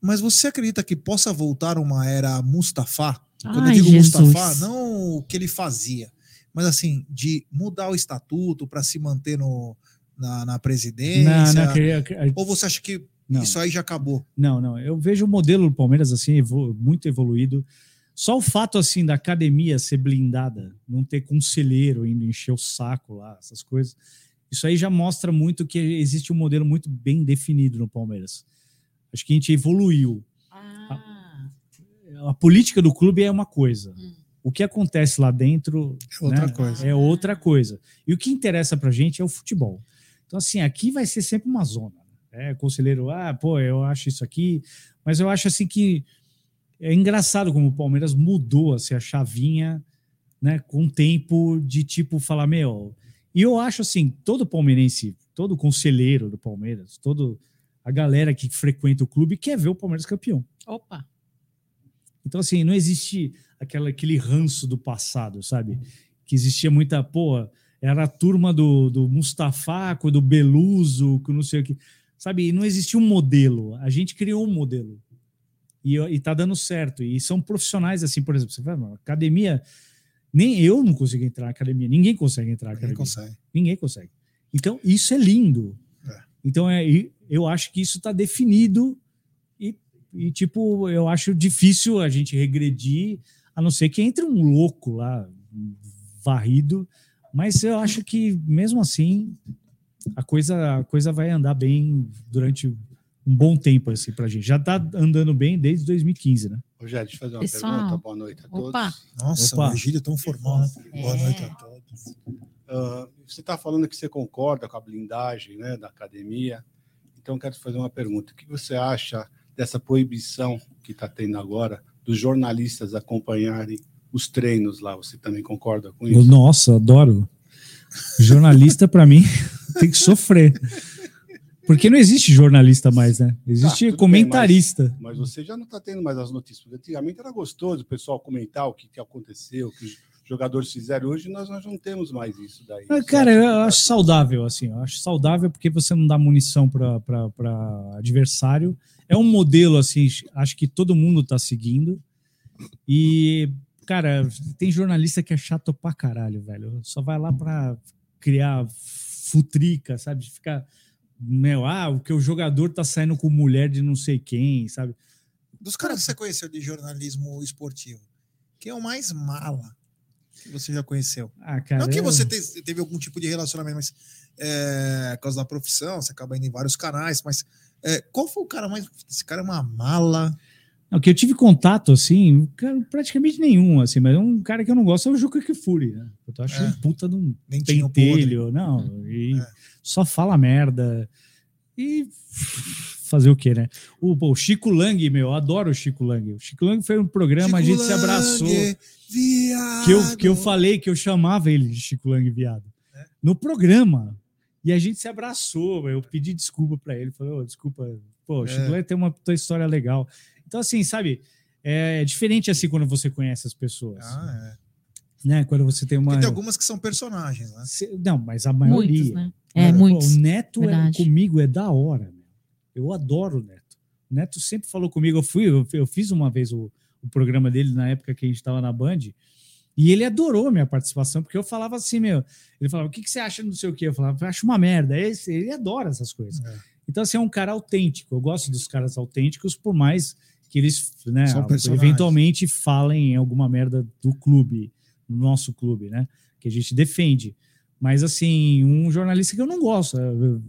Mas você acredita que possa voltar uma era Mustafa? Quando Ai, eu digo Jesus. Mustafa, não o que ele fazia, mas assim, de mudar o estatuto para se manter no, na, na presidência. Não, não, queria- Ou você acha que não. isso aí já acabou? Não, não. Eu vejo o modelo do Palmeiras assim muito evoluído. Só o fato assim da academia ser blindada, não ter conselheiro indo encher o saco lá, essas coisas. Isso aí já mostra muito que existe um modelo muito bem definido no Palmeiras. Acho que a gente evoluiu. Ah, A política do clube é uma coisa. Hum. O que acontece lá dentro É outra né, coisa. é outra coisa. E o que interessa pra gente é o futebol. Então, assim, aqui vai ser sempre uma zona. É, conselheiro, ah, pô, eu acho isso aqui. Mas eu acho assim que é engraçado como o Palmeiras mudou assim, a chavinha, né, com o tempo de tipo falar, meu. E eu acho assim, todo palmeirense, todo conselheiro do Palmeiras, todo a galera que frequenta o clube quer ver o Palmeiras campeão. opa. Então, assim, não existe aquela, aquele ranço do passado, sabe? Que existia muita, pô, era a turma do, do Mustafa, com do Beluso, com não sei o que. Sabe? E não existia um modelo. A gente criou um modelo. E, e tá dando certo. E são profissionais, assim, por exemplo, você vai, "Mano, academia. Nem eu não consigo entrar na academia, ninguém consegue entrar na Ninguém academia. consegue. Ninguém consegue. Então, isso é lindo. É. Então, é, eu acho que isso está definido e, e, tipo, eu acho difícil a gente regredir, a não ser que entre um louco lá, um varrido, mas eu acho que, mesmo assim, a coisa, a coisa vai andar bem durante um bom tempo, assim, pra gente. Já está andando bem desde 2015, né? Rogério, deixa eu fazer uma Pessoal. pergunta. Boa noite a todos. Opa. Nossa, Opa. o Egídio tão formal. Boa É. noite a todos. Ah, você está falando que você concorda com a blindagem né, da academia. Então, quero te fazer uma pergunta. O que você acha dessa proibição que está tendo agora dos jornalistas acompanharem os treinos lá? Você também concorda com isso? nossa, adoro. Jornalista, para mim, tem que sofrer. Porque não existe jornalista mais, né? Existe tudo bem, comentarista. Mas você já não está tendo mais as notícias. Antigamente era gostoso o pessoal comentar o que, que aconteceu, o que jogadores fizeram. Hoje nós, nós não temos mais isso daí. Ah, Cara, eu acho saudável, assim. Eu acho saudável porque você não dá munição para adversário. É um modelo, assim, acho que todo mundo tá seguindo. E, cara, tem jornalista que é chato pra caralho, velho. Só vai lá pra criar futrica, sabe? Ficar. Meu, ah, o que o jogador tá saindo com mulher de não sei quem, sabe? Dos caras que você conheceu de jornalismo esportivo, quem é o mais mala que você já conheceu? Ah, cara. Não que você te- teve algum tipo de relacionamento, mas é, por causa da profissão, você acaba indo em vários canais, mas é, qual foi o cara mais. Esse cara é uma mala. Não, que eu tive contato, assim, praticamente nenhum, assim, mas um cara que eu não gosto é o Juca Kifuri, né? Eu acho É. um puta de um Dentinho pentelho, não, e É. só fala merda. E fazer o quê, né? O, o Chico Lang, meu, eu adoro o Chico Lang. O Chico Lang foi um programa, a gente se abraçou. Viado. Que eu, que eu falei que eu chamava ele de Chico Lang viado. É. No programa. E a gente se abraçou. Eu pedi desculpa pra ele. Falei, "Ô, desculpa. Pô, o Chico É. Lang tem uma tua história legal. Então, assim, sabe? É diferente assim quando você conhece as pessoas. Ah, é. Né? Quando você tem uma. Porque tem algumas que são personagens, né? Não, mas a maioria. Muitos, né? É, Pô, muitos. O Neto é, comigo é da hora. meu. Eu adoro o Neto. O Neto sempre falou comigo. Eu fui, eu, eu fiz uma vez o, o programa dele na época que a gente estava na Band. E ele adorou a minha participação, porque eu falava assim, meu. Ele falava, o que, que você acha não sei o quê? Eu falava, acho uma merda. Esse, ele adora essas coisas. É. Então, assim, é um cara autêntico. Eu gosto dos caras autênticos, por mais que eles, né, eventualmente falem alguma merda do clube, do nosso clube, né? Que a gente defende. Mas, assim, um jornalista que eu não gosto, é o-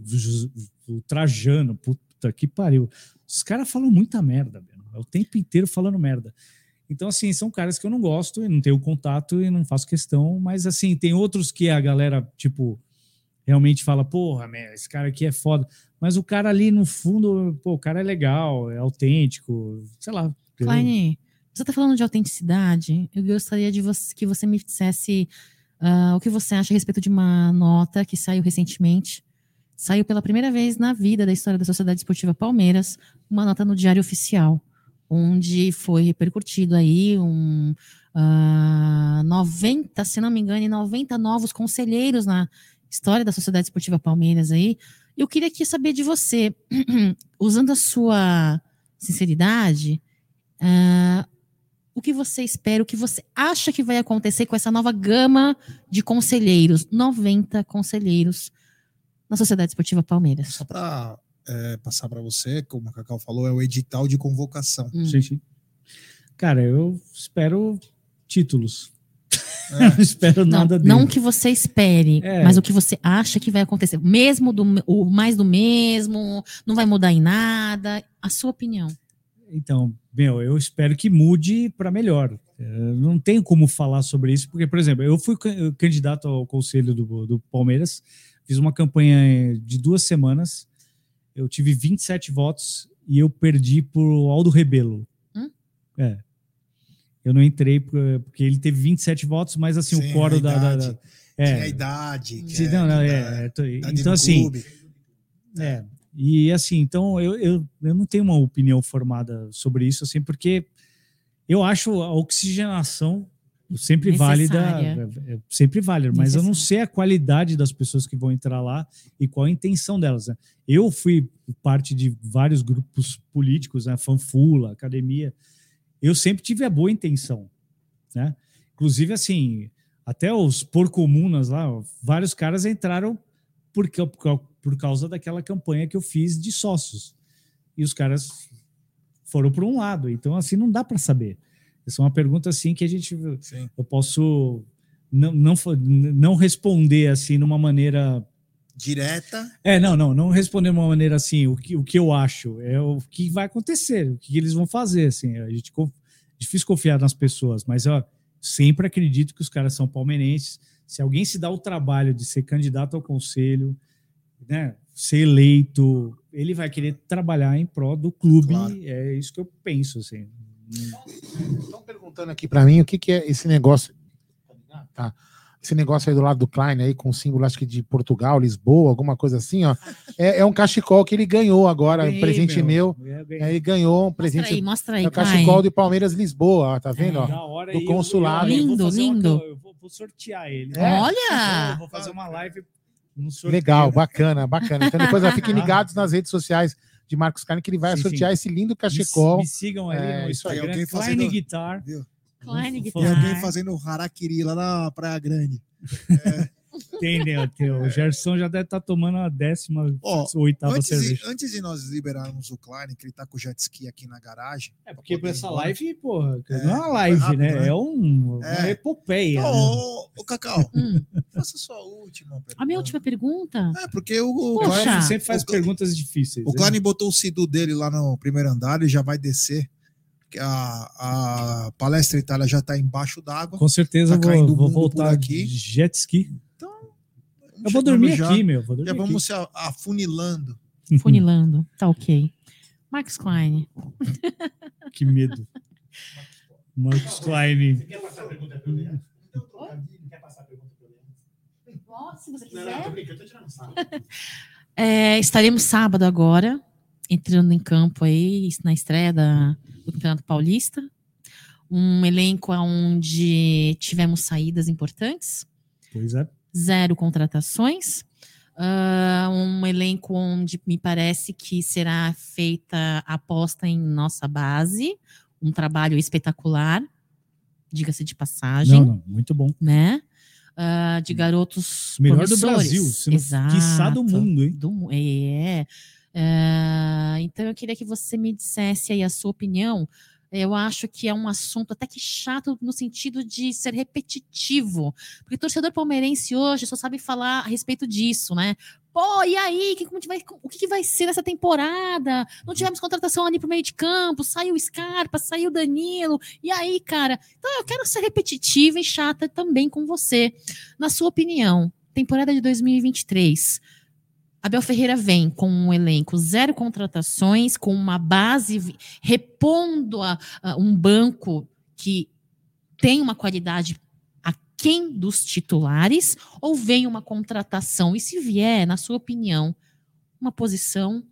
Trajano, puta que pariu. Os caras falam muita merda, velho. É o tempo inteiro falando merda. Então, assim, são caras que eu não gosto e não tenho contato e não faço questão, mas, assim, tem outros que a galera, tipo, realmente fala, porra, meu, esse cara aqui é foda. Mas o cara ali, no fundo, pô, o cara é legal, é autêntico, sei lá. Klein, você está falando de autenticidade. Eu gostaria de você, que você me dissesse ah, o que você acha a respeito de uma nota que saiu recentemente. Saiu pela primeira vez na vida da história da Sociedade Esportiva Palmeiras, uma nota no Diário Oficial, onde foi repercutido aí um ah, 90, se não me engano, 90 novos conselheiros na história da Sociedade Esportiva Palmeiras aí. Eu queria aqui saber de você, usando a sua sinceridade, ah, o que você espera, o que você acha que vai acontecer com essa nova gama de conselheiros, 90 conselheiros na Sociedade Esportiva Palmeiras. Só para passar para você, como o Cacau falou, é o edital de convocação. Hum. Sim, sim. Cara, eu espero títulos. É. Não espero Não, nada dele. não o que você espere, É. mas o que você acha que vai acontecer. Mesmo do o mais do mesmo, não vai mudar em nada. A sua opinião. Então, meu, eu espero que mude para melhor. Eu não tenho como falar sobre isso, porque, por exemplo, eu fui can- candidato ao conselho do, do Palmeiras, fiz uma campanha de duas semanas, eu tive 27 votos e eu perdi por Aldo Rebelo. Hum? É. Eu não entrei por- porque ele teve 27 votos, mas assim, Sim, o coro a da. da- da- Tinha a é, idade. que Sim, é não, não, da- é, é, então assim, é, e assim, então eu, eu, eu não tenho uma opinião formada sobre isso, assim, porque eu acho a oxigenação sempre válida, é, é sempre válida, mas eu não sei a qualidade das pessoas que vão entrar lá e qual a intenção delas. né? Eu fui parte de vários grupos políticos, né, fanfula, academia, eu sempre tive a boa intenção, né? Inclusive, assim, até os porcomunas lá, vários caras entraram por, ca- por cau- por causa daquela campanha que eu fiz de sócios. E os caras foram para um lado. Então, assim, não dá para saber. Essa é uma pergunta assim que a gente Sim. eu posso não, não, não responder assim numa maneira Direta. é, não, não, não responder de uma maneira assim, o que, o que eu acho, é o que vai acontecer, o que eles vão fazer, assim, a gente conf- difícil confiar nas pessoas, mas eu sempre acredito que os caras são palmeirenses, se alguém se dá o trabalho de ser candidato ao conselho, né, ser eleito, ele vai querer trabalhar em prol do clube, Claro. é isso que eu penso, assim. Estão perguntando aqui para mim o que, que é esse negócio. Tá. esse negócio aí do lado do Klein aí, com o símbolo, acho que de Portugal, Lisboa, alguma coisa assim, ó. É, é um cachecol que ele ganhou agora, um Ganhei, presente meu. É, ganhei. Aí ele ganhou um Mostra presente. aí, mostra aí, É o Klein. cachecol de Palmeiras Lisboa, ó, tá vendo? ó? Da hora, do eu- consulado. eu- eu vou Lindo, fazer uma- lindo. eu vou, vou sortear ele. É? Olha! Eu vou fazer uma live sorteio. Legal, bacana, bacana. Então depois ó, fiquem ligados nas redes sociais de Marcos Carne que ele vai Sim, sortear sim. esse lindo Me, cachecol. me sigam ali É, no isso aí, Instagram, alguém Klein fazendo- Guitar. Viu? Klein Guitar. Vou- alguém fazendo harakiri lá na Praia Grande. Tem, né? O Gerson já deve estar tomando a décima Ó, oitava Antes cerveja. de, antes de nós liberarmos o Klein, que ele tá com o jet ski aqui na garagem. É porque pra essa live, porra, É, não é uma live, rápido, né? né? É um, uma É. epopeia. né? Ô, ô, Cacau, Hum, faça sua última pergunta. a minha última pergunta. É, porque o, o. Klein, sempre faz o perguntas difíceis. o né? Klein botou o Cidu dele lá no primeiro andar e já vai descer. A, a palestra Itália já tá embaixo d'água. Com certeza Tá vou, vou voltar aqui. de jet ski. Eu vou dormir já, aqui, meu. Vou dormir Já aqui. vamos se a- afunilando. Funilando. Tá ok. Marcos Klein. Que medo. Marcos Klein. Se você quiser. É, estaremos sábado agora, entrando em campo aí, na estreia da- do Campeonato Paulista. Um elenco onde tivemos saídas importantes, Pois é. Zero contratações. Ah, um elenco onde me parece que será feita aposta em nossa base, um trabalho espetacular, diga-se de passagem Não, não, muito bom. né? Ah, de garotos Melhor do. Brasil, se quiçá do Exato. mundo, hein? Do é. Ah, então eu queria que você me dissesse aí a sua opinião. Eu acho que é um assunto até que chato no sentido de ser repetitivo. Porque torcedor palmeirense hoje só sabe falar a respeito disso, né? Pô, e aí? Que, como vai- o que, que vai ser nessa temporada? Não tivemos contratação ali pro meio de campo, saiu o Scarpa, saiu o Danilo. E aí, cara? Então eu quero ser repetitiva e chata também com você. Na sua opinião, temporada de 2023, Abel Ferreira vem com um elenco zero contratações, com uma base repondo a, a um banco que tem uma qualidade aquém dos titulares, ou vem uma contratação? E se vier, na sua opinião, uma posição,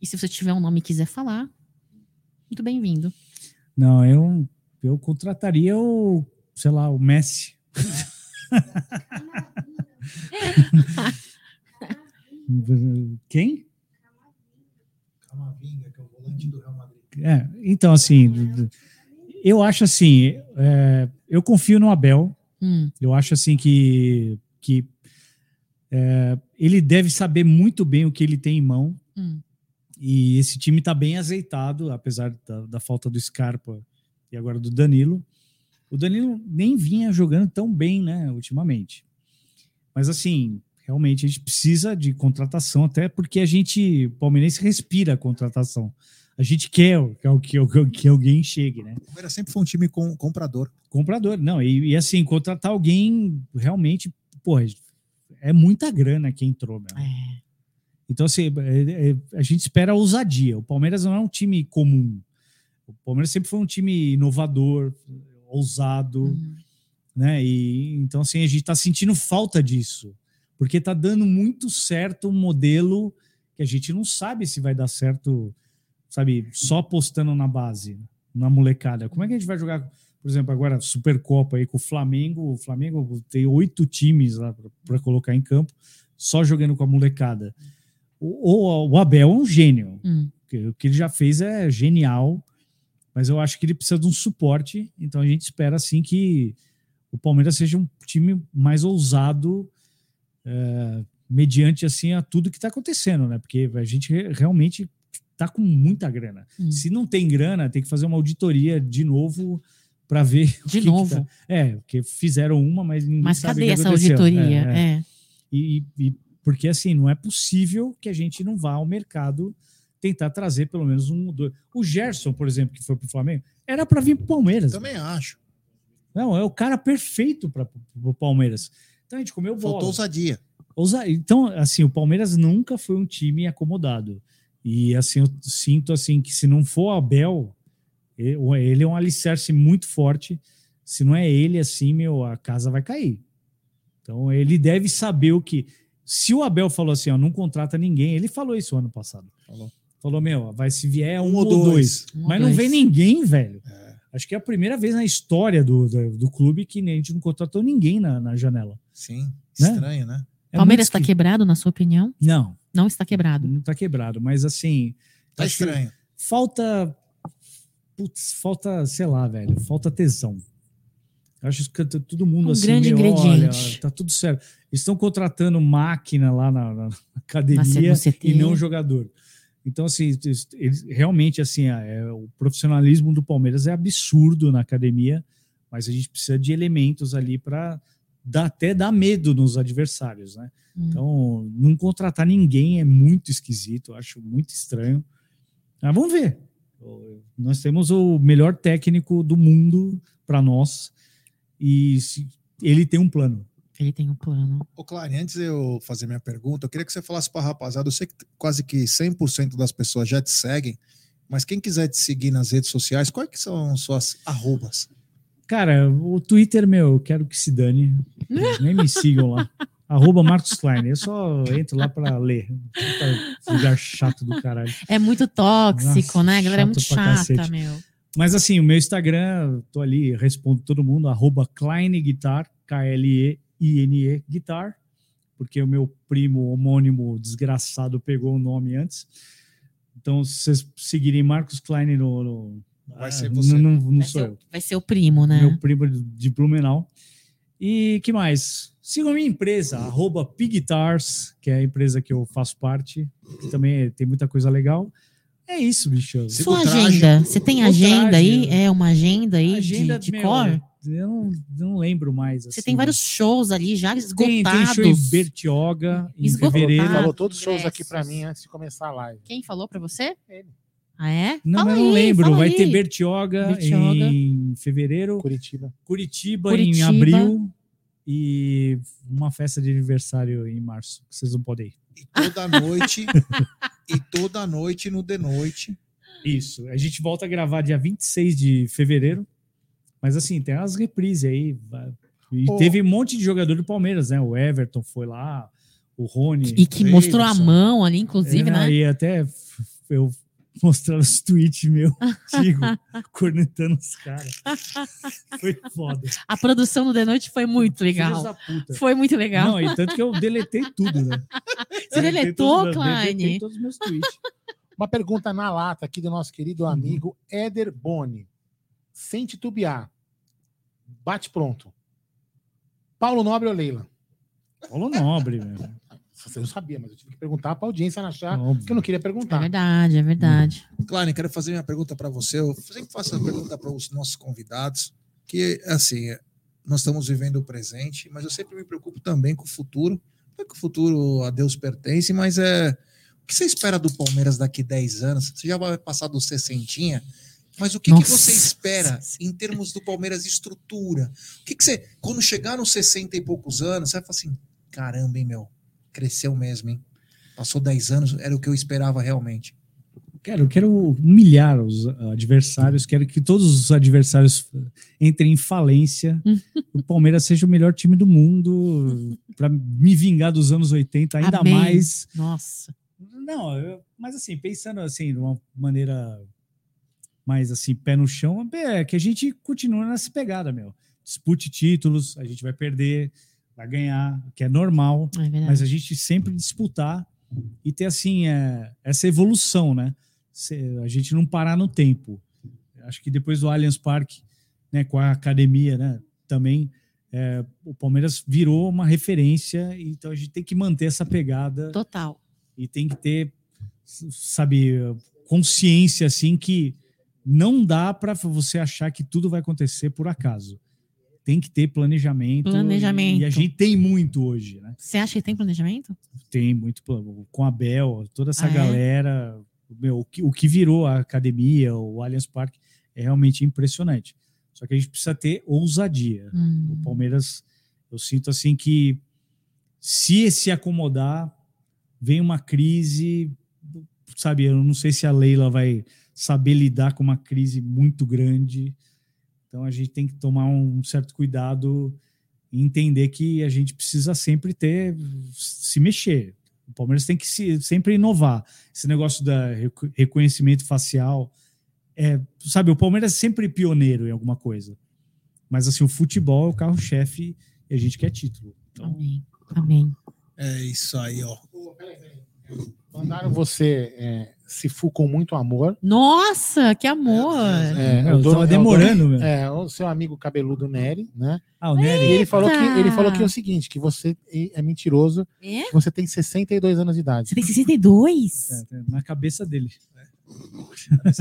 e se você tiver um nome e quiser falar, muito bem-vindo. Não, eu, eu contrataria o, sei lá, o Messi. Quem? Camavinga, que é o volante do Real Madrid. É, então, assim, eu acho assim, é, eu confio no Abel. Hum, Eu acho assim que, que é, ele deve saber muito bem o que ele tem em mão. hum, E esse time está bem azeitado, apesar da, da falta do Scarpa e agora do Danilo. O Danilo nem vinha jogando tão bem, né, ultimamente. Mas assim, realmente a gente precisa de contratação, até porque a gente, o palmeirense, respira a contratação. A gente quer que, que, que alguém chegue, né? O Palmeiras sempre foi um time com, comprador. Comprador, não. E, e, assim, contratar alguém realmente, pô, é muita grana que entrou, meu. é. Então, assim, é, é, a gente espera a ousadia. O Palmeiras não é um time comum. O Palmeiras sempre foi um time inovador, ousado, Hum. né? E então, assim, a gente tá sentindo falta disso. Porque tá dando muito certo um modelo que a gente não sabe se vai dar certo, sabe, só apostando na base, na molecada. Como é que a gente vai jogar, por exemplo, agora Supercopa aí com o Flamengo? O Flamengo tem oito times lá para colocar em campo, só jogando com a molecada. O, o, o Abel é um gênio. Hum. O que ele já fez é genial, mas eu acho que ele precisa de um suporte. Então a gente espera assim que o Palmeiras seja um time mais ousado é, mediante assim a tudo que está acontecendo, né? Porque a gente re- realmente está com muita grana. Hum. Se não tem grana, tem que fazer uma auditoria de novo para ver. o De que que novo. tá- É, porque fizeram uma, mas ninguém Mas sabe o cadê que essa aconteceu. auditoria? É, é. É. E, e- porque assim, não é possível que a gente não vá ao mercado tentar trazer pelo menos um. Dois. O Gerson, por exemplo, que foi para o Flamengo, era para vir para o Palmeiras. Também acho. Não, é o cara perfeito para o Palmeiras. Então a gente comeu bola. Faltou ousadia. Ousa- Então, assim, o Palmeiras nunca foi um time acomodado. E assim, eu sinto assim que se não for o Abel, ele é um alicerce muito forte. Se não é ele, assim, meu, a casa vai cair. Então ele deve saber o que. Se o Abel falou assim, ó, não contrata ninguém, ele falou isso ano passado. Falou. Falou, meu, vai se vier um, Um ou dois. dois. Um Mas não dois. vem ninguém, velho. Acho que é a primeira vez na história do, do, do clube que a gente não contratou ninguém na, na janela. Sim, Né? estranho, né? É Palmeiras está quebrado, na sua opinião? Não, Não está quebrado. não tá quebrado. Mas assim, Tá estranho. falta. Putz, falta, sei lá, velho, falta tesão. Eu Acho que tá todo mundo Um assim, grande meu, ingrediente. olha, tá tudo certo. Eles estão contratando máquina lá na, na academia e não jogador. Então, assim, eles, eles- realmente, assim, é, o profissionalismo do Palmeiras é absurdo na academia, mas a gente precisa de elementos ali para até dar medo nos adversários, né? Hum. Então, não contratar ninguém é muito esquisito, acho muito estranho. Mas vamos ver. Nós temos o melhor técnico do mundo para nós e ele tem um plano. Ele tem um plano. Ô, Clary, antes de eu fazer minha pergunta, eu queria que você falasse para a rapaziada. Eu sei que quase que 100% das pessoas já te seguem, mas quem quiser te seguir nas redes sociais, quais que são suas arrobas? Cara, o Twitter, meu, eu quero que se dane. Nem me sigam lá. Arroba Marcos Klein. Eu só entro lá para ler. Puta lugar chato do caralho. É muito tóxico, Nossa, né? A galera é muito chata, cacete. meu. Mas assim, o meu Instagram, tô ali, respondo todo mundo, arroba Klein Guitar, K-L-E-I-N-E Guitar, porque o meu primo homônimo desgraçado pegou o nome antes. Então, se vocês seguirem Marcos Klein no. no- Vai Ah, ser você. Não, não, não Vai sou ser, eu. o, vai ser o primo, né? Meu primo de- Blumenau. E que mais? Sigam minha empresa, arroba Pigtars, que é a empresa que eu faço parte, que também é- tem muita coisa legal. É isso, bicho. Sua agenda. Você tem agenda aí? É uma agenda aí Agenda, de, de meu, cor? Eu não, não lembro mais. Você assim. tem vários shows ali já Tem, esgotados. tem show em Bertioga, em Esgotado. fevereiro. Ah, Falou todos os shows aqui pra mim antes de começar a live. Quem falou pra você? Ele. Ah, é? Não, Fala mas eu não aí, lembro. Vai aí. ter Bertioga, Bertioga. em fevereiro, Curitiba. Curitiba, Curitiba. em abril e uma festa de aniversário em março. que Vocês não podem ir. E toda noite, e toda noite no The Noite. Isso. A gente volta a gravar dia 26 de fevereiro. Mas assim, tem as reprises aí. E Ô. teve um monte de jogador do Palmeiras, né? O Everton foi lá, o Rony. E que Davidson. mostrou a mão ali, inclusive, É, né? E até eu mostrando os tweets meu antigo, cornetando os caras. Foi foda. A produção do The Noite foi muito legal. Foi muito legal. Não, e tanto que eu deletei tudo, né? Você Deletei deletou, todos- Klein? Deletei todos os meus tweets. Uma pergunta na lata aqui do nosso querido Uhum. amigo Éder Boni. Sem titubear. Bate pronto. Paulo Nobre ou Leila? Paulo Nobre, velho. Não sabia, mas eu tive que perguntar pra audiência não achar Óbvio. que eu não queria É perguntar. verdade, é verdade. Claro, quero fazer minha pergunta para você. Eu sempre faço a pergunta para os nossos convidados, que assim, nós estamos vivendo o presente, mas eu sempre me preocupo também com o futuro. Não é que o futuro a Deus pertence, mas é o que você espera do Palmeiras daqui 10 anos? Você já vai passar do 60, mas o que, que você espera em termos do Palmeiras de estrutura? O que, que você, quando chegar nos 60 e poucos anos, você vai falar assim: caramba, hein, meu, cresceu mesmo, hein? Passou 10 anos, era o que eu esperava realmente. Quero, quero humilhar os adversários, quero que todos os adversários entrem em falência. o Palmeiras seja o melhor time do mundo, para me vingar dos anos 80 ainda Amém. mais. Nossa. Não, eu- mas assim, pensando assim, de uma maneira mais assim, pé no chão, é que a gente continua nessa pegada, meu. Dispute títulos, a gente vai perder, vai ganhar, que é normal É mas a gente sempre disputar e ter assim é, essa evolução, né? A gente não parar no tempo. Acho que depois do Allianz Parque, né, com a academia, né, também é, o Palmeiras virou uma referência, então a gente tem que manter essa pegada Total. e tem que ter, sabe, consciência assim que não dá para você achar que tudo vai acontecer por acaso. Tem que ter planejamento. Planejamento. E a gente tem muito hoje, né? Você acha que tem planejamento? tem muito com a Bel, toda essa Ah, é? galera, meu, o que, o que virou a academia, o Allianz Parque, é realmente impressionante. Só que a gente precisa ter ousadia. Hum. O Palmeiras, eu sinto assim que se se acomodar, vem uma crise, sabe? Eu não sei se a Leila vai saber lidar com uma crise muito grande. Então a gente tem que tomar um certo cuidado e entender que a gente precisa sempre ter, se mexer. O Palmeiras tem que se, sempre inovar. Esse negócio da reco- reconhecimento facial, é, sabe, o Palmeiras é sempre pioneiro em alguma coisa. Mas assim, o futebol é o carro-chefe e a gente quer título. Então, Amém. Amém. É isso aí, ó. Mandaram você é, se fu com muito amor. Nossa, que amor! É, eu o dono- é demorando, dono- meu. É, o seu amigo cabeludo Nery, né? Ah, o E Nery. ele falou, que, ele falou que é o seguinte, que você é mentiroso, É? que você tem 62 anos de idade. Você tem 62? É, é, na cabeça dele.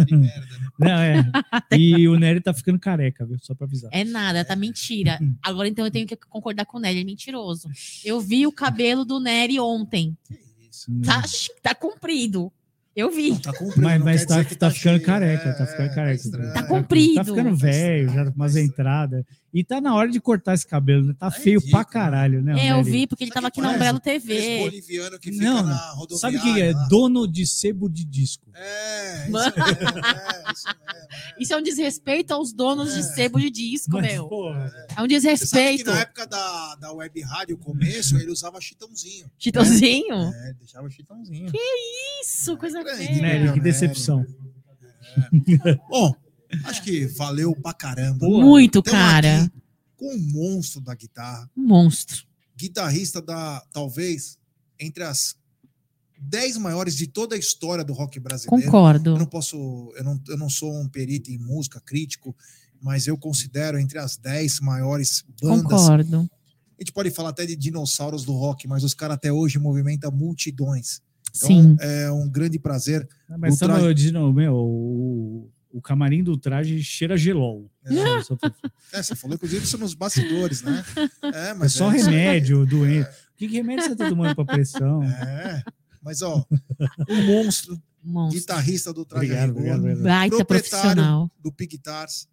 De merda, né? Não, é. E o Nery tá ficando careca, viu? Só pra avisar. É nada, tá mentira. Agora então eu tenho que concordar com o Nery, ele é mentiroso. Eu vi o cabelo do Nery ontem. Que isso. Tá, tá comprido. Eu vi. Tá cumprindo, Mas, não mas tá, que tá ficando cheio. careca, É, tá ficando é, careca. estranho. Tá comprido. Tá ficando velho, já com umas entradas. E tá na hora de cortar esse cabelo, né? Tá Tá feio ridículo, pra caralho, né? É, eu vi porque ele Sabe tava que aqui na parece? Umbrella TV. boliviano que fica Não, na Sabe rodoviária. o que é? lá. Dono de sebo de disco. É, isso é, isso mesmo. Isso é um desrespeito aos donos de É. sebo de disco, Mas, meu. porra, É um sabe que desrespeito. na época da, da web rádio, o começo, ele usava chitãozinho. Chitãozinho? É, deixava chitãozinho. Isso, coisa Grande, feia. Nery, que decepção. Bom, acho que valeu pra caramba. Muito, Tamo cara. com um monstro da guitarra. Um monstro. Guitarrista da, talvez, entre as 10 maiores de toda a história do rock brasileiro. Concordo. Eu não posso, eu não, eu não sou um perito em música, crítico, mas eu considero entre as 10 maiores bandas. Concordo. A gente pode falar até de dinossauros do rock, mas os caras até hoje movimentam multidões. Então, Sim. é um grande prazer. Ah, Mas O sabe, traje- eu disse, não, meu, o, o camarim do traje cheira gelol. É, Só é, você falou, inclusive, isso nos bastidores, né? É, É mas só é isso aí. remédio, doente. Que, que remédio você tá tomando pra pressão? É, mas ó, um monstro, Monstro. guitarrista do Traje Obrigado, Rigor, obrigado, obrigado. Baita profissional. do Pig Guitars.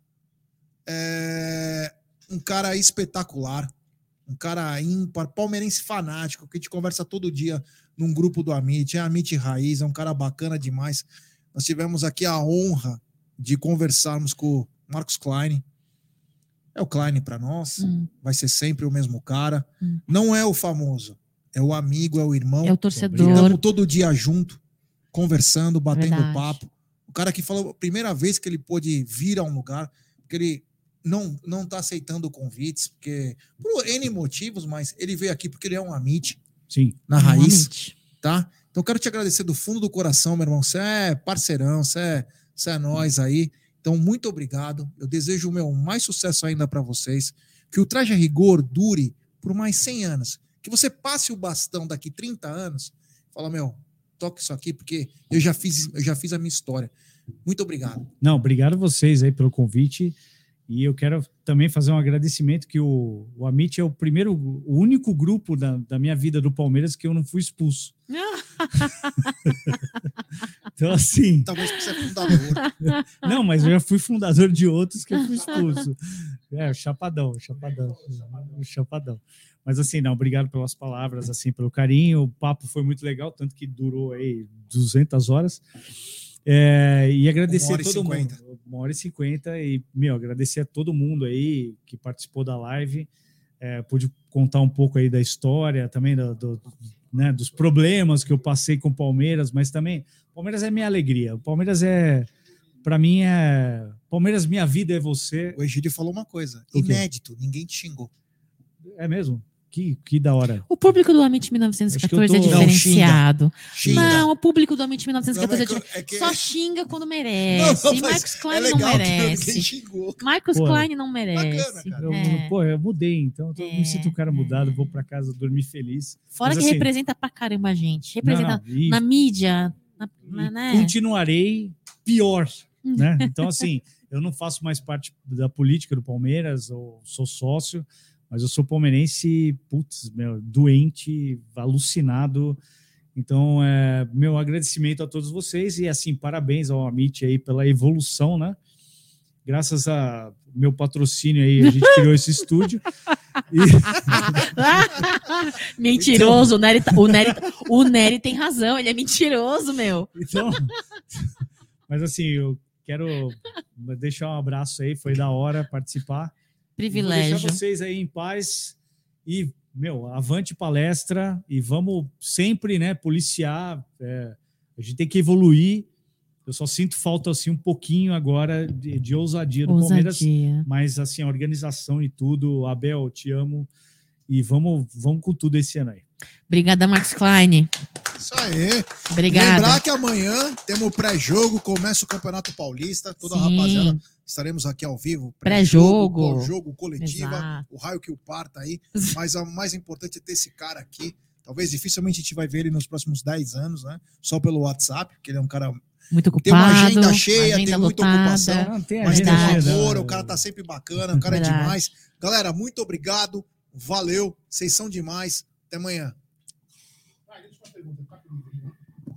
É um cara espetacular, um cara ímpar, palmeirense fanático, que a gente conversa todo dia num grupo do Amit, é Amit Raiz, é um cara bacana demais. Nós tivemos aqui a honra de conversarmos com o Marcos Klein. É o Klein para nós, Hum, vai ser sempre o mesmo cara. Hum. Não é o famoso, é o amigo, é o irmão. é o que torcedor. Estamos todo dia junto, conversando, batendo Verdade. papo. O cara que falou a primeira vez que ele pôde vir a um lugar, porque ele não não está aceitando convites, porque por N motivos, mas ele veio aqui porque ele é um amit Sim. na raiz, tá? Então quero te agradecer do fundo do coração, meu irmão. Você é parceirão, você é, você é nós aí. Então, muito obrigado. Eu desejo o meu mais sucesso ainda para vocês. Que o Traje a Rigor dure por mais 100 anos. Que você passe o bastão daqui 30 anos. Fala, meu, toque isso aqui, porque eu já fiz, eu já fiz a minha história. Muito obrigado. Não, obrigado a vocês aí pelo convite. E eu quero também fazer um agradecimento que o, o Amit é o primeiro, o único grupo da, da minha vida do Palmeiras que eu não fui expulso. então, assim, Talvez você é fundador. não, mas eu já fui fundador de outros que eu fui expulso. É, o Chapadão, o Chapadão, o Chapadão. Mas assim, não, obrigado pelas palavras, assim, pelo carinho. O papo foi muito legal, tanto que durou aí 200 horas. É, e agradecer a todo cinquenta. mundo. Uma hora e cinquenta. E, meu, agradecer a todo mundo aí que participou da live. É, pude contar um pouco aí da história, também do, do- né, dos problemas que eu passei com o Palmeiras, mas também, Palmeiras é minha alegria. O Palmeiras é, para mim, é. Palmeiras, minha vida é você. O Egídio falou uma coisa: inédito, ninguém te xingou. É mesmo? Que, que da hora. O público do Amit Acho que 1914 eu é tô- Não, diferenciado. Xinga. Não, o público do Amit 1914 é Não, diferente. é que- Só xinga quando merece. Não, Marcos é Klein não que ninguém merece. xingou. Marcos Pô, Klein não merece. bacana, cara. Eu, É. Pô, eu mudei, então eu É, me sinto um cara mudado, é. vou para casa dormir feliz. Fora Mas que assim- representa pra caramba a gente. Representa Não, não, e- na mídia. Na, na- né? continuarei pior, né? Então, assim, eu não faço mais parte da política do Palmeiras, eu sou sócio, mas eu sou palmeirense, putz, meu, doente, alucinado. Então, é, meu agradecimento a todos vocês e, assim, parabéns ao Amit aí pela evolução, né? Graças a meu patrocínio aí, a gente criou esse estúdio. E- Mentiroso. O, Nery, tá- o, Nery, o Nery tem razão. Ele é mentiroso, meu. Então, mas assim, eu quero deixar um abraço aí, foi da hora participar. E Vou Privilégio. deixar vocês aí em paz. E, meu, avante palestra e vamos sempre, né, policiar. é, a gente tem que evoluir. Eu só sinto falta, assim, um pouquinho agora de, de ousadia do Palmeiras. Ousadia. Mas, assim, a organização e tudo. Abel, te amo. E vamos, vamos com tudo esse ano aí. Obrigada, Max Klein. Isso aí. Obrigada. Lembrar que amanhã temos pré-jogo, começa o Campeonato Paulista. Toda a Sim. rapaziada estaremos aqui ao vivo. Pré-jogo. jogo coletiva. Exato. O raio que o parta aí. Mas o mais importante é ter esse cara aqui. Talvez dificilmente a gente vai ver ele nos próximos 10 anos, né? Só pelo WhatsApp, porque ele é um cara. Muito Tem uma ocupado. agenda cheia, agenda tem muita lotada. ocupação. Não tem Mas tem um amor, o cara tá sempre bacana, o cara é Verdade. demais. Galera, muito obrigado. Valeu. Vocês são demais. Até amanhã.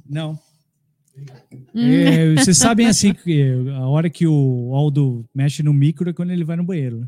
Não. É, vocês sabem assim que a hora que o Aldo mexe no micro é quando ele vai no banheiro. né?